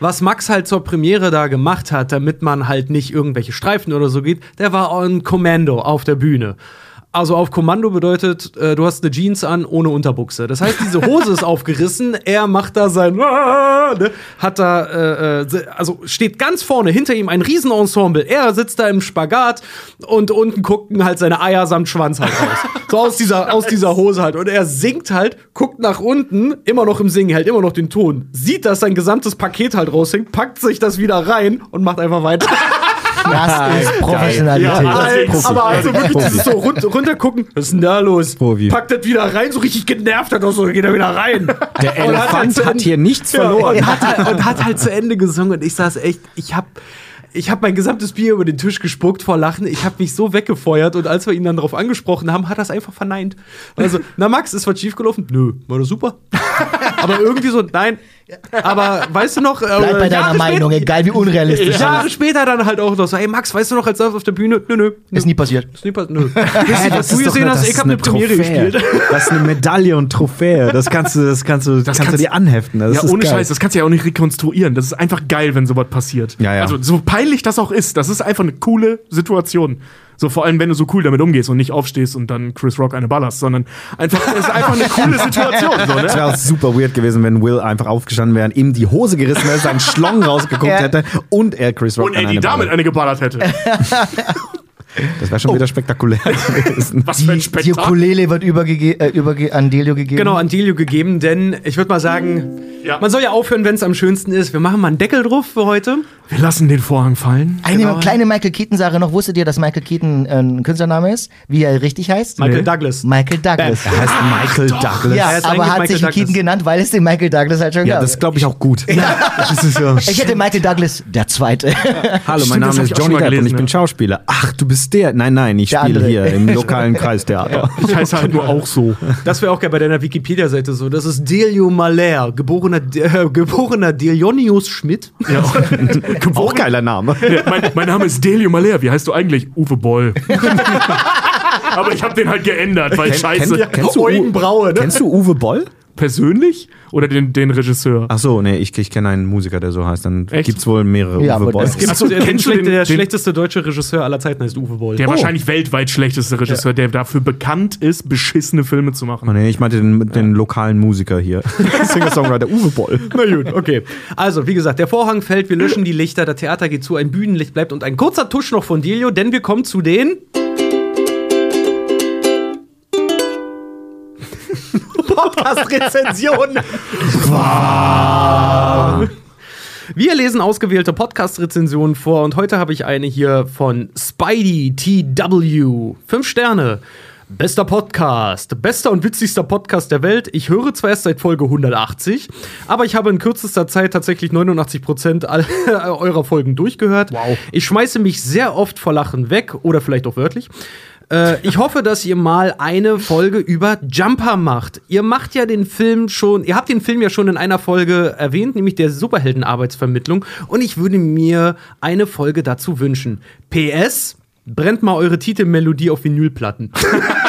Was Max halt zur Premiere da gemacht hat, damit man halt nicht irgendwelche Streifen oder so geht, der war on Kommando auf der Bühne. Also auf Kommando bedeutet, äh, du hast eine Jeans an ohne Unterbuchse. Das heißt, diese Hose ist aufgerissen, er macht da sein, Ah, ne, hat da, äh, äh, also steht ganz vorne hinter ihm ein Riesenensemble. Er sitzt da im Spagat und unten gucken halt seine Eier samt Schwanz halt raus. So aus dieser, aus dieser Hose halt. Und er singt halt, guckt nach unten, immer noch im Singen, hält immer noch den Ton, sieht, dass sein gesamtes Paket halt raushängt, packt sich das wieder rein und macht einfach weiter. Das ist Professionalität. Ja, Profi. aber also wirklich dieses so run runter gucken, was ist denn da los? Profi. Packt das wieder rein, so richtig genervt hat, auch so geht er wieder rein. Der Und hat halt Elefant hat hier nichts Ja, verloren. und, hat halt, und hat halt zu Ende gesungen und ich saß echt, ich hab ich habe mein gesamtes Bier über den Tisch gespuckt vor Lachen. Ich habe mich so weggefeuert und als wir ihn dann darauf angesprochen haben, hat er es einfach verneint. Also, na Max, ist was schiefgelaufen? Nö, war das super. Aber irgendwie so, nein. Aber weißt du noch, Bleib äh, bei deiner Jahre Meinung, später- egal wie unrealistisch. Jahre später dann halt auch noch so, ey Max, weißt du noch, als du auf der Bühne? Nö, nö. nö. Ist nie passiert. Ist nie passiert. Nö. Wisst ihr, was du gesehen hast? Ich habe eine Premiere gespielt. Das ist eine Medaille und Trophäe. Das kannst du, das kannst du, das kannst du dir anheften. Das ja, ist ohne geil. Scheiß, das kannst du ja auch nicht rekonstruieren. Das ist einfach geil, wenn sowas passiert. Ja, ja. Also, so peinlich das auch ist, das ist einfach eine coole Situation. So vor allem, wenn du so cool damit umgehst und nicht aufstehst und dann Chris Rock eine ballerst, sondern einfach, es ist einfach eine coole Situation. So, Es ne? wäre auch super weird gewesen, wenn Will einfach aufgestanden wäre, ihm die Hose gerissen hätte, seinen Schlong rausgeguckt hätte und er Chris Rock Und er die damit eine geballert hätte. Das wäre schon wieder spektakulär gewesen. Was für ein Die, die Spektakel. Ukulele wird übergege äh, überge an Delio gegeben. Genau, an Delio gegeben, denn ich würde mal sagen, Ja. man soll ja aufhören, wenn es am schönsten ist. Wir machen mal einen Deckel drauf für heute. Wir lassen den Vorhang fallen. Eine Genau. kleine Michael Keaton-Sache noch. Wusstet ihr, dass Michael Keaton äh, ein Künstlername ist? Wie er richtig heißt? Michael Nee. Douglas. Michael Douglas. Er heißt Michael Douglas. Ja, Er aber hat Michael sich Douglas. Keaton genannt, weil es den Michael Douglas halt schon Ja, gab. das glaube ich auch gut. Das ist so. ich hätte Michael Douglas, der Zweite. Hallo, Stimmt, mein Name ist Johnny Depp und ich bin ja. Schauspieler. Ach, du bist der? Nein, nein, ich spiele hier im lokalen Kreistheater. Ich heiße halt nur auch so. Das wäre auch geil bei deiner Wikipedia-Seite so. Das ist Delio Maler, geborener, äh, geborener Delionius Schmidt. Ja. Auch geiler Name. Ja, mein, mein Name ist Delio Maler. Wie heißt du eigentlich? Uwe Boll. Aber ich habe den halt geändert, weil scheiße. Kenn, kennst, du, Braue, ne? kennst du Uwe Boll? Persönlich? Oder den, den Regisseur? Ach so, nee, ich, ich kenne einen Musiker, der so heißt. Dann Echt? gibt's wohl mehrere Ja, Uwe aber Bolls. das Ach so, der, kennst du den- der den- schlechteste deutsche Regisseur aller Zeiten heißt Uwe Boll. Der Oh. wahrscheinlich weltweit schlechteste Regisseur, der dafür bekannt ist, beschissene Filme zu machen. Oh, nee, ich meinte den, den lokalen Musiker hier. Singer-Songwriter Uwe Boll. Na gut, okay. Also, wie gesagt, der Vorhang fällt, wir löschen die Lichter, das Theater geht zu, ein Bühnenlicht bleibt und ein kurzer Tusch noch von Delio, denn wir kommen zu den. Podcast-Rezensionen. Wir lesen ausgewählte Podcast-Rezensionen vor und heute habe ich eine hier von Spidey TW. Fünf Sterne. Bester Podcast, bester und witzigster Podcast der Welt. Ich höre zwar erst seit Folge 180, aber ich habe in kürzester Zeit tatsächlich 89% all eurer Folgen durchgehört. Wow. Ich schmeiße mich sehr oft vor Lachen weg oder vielleicht auch wörtlich. Äh, ich hoffe, dass ihr mal eine Folge über Jumper macht. Ihr macht ja den Film schon, ihr habt den Film ja schon in einer Folge erwähnt, nämlich der Superheldenarbeitsvermittlung. Und ich würde mir eine Folge dazu wünschen. PS, brennt mal eure Titelmelodie auf Vinylplatten.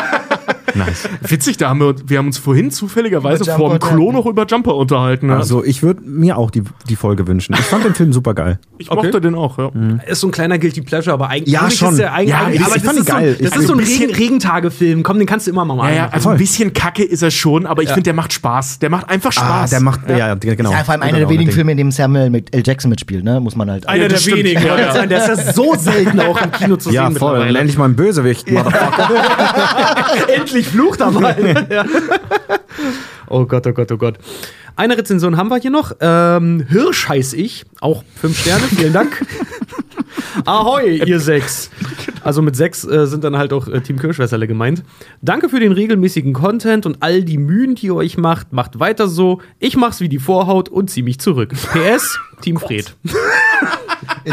Nice. Witzig, da haben wir, wir haben uns vorhin zufälligerweise vor dem Jumper Klo noch über Jumper unterhalten. ja. Also ich würde mir auch die, die Folge wünschen. Ich fand den Film super geil. ich mochte den auch, ja. Ist so ein kleiner Guilty Pleasure, aber eigentlich Ja, schon. ist der eigentlich, Ja, aber ich das fand ist ihn so, geil. das Ich- ist so ein Regen, Regentagefilm. Komm, den kannst du immer mal machen. Ja, ja, also voll. ein bisschen kacke ist er schon, aber ich finde, der macht Spaß. Der macht einfach Ah, Spaß. der macht, ja, genau. Ja, vor allem einer der wenigen das. Filme, in dem Samuel mit L. Jackson mitspielt, ne? Muss man halt. Einer der das wenigen. Ja, ja. Ja, Der ist ja so selten auch im Kino zu Ja, sehen voll. mittlerweile. Endlich mal ein Bösewicht. Motherfucker. Endlich flucht er mal. ja. Oh Gott, oh Gott, oh Gott. Eine Rezension haben wir hier noch. Ähm, Hirsch heiß ich. Auch fünf Sterne. Vielen Dank. Ahoi, ihr sechs. Also mit sechs äh, sind dann halt auch äh, Team Kirschwässerle gemeint. Danke für den regelmäßigen Content und all die Mühen, die ihr euch macht. Macht weiter so. Ich mach's wie die Vorhaut und zieh mich zurück. PS, Team Fred.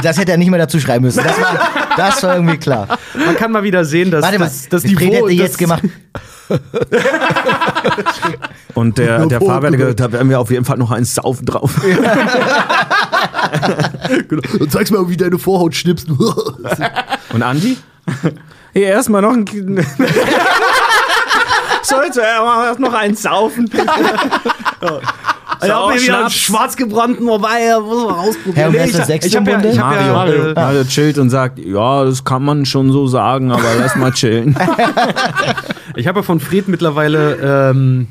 Das hätte er nicht mehr dazu schreiben müssen. Das war, das war irgendwie klar. Man kann mal wieder sehen, dass Warte mal, das, das Niveau... hätte das- jetzt gemacht. Und der, der Fahrwerdige, da werden wir auf jeden Fall noch eins saufen drauf. Und zeig's mal, wie deine Vorhaut schnippst. Und Andi? Hier erstmal noch ein. Sollte er erst noch eins saufen. Ich habe hier wieder einen schwarz gebrannten Wobei, muss man ausprobieren. Herr, ist ich, ich hab im ja, ich hab Mario, ja, Mario. äh, Mario chillt und sagt, ja, das kann man schon so sagen, aber lass mal chillen. Ich habe ja von Fred mittlerweile ähm,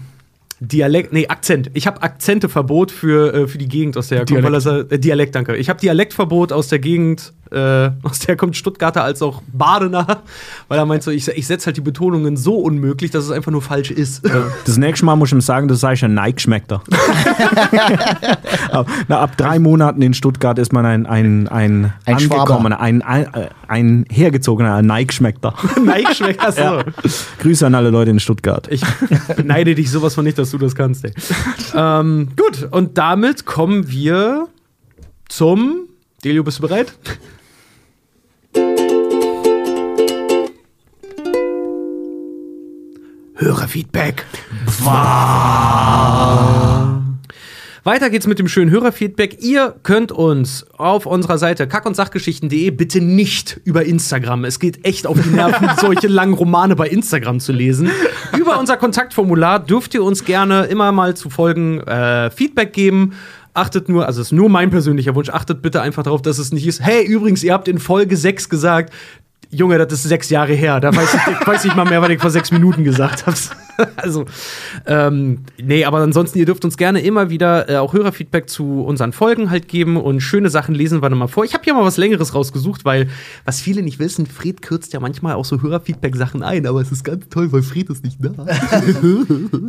Dialekt, nee, Akzent. Ich habe Akzenteverbot für, äh, für die Gegend, aus der er kommt. Weil er, äh, Dialekt, danke. Ich habe Dialektverbot aus der Gegend, äh, aus der kommt Stuttgarter als auch Badener, weil er meint so, ich, ich setze halt die Betonungen so unmöglich, dass es einfach nur falsch ist. Das nächste Mal muss ich ihm sagen, das sei ein Nike-Schmeckter. Na, ab drei Monaten in Stuttgart ist man ein, ein, ein, Ein angekommener, ein, ein, ein hergezogener Nike-Schmeckter. Nein, schmeckt das so. Grüße an alle Leute in Stuttgart. Ich beneide dich sowas von nicht, dass du das kannst, ey. ähm, gut, und damit kommen wir zum. Delio, bist du bereit? Hörerfeedback. Weiter geht's mit dem schönen Hörerfeedback. Ihr könnt uns auf unserer Seite kack- und sachgeschichten.de bitte nicht über Instagram. Es geht echt auf die Nerven, solche langen Romane bei Instagram zu lesen. Über unser Kontaktformular dürft ihr uns gerne immer mal zu Folgen äh, Feedback geben. Achtet nur, also es ist nur mein persönlicher Wunsch, achtet bitte einfach darauf, dass es nicht ist, hey, übrigens, ihr habt in Folge 6 gesagt, Junge, das ist sechs Jahre her. Da weiß ich, weiß ich mal mehr, was ich vor sechs Minuten gesagt habe. Also, ähm, nee, aber ansonsten, ihr dürft uns gerne immer wieder äh, auch Hörerfeedback zu unseren Folgen halt geben und schöne Sachen lesen wir dann mal vor. Ich habe hier mal was Längeres rausgesucht, weil, was viele nicht wissen, Fred kürzt ja manchmal auch so Hörerfeedback-Sachen ein, aber es ist ganz toll, weil Fred ist nicht da.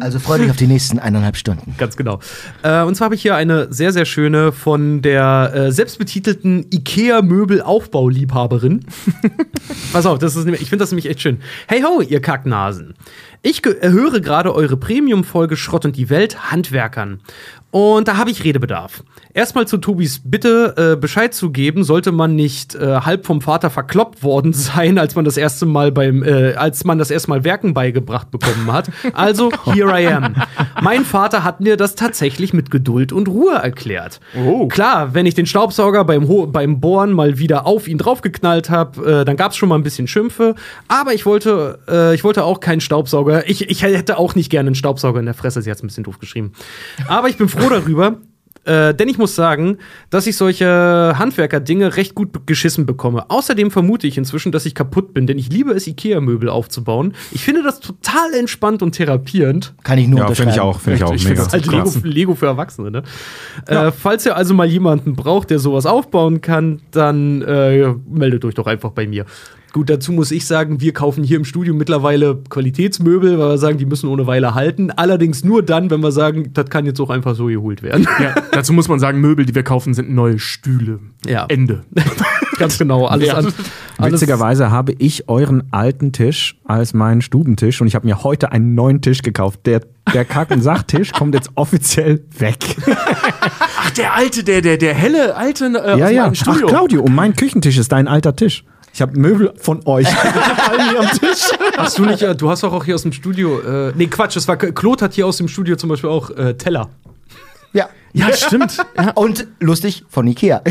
Also freue dich auf die nächsten eineinhalb Stunden. Ganz genau. Äh, und zwar habe ich hier eine sehr, sehr schöne von der äh, selbstbetitelten IKEA-Möbel-Aufbauliebhaberin. Pass auf, das ist ich finde das nämlich echt schön. Hey ho, ihr Kacknasen. Ich äh, höre gerade eure Premium-Folge Schrott und die Welt Handwerkern. Und da habe ich Redebedarf. Erstmal zu Tobis Bitte, äh, Bescheid zu geben, sollte man nicht äh, halb vom Vater verkloppt worden sein, als man das erste Mal beim, äh, als man das erste Mal Werken beigebracht bekommen hat. Also, here I am. Mein Vater hat mir das tatsächlich mit Geduld und Ruhe erklärt. Klar, wenn ich den Staubsauger beim, Ho beim Bohren mal wieder auf ihn draufgeknallt habe, äh, dann gab es schon mal ein bisschen Schimpfe. Aber ich wollte, äh, ich wollte auch keinen Staubsauger. Ich, ich hätte auch nicht gerne einen Staubsauger in der Fresse. Sie hat es ein bisschen doof geschrieben. Aber ich bin froh darüber. Äh, denn ich muss sagen, dass ich solche Handwerker-Dinge recht gut geschissen bekomme. Außerdem vermute ich inzwischen, dass ich kaputt bin, denn ich liebe es, Ikea-Möbel aufzubauen. Ich finde das total entspannt und therapierend. Kann ich nur Ja, finde ich auch, finde ich auch Ich mega. finde das halt Lego. Lego für Erwachsene, ne? Äh, falls ihr also mal jemanden braucht, der sowas aufbauen kann, dann äh, meldet euch doch einfach bei mir. Gut, dazu muss ich sagen, wir kaufen hier im Studio mittlerweile Qualitätsmöbel, weil wir sagen, die müssen ohne Weile halten. Allerdings nur dann, wenn wir sagen, das kann jetzt auch einfach so geholt werden. Ja, dazu muss man sagen, Möbel, die wir kaufen, sind neue Stühle. Ja. Ende. Ganz genau. Alles Ja. an. Alles, Witzigerweise habe ich euren alten Tisch als meinen Stubentisch und ich habe mir heute einen neuen Tisch gekauft. Der, der Kack- und Sachtisch kommt jetzt offiziell weg. Ach, der alte, der, der, der helle alte äh, ja, ja. meinem Ach, Studio. Claudio, und mein Küchentisch ist dein alter Tisch. Ich habe Möbel von euch. Hier am Tisch. hast du nicht, äh, du hast doch auch hier aus dem Studio, äh, nee, Quatsch, das war, Claude hat hier aus dem Studio zum Beispiel auch äh, Teller. Ja. Ja, stimmt. Und lustig von Ikea.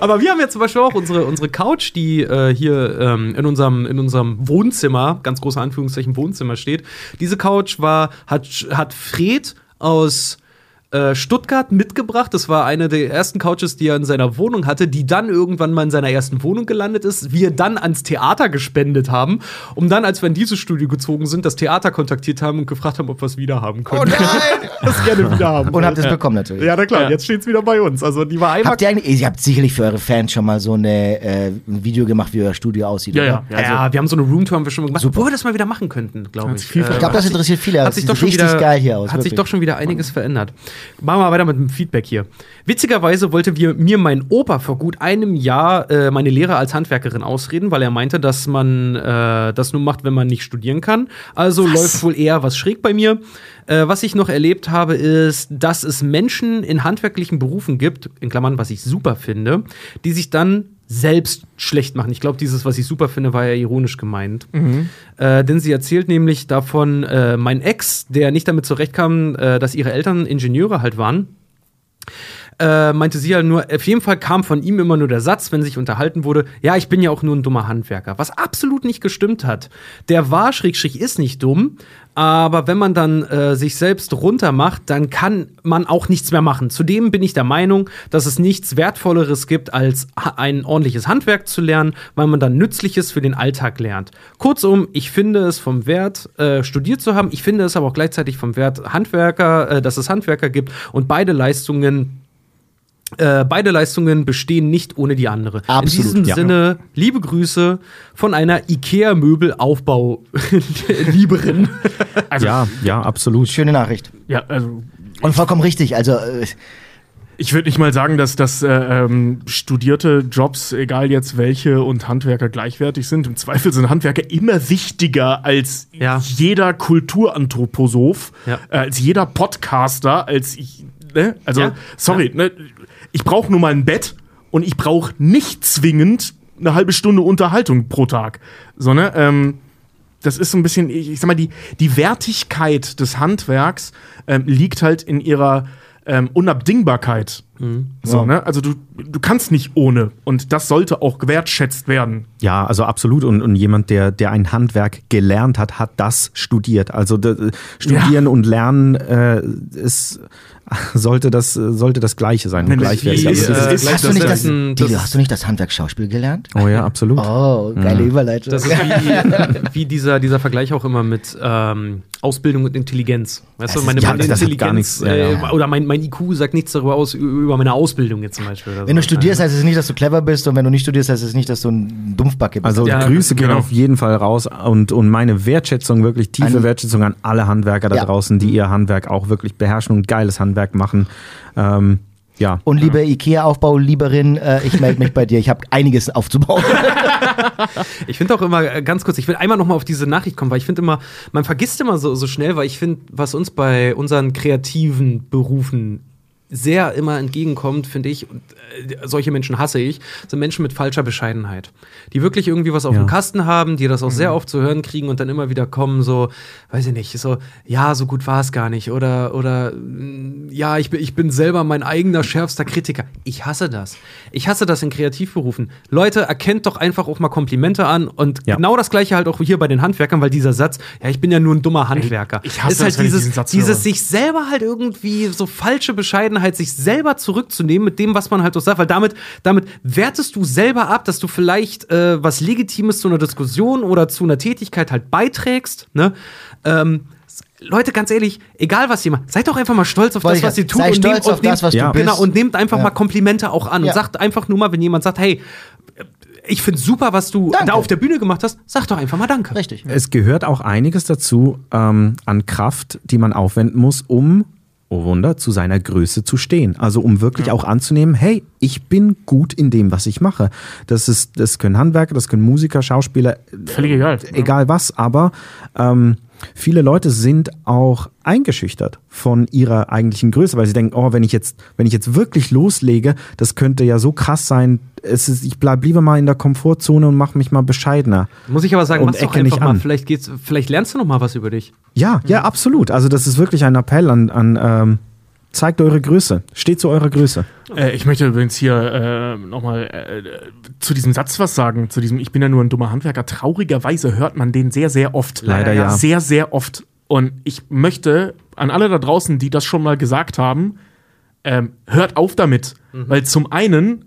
Aber wir haben jetzt zum Beispiel auch unsere, unsere Couch, die äh, hier ähm, in, unserem, in unserem Wohnzimmer, ganz große Anführungszeichen Wohnzimmer steht. Diese Couch war, hat, hat Fred aus äh, Stuttgart mitgebracht. Das war eine der ersten Couches, die er in seiner Wohnung hatte, die dann irgendwann mal in seiner ersten Wohnung gelandet ist. Wir dann ans Theater gespendet haben, um dann, als wir in dieses Studio gezogen sind, das Theater kontaktiert haben und gefragt haben, ob wir es wieder haben können. Oh nein! das gerne wieder haben. Und habt es ja. bekommen natürlich. Ja, na klar, Ja. jetzt steht es wieder bei uns. Also die war einmal. Habt ihr eigentlich, ihr habt sicherlich für eure Fans schon mal so eine, äh, ein Video gemacht, wie euer Studio aussieht, Ja, oder? ja. ja, wir haben so eine Roomtour haben wir schon mal gemacht, Super. wo wir das mal wieder machen könnten, glaube ich. Äh, Ich glaube, das hat sich- interessiert viele. Hat Das sich sieht doch schon richtig wieder geil hier aus. Hat sich wirklich. doch schon wieder einiges verändert. Machen wir mal weiter mit dem Feedback hier. Witzigerweise wollte mir mein Opa vor gut einem Jahr äh, meine Lehre als Handwerkerin ausreden, weil er meinte, dass man äh, das nur macht, wenn man nicht studieren kann. Also läuft wohl eher was schräg bei mir. Äh, was ich noch erlebt habe, ist, dass es Menschen in handwerklichen Berufen gibt, in Klammern, was ich super finde, die sich dann selbst schlecht machen. Ich glaube, dieses, was ich super finde, war ja ironisch gemeint. Äh, denn sie erzählt nämlich davon, äh, mein Ex, der nicht damit zurechtkam, äh, dass ihre Eltern Ingenieure halt waren, äh, meinte sie ja nur, auf jeden Fall kam von ihm immer nur der Satz, wenn sich unterhalten wurde, ja, ich bin ja auch nur ein dummer Handwerker, was absolut nicht gestimmt hat. Der war, schräg, schräg, ist nicht dumm, aber wenn man dann äh, sich selbst runter macht, dann kann man auch nichts mehr machen. Zudem bin ich der Meinung, dass es nichts Wertvolleres gibt, als ein ordentliches Handwerk zu lernen, weil man dann Nützliches für den Alltag lernt. Kurzum, ich finde es vom Wert, äh, studiert zu haben. Ich finde es aber auch gleichzeitig vom Wert, Handwerker, äh, dass es Handwerker gibt und beide Leistungen äh, beide Leistungen bestehen nicht ohne die andere. Absolut, In diesem ja. Sinne, liebe Grüße von einer IKEA-Möbelaufbau-Lieberin. ja, ja, absolut. Schöne Nachricht. Ja, also Und vollkommen richtig. Also, äh, ich würde nicht mal sagen, dass, dass äh, ähm, studierte Jobs, egal jetzt welche, und Handwerker gleichwertig sind. Im Zweifel sind Handwerker immer wichtiger als Ja. jeder Kulturanthroposoph, Ja. äh, als jeder Podcaster, als ich. Ne? Also, Ja. sorry, Ne? Ich brauche nur mal ein Bett und ich brauche nicht zwingend eine halbe Stunde Unterhaltung pro Tag. So, ne? Ähm, das ist so ein bisschen, ich, ich sag mal, die, die Wertigkeit des Handwerks ähm, liegt halt in ihrer ähm, Unabdingbarkeit. So, Ja. ne? Also du, du kannst nicht ohne. Und das sollte auch gewertschätzt werden. Ja, also absolut. Und, und jemand, der, der ein Handwerk gelernt hat, hat das studiert. Also studieren und lernen äh, ist, sollte, das, sollte das Gleiche sein. es Also, äh, ist- ist- hast, du nicht das, das- hast du nicht das Handwerk Schauspiel gelernt? oh ja, absolut. Oh, geile Überleitung. Das ist wie, wie dieser, dieser Vergleich auch immer mit ähm, Ausbildung und Intelligenz. Weißt Das du, meine, ist- ja, meine das hat gar Intelligenz nichts- ja, ja. Äh, oder mein, mein IQ sagt nichts darüber aus, über meine Ausbildung jetzt zum Beispiel. Oder wenn du so. studierst, heißt es nicht, dass du clever bist. Und wenn du nicht studierst, heißt es nicht, dass du ein Dumpfbacke bist. Also Ja, Grüße gehen genau. auf jeden Fall raus und, und meine Wertschätzung, wirklich tiefe Wertschätzung an alle Handwerker da Ja. draußen, die ihr Handwerk auch wirklich beherrschen und geiles Handwerk machen. Ähm, ja. Und liebe IKEA-Aufbau-Lieberin, äh, ich melde mich bei dir. Ich habe einiges aufzubauen. Ich finde auch immer äh, ganz kurz, ich will einmal noch mal auf diese Nachricht kommen, weil ich finde immer, man vergisst immer so, so schnell, weil ich finde, was uns bei unseren kreativen Berufen sehr immer entgegenkommt, finde ich, und äh, solche Menschen hasse ich, sind Menschen mit falscher Bescheidenheit. Die wirklich irgendwie was auf Ja. dem Kasten haben, die das auch sehr oft zu hören kriegen und dann immer wieder kommen, so, weiß ich nicht, so, ja, so gut war es gar nicht. Oder, oder mm, ja, ich bin, ich bin selber mein eigener schärfster Kritiker. Ich hasse das. Ich hasse das in Kreativberufen. Leute, erkennt doch einfach auch mal Komplimente an und Ja. genau das gleiche halt auch hier bei den Handwerkern, weil dieser Satz, ja, ich bin ja nur ein dummer Handwerker. ich hasse ist halt das, ich dieses, diesen Satz dieses sich selber halt irgendwie so falsche Bescheidenheit, sich selber zurückzunehmen mit dem, was man halt so sagt, weil damit, damit wertest du selber ab, dass du vielleicht äh, was Legitimes zu einer Diskussion oder zu einer Tätigkeit halt beiträgst, ne? Ähm, Leute, ganz ehrlich, egal was ihr macht, seid doch einfach mal stolz auf Wollte das, was ihr tut. sei und stolz nehmt- und auf das, nehmt- was du Ja. bist. Genau, und nehmt einfach Ja. mal Komplimente auch an Ja. und sagt einfach nur mal, wenn jemand sagt, hey, ich finde super, was du Danke. da auf der Bühne gemacht hast, sag doch einfach mal Danke. Richtig. Es gehört auch einiges dazu ähm, an Kraft, die man aufwenden muss, um, oh Wunder, zu seiner Größe zu stehen. Also um wirklich auch anzunehmen, hey, ich bin gut in dem, was ich mache. Das, ist, das können Handwerker, das können Musiker, Schauspieler, Völlig egal. egal was, aber ähm, viele Leute sind auch eingeschüchtert von ihrer eigentlichen Größe, weil sie denken, oh, wenn ich jetzt, wenn ich jetzt wirklich loslege, das könnte ja so krass sein. Es ist, ich bleib lieber mal in der Komfortzone und mache mich mal bescheidener. Muss ich aber sagen, Und mach's doch einfach mal. an. Vielleicht, geht's, vielleicht lernst du noch mal was über dich. Ja, ja, absolut. Also das ist wirklich ein Appell an, an ähm, zeigt eure Größe. Steht zu eurer Größe. Äh, ich möchte übrigens hier äh, nochmal äh, zu diesem Satz was sagen, zu diesem Ich bin ja nur ein dummer Handwerker. Traurigerweise hört man den sehr, sehr oft. Leider ja. Sehr, sehr oft. Und ich möchte an alle da draußen, die das schon mal gesagt haben, ähm, hört auf damit. Weil zum einen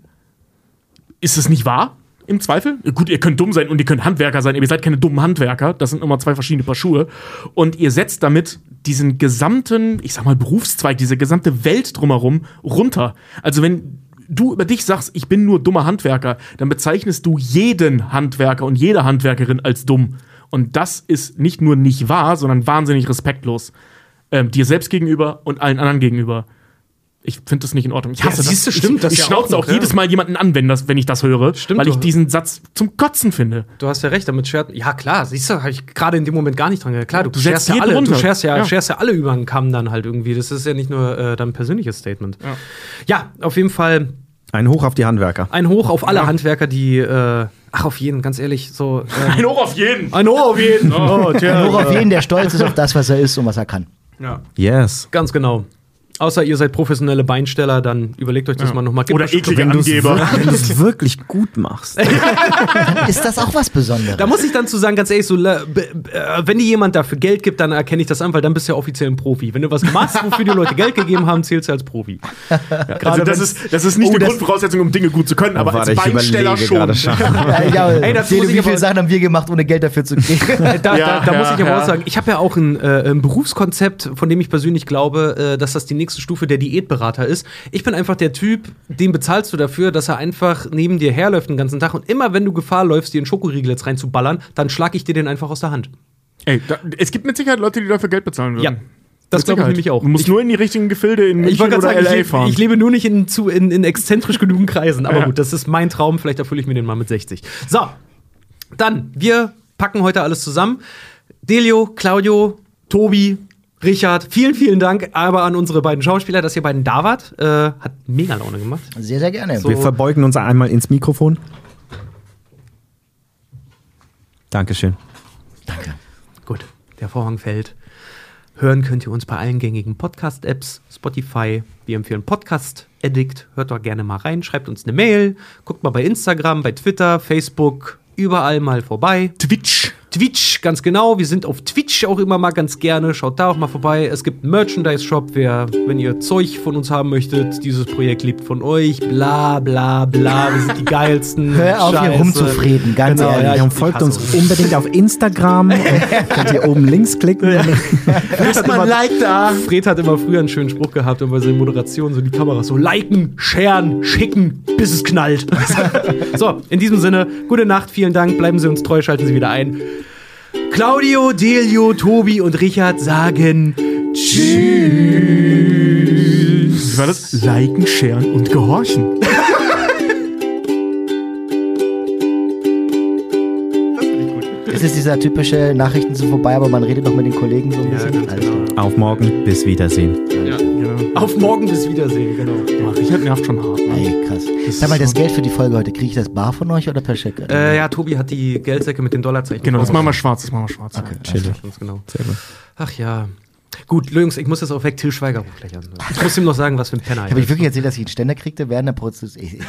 ist es nicht wahr, im Zweifel. Gut, ihr könnt dumm sein und ihr könnt Handwerker sein, ihr seid keine dummen Handwerker. Das sind immer zwei verschiedene Paar Schuhe. Und ihr setzt damit diesen gesamten, ich sag mal, Berufszweig, diese gesamte Welt drumherum runter. Also wenn du über dich sagst, ich bin nur dummer Handwerker, dann bezeichnest du jeden Handwerker und jede Handwerkerin als dumm. Und das ist nicht nur nicht wahr, sondern wahnsinnig respektlos. Ähm, dir selbst gegenüber und allen anderen gegenüber. Ich finde das nicht in Ordnung. Ich hasse siehst du, das. stimmt, ich, das ich ja schnauze auch auch, ja. jedes Mal jemanden an, wenn, das, wenn ich das höre, Stimmt, weil ich du- diesen Satz zum Kotzen finde. Du hast ja recht, damit schert. Ja, klar, siehst du, habe ich gerade in dem Moment gar nicht dran gedacht. Klar, du, Du scherst ja alle, du runter. scherst ja, Ja. scherst ja alle über den Kamm dann halt irgendwie. Das ist ja nicht nur äh, dein persönliches Statement. Ja. auf jeden Fall Ein Hoch auf die Handwerker. ein Hoch auf alle Handwerker, die, äh, ach, auf jeden, ganz ehrlich, so. Ähm, Ein Hoch auf jeden. ein Hoch auf jeden. Oh, tja. Nur auf jeden, der stolz ist auf das, was er ist und was er kann. Ja. Yes. Ganz genau. Außer ihr seid professionelle Beinsteller, dann überlegt euch das mal nochmal. Oder eklige Wenn du es Angeber. wirklich gut machst. Ist das auch was Besonderes? Da muss ich dann zu sagen, ganz ehrlich, so, äh, wenn dir jemand dafür Geld gibt, dann erkenne ich das an, weil dann bist du ja offiziell ein Profi. Wenn du was machst, wofür die Leute Geld gegeben haben, zählst du als Profi. Also das ist, das ist nicht Oh, eine das- Grundvoraussetzung, um Dinge gut zu können, aber warte, als ich Beinsteller schon. schon. ja, ja, Ey, dazu Seele, muss ich wie aber- viele Sachen haben wir gemacht, ohne Geld dafür zu kriegen? Da, Ja, da, da muss ja, ich aber ja. auch sagen, ich habe ja auch ein, äh, ein Berufskonzept, von dem ich persönlich glaube, äh, dass das die nächste Stufe der Diätberater ist. Ich bin einfach der Typ, den bezahlst du dafür, dass er einfach neben dir herläuft den ganzen Tag und immer wenn du Gefahr läufst, dir einen Schokoriegel jetzt reinzuballern, dann schlag ich dir den einfach aus der Hand. Ey, da, es gibt mit Sicherheit Leute, die dafür Geld bezahlen würden. Ja, das glaube ich nämlich auch. Du musst Ich- nur in die richtigen Gefilde in Ich München oder sagen, LA ich, fahren. lebe, ich lebe nur nicht in, zu, in, in exzentrisch genügend Kreisen. Aber Ja. gut, das ist mein Traum. Vielleicht erfülle ich mir den mal mit 60. So, dann, wir packen heute alles zusammen. Delio, Claudio, Tobi, Richard, vielen, vielen Dank aber an unsere beiden Schauspieler, dass ihr beiden da wart. Äh, hat mega Laune gemacht. Sehr, sehr gerne. So. Wir verbeugen uns einmal ins Mikrofon. Dankeschön. Danke. Gut, der Vorhang fällt. Hören könnt ihr uns bei allen gängigen Podcast-Apps, Spotify. Wir empfehlen Podcast Addict. Hört doch gerne mal rein, schreibt uns eine Mail, guckt mal bei Instagram, bei Twitter, Facebook, überall mal vorbei. Twitch. Twitch, ganz genau. Wir sind auf Twitch auch immer mal ganz gerne. Schaut da auch mal vorbei. Es gibt einen Merchandise-Shop. Wer, wenn ihr Zeug von uns haben möchtet, dieses Projekt liebt von euch. Bla, bla, bla. Wir sind die geilsten. Hör auf, hier Scheiße. rumzufrieden, ganz Genau, ehrlich. ja, ich- und folgt uns unbedingt auf Instagram. Könnt ihr oben links klicken. Fred hat, immer, Like da. Fred hat immer früher einen schönen Spruch gehabt und bei seinen Moderationen so die Kamera so liken, sharen, schicken, bis es knallt. so, in diesem Sinne, gute Nacht, vielen Dank, bleiben Sie uns treu, schalten Sie wieder ein. Claudio, Delio, Tobi und Richard sagen Tschüss. Wie war das? Liken, sharen und gehorchen. Es ist dieser typische Nachrichten sind vorbei, aber man redet noch mit den Kollegen so ein Ja, bisschen. ganz Alles genau. Auf morgen. Bis Wiedersehen. Genau. Auf morgen bis Wiedersehen, genau. Ach, Richard nervt schon hart. Ne? Ey, krass. Sag mal, das Geld für die Folge heute, kriege ich das bar von euch oder per Scheck? Äh, ja, Tobi hat die Geldsäcke mit den Dollarzeichen. Genau, das machen wir schwarz, das machen wir schwarz. Chillig. Ganz genau. Sehr gut. Ach ja. Gut, Jungs, ich muss jetzt auch weg. Till Schweiger an. Ich muss ihm noch sagen, was für ein Penner Habe ich wirklich erzählt, dass ich einen Ständer kriegte während der Prozess? Ich, ich, ich,